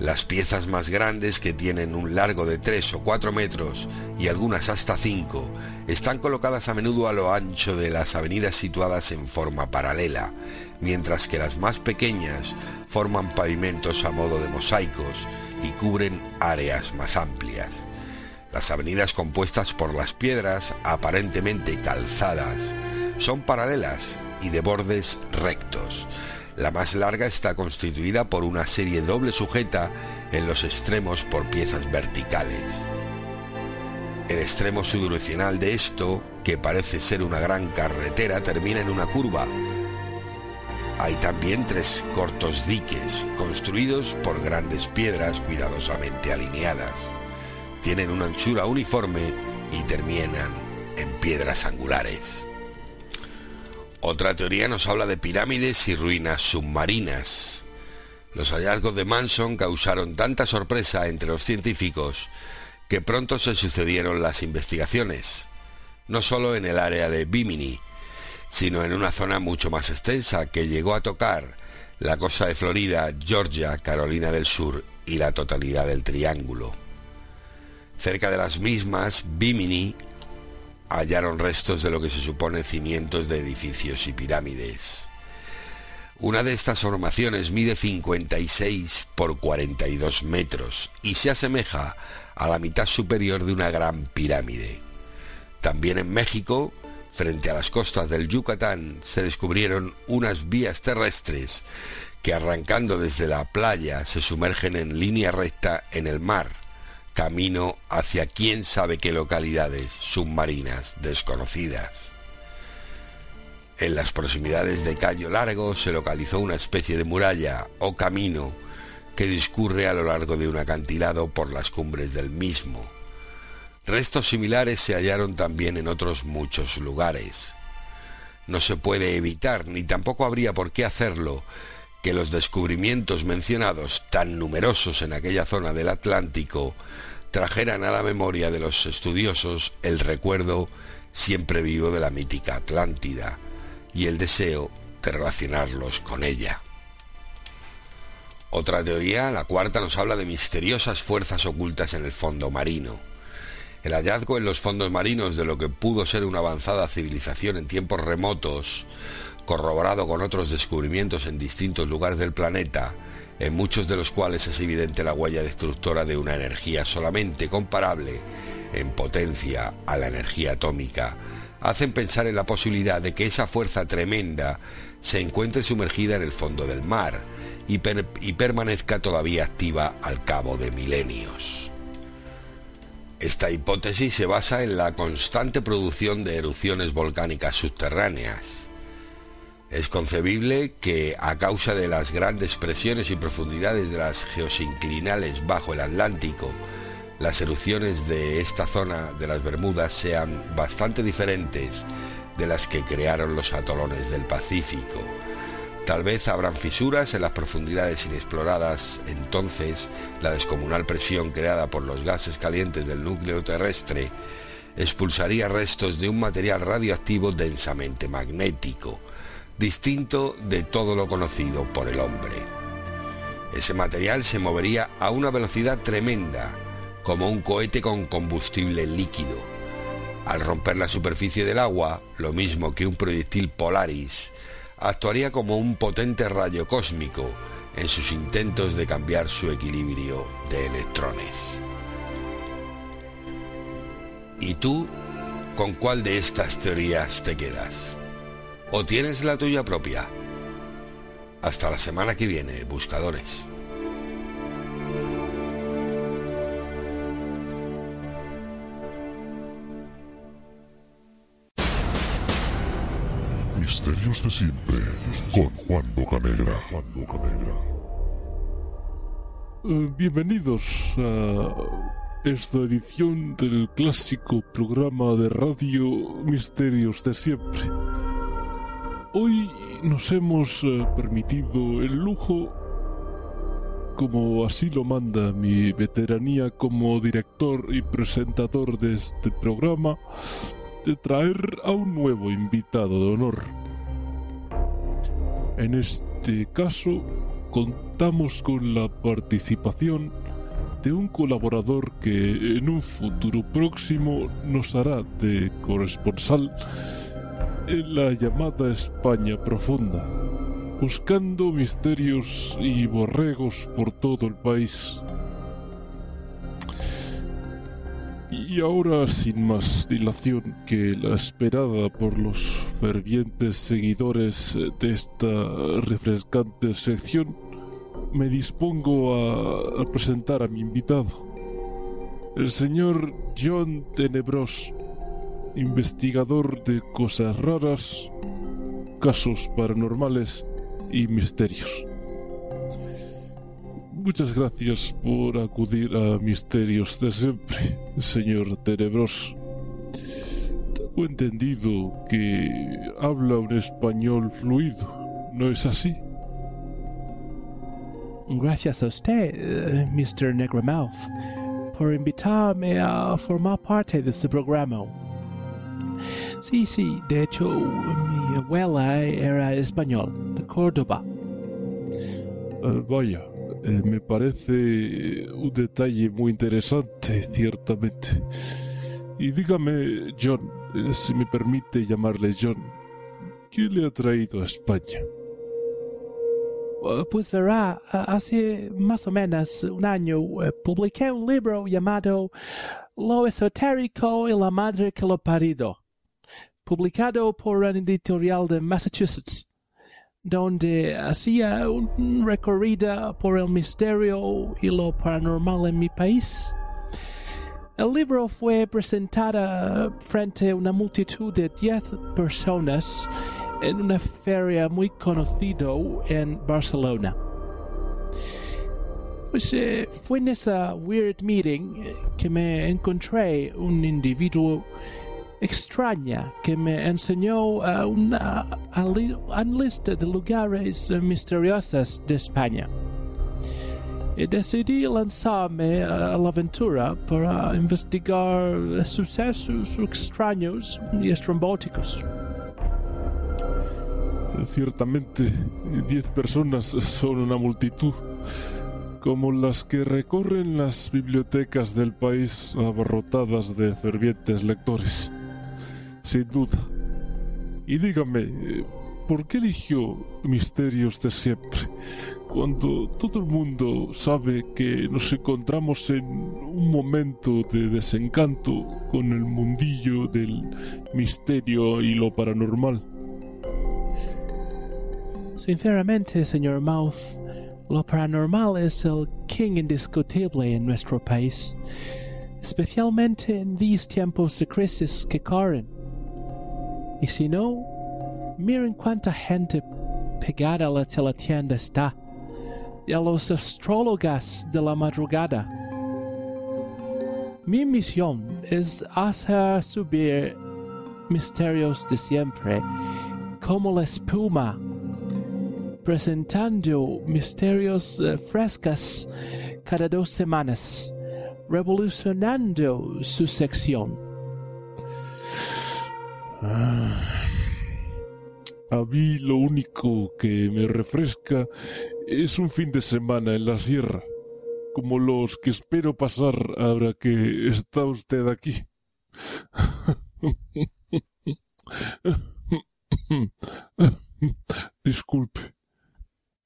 Las piezas más grandes, que tienen un largo de 3 o 4 metros y algunas hasta 5, están colocadas a menudo a lo ancho de las avenidas situadas en forma paralela, mientras que las más pequeñas forman pavimentos a modo de mosaicos y cubren áreas más amplias. Las avenidas compuestas por las piedras, aparentemente calzadas, son paralelas y de bordes rectos, la más larga está constituida por una serie doble sujeta en los extremos por piezas verticales. El extremo subdireccional de esto, que parece ser una gran carretera, termina en una curva. Hay también tres cortos diques, construidos por grandes piedras cuidadosamente alineadas. tienen una anchura uniforme y terminan en piedras angulares. Otra teoría nos habla de pirámides y ruinas submarinas. Los hallazgos de Manson causaron tanta sorpresa entre los científicos que pronto se sucedieron las investigaciones, no solo en el área de Bimini, sino en una zona mucho más extensa que llegó a tocar la costa de Florida, Georgia, Carolina del Sur y la totalidad del Triángulo. Cerca de las mismas, Bimini, hallaron restos de lo que se supone cimientos de edificios y pirámides. Una de estas formaciones mide 56 por 42 metros y se asemeja a la mitad superior de una gran pirámide. También en México, frente a las costas del Yucatán, se descubrieron unas vías terrestres que arrancando desde la playa se sumergen en línea recta en el mar camino hacia quién sabe qué localidades submarinas desconocidas. En las proximidades de Cayo Largo se localizó una especie de muralla o camino que discurre a lo largo de un acantilado por las cumbres del mismo. Restos similares se hallaron también en otros muchos lugares. No se puede evitar, ni tampoco habría por qué hacerlo, que los descubrimientos mencionados, tan numerosos en aquella zona del Atlántico, trajeran a la memoria de los estudiosos el recuerdo siempre vivo de la mítica Atlántida y el deseo de relacionarlos con ella. Otra teoría, la cuarta, nos habla de misteriosas fuerzas ocultas en el fondo marino. El hallazgo en los fondos marinos de lo que pudo ser una avanzada civilización en tiempos remotos, corroborado con otros descubrimientos en distintos lugares del planeta, en muchos de los cuales es evidente la huella destructora de una energía solamente comparable en potencia a la energía atómica, hacen pensar en la posibilidad de que esa fuerza tremenda se encuentre sumergida en el fondo del mar y, permanezca todavía activa al cabo de milenios. Esta hipótesis se basa en la constante producción de erupciones volcánicas subterráneas, es concebible que a causa de las grandes presiones y profundidades de las geosinclinales bajo el Atlántico, las erupciones de esta zona de las Bermudas sean bastante diferentes de las que crearon los atolones del Pacífico. Tal vez habrán fisuras en las profundidades inexploradas, entonces la descomunal presión creada por los gases calientes del núcleo terrestre expulsaría restos de un material radioactivo densamente magnético, distinto de todo lo conocido por el hombre. Ese material se movería a una velocidad tremenda, como un cohete con combustible líquido. Al romper la superficie del agua, lo mismo que un proyectil Polaris, actuaría como un potente rayo cósmico en sus intentos de cambiar su equilibrio de electrones. ¿Y tú con cuál de estas teorías te quedas? O tienes la tuya propia. Hasta la semana que viene, buscadores. Misterios de siempre con Juan Bocanegra. Juan Bocanegra. Eh, bienvenidos a esta edición del clásico programa de radio Misterios de siempre. Hoy nos hemos eh, permitido el lujo, como así lo manda mi veteranía como director y presentador de este programa, de traer a un nuevo invitado de honor. En este caso, contamos con la participación de un colaborador que en un futuro próximo nos hará de corresponsal en la llamada España profunda, buscando misterios y borregos por todo el país. Y ahora, sin más dilación que la esperada por los fervientes seguidores de esta refrescante sección, me dispongo a, presentar a mi invitado, el señor John Tenebros investigador de cosas raras, casos paranormales y misterios. muchas gracias por acudir a Misterios de siempre, señor Tenebroso. Tengo entendido que habla un español fluido, ¿no es así? Gracias a usted, Mr. Negromouth, por invitarme a formar parte de su programa. Sí, sí, de hecho, mi abuela era español, de Córdoba. Eh, vaya, eh, me parece un detalle muy interesante, ciertamente. Y dígame, John, si me permite llamarle John, ¿qué le ha traído a España? Pues verá, hace más o menos un año publiqué un libro llamado Lo esotérico y la madre que lo parido, publicado por una editorial de Massachusetts, donde hacía un recorrido por el misterio y lo paranormal en mi país. El libro fue presentado frente a una multitud de diez personas en una feria muy conocido en Barcelona. Pues eh, fue en esa weird meeting eh, que me encontré un individuo extraña que me enseñó una, lista de lugares misteriosos de España. Y decidí lanzarme a la aventura para investigar sucesos extraños y estrambóticos. Ciertamente, diez personas son una multitud, como las que recorren las bibliotecas del país abarrotadas de fervientes lectores. Sin duda. Y dígame, ¿por qué eligió Misterios de siempre? Cuando todo el mundo sabe que nos encontramos en un momento de desencanto con el mundillo del misterio y lo paranormal. Sinceramente, señor Mouth, lo paranormal es el king indiscutible en nuestro país, especialmente en these tiempos de crisis que corren. Y si no, miren cuánta gente pegada a la tienda está, y a los astrólogas de la madrugada. Mi misión es hacer subir misterios de siempre como la espuma presentando misterios eh, frescas cada dos semanas, revolucionando su sección. Ah, a mí lo único que me refresca es un fin de semana en la sierra, como los que espero pasar ahora que está usted aquí. Disculpe.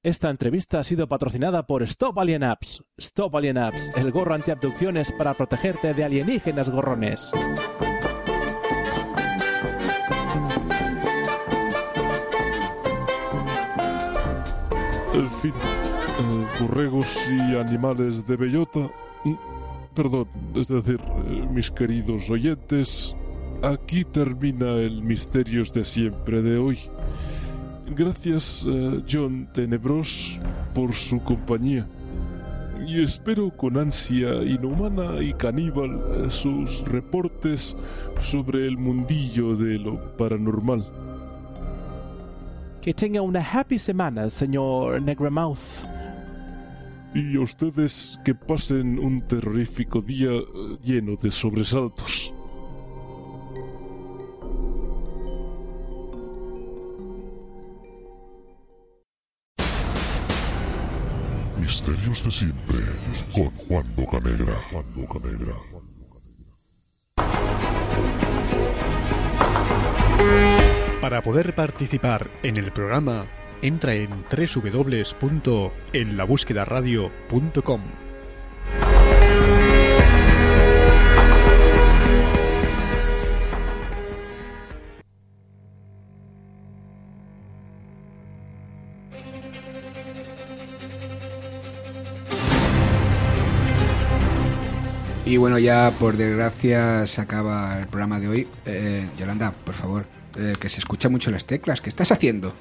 Esta entrevista ha sido patrocinada por Stop Alien Apps. Stop Alien Apps, el gorro antiabducciones para protegerte de alienígenas gorrones. En fin, eh, y animales de bellota. Mm, perdón, es decir, eh, mis queridos oyentes, aquí termina el Misterios de siempre de hoy. Gracias, uh, John Tenebros, por su compañía. Y espero con ansia inhumana y caníbal eh, sus reportes sobre el mundillo de lo paranormal. Que tenga una happy semana, señor Negremouth. Y a ustedes que pasen un terrorífico día eh, lleno de sobresaltos. Misterios de siempre con Juan Bocanegra. Juan Bocanegra. Para poder participar en el programa, entra en www.enlabúsquedaradio.com. Y bueno, ya por desgracia se acaba el programa de hoy. Eh, Yolanda, por favor, eh, que se escucha mucho las teclas. ¿Qué estás haciendo?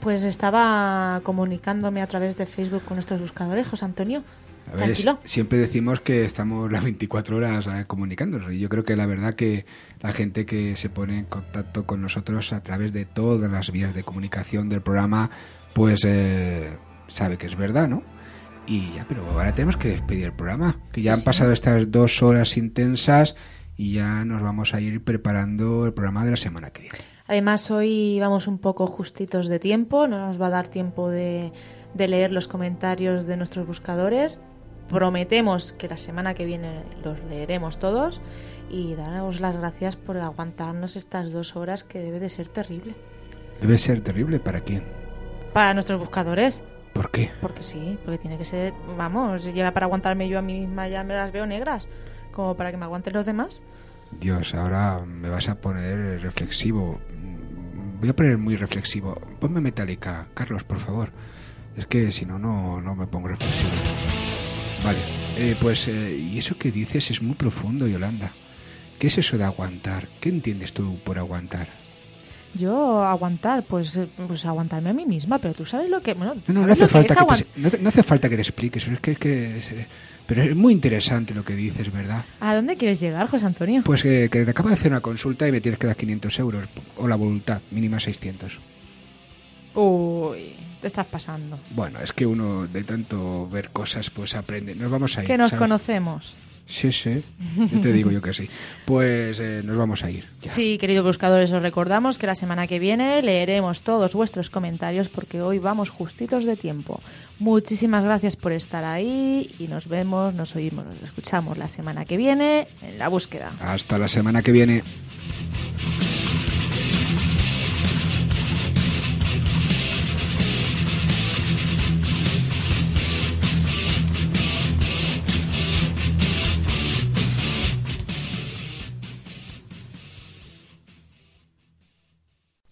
Pues estaba comunicándome a través de Facebook con nuestros buscadores, José Antonio. Tranquilo. siempre decimos que estamos las 24 horas eh, comunicándonos y yo creo que la verdad que la gente que se pone en contacto con nosotros a través de todas las vías de comunicación del programa, pues eh, sabe que es verdad, ¿no? Y ya, pero ahora tenemos que despedir el programa, que ya han pasado estas dos horas intensas y ya nos vamos a ir preparando el programa de la semana que viene. Además, hoy vamos un poco justitos de tiempo, no nos va a dar tiempo de, de leer los comentarios de nuestros buscadores. Prometemos que la semana que viene los leeremos todos y daros las gracias por aguantarnos estas dos horas que debe de ser terrible. ¿Debe ser terrible para quién? Para nuestros buscadores. ¿Por qué? Porque sí, porque tiene que ser, vamos, lleva para aguantarme yo a mí misma ya me las veo negras, como para que me aguanten los demás. Dios, ahora me vas a poner reflexivo. Voy a poner muy reflexivo. Ponme metálica, Carlos, por favor. Es que si no, no, no me pongo reflexivo. Vale, eh, pues, eh, y eso que dices es muy profundo, Yolanda. ¿Qué es eso de aguantar? ¿Qué entiendes tú por aguantar? Yo aguantar, pues, pues aguantarme a mí misma, pero tú sabes lo que... Bueno, no, no, hace falta que te, no, hace falta que te expliques, pero es que, es que pero es muy interesante lo que dices, ¿verdad? ¿A dónde quieres llegar, José Antonio? Pues que, que te acabo de hacer una consulta y me tienes que dar 500 euros, o la voluntad, mínima 600. Uy, te estás pasando. Bueno, es que uno de tanto ver cosas, pues aprende. Nos vamos a ir. Que nos conocemos. Sí, sí, te digo yo que sí. Pues eh, nos vamos a ir. Sí, queridos buscadores, os recordamos que la semana que viene leeremos todos vuestros comentarios porque hoy vamos justitos de tiempo. Muchísimas gracias por estar ahí y nos vemos, nos oímos, nos escuchamos la semana que viene en la búsqueda. Hasta la semana que viene.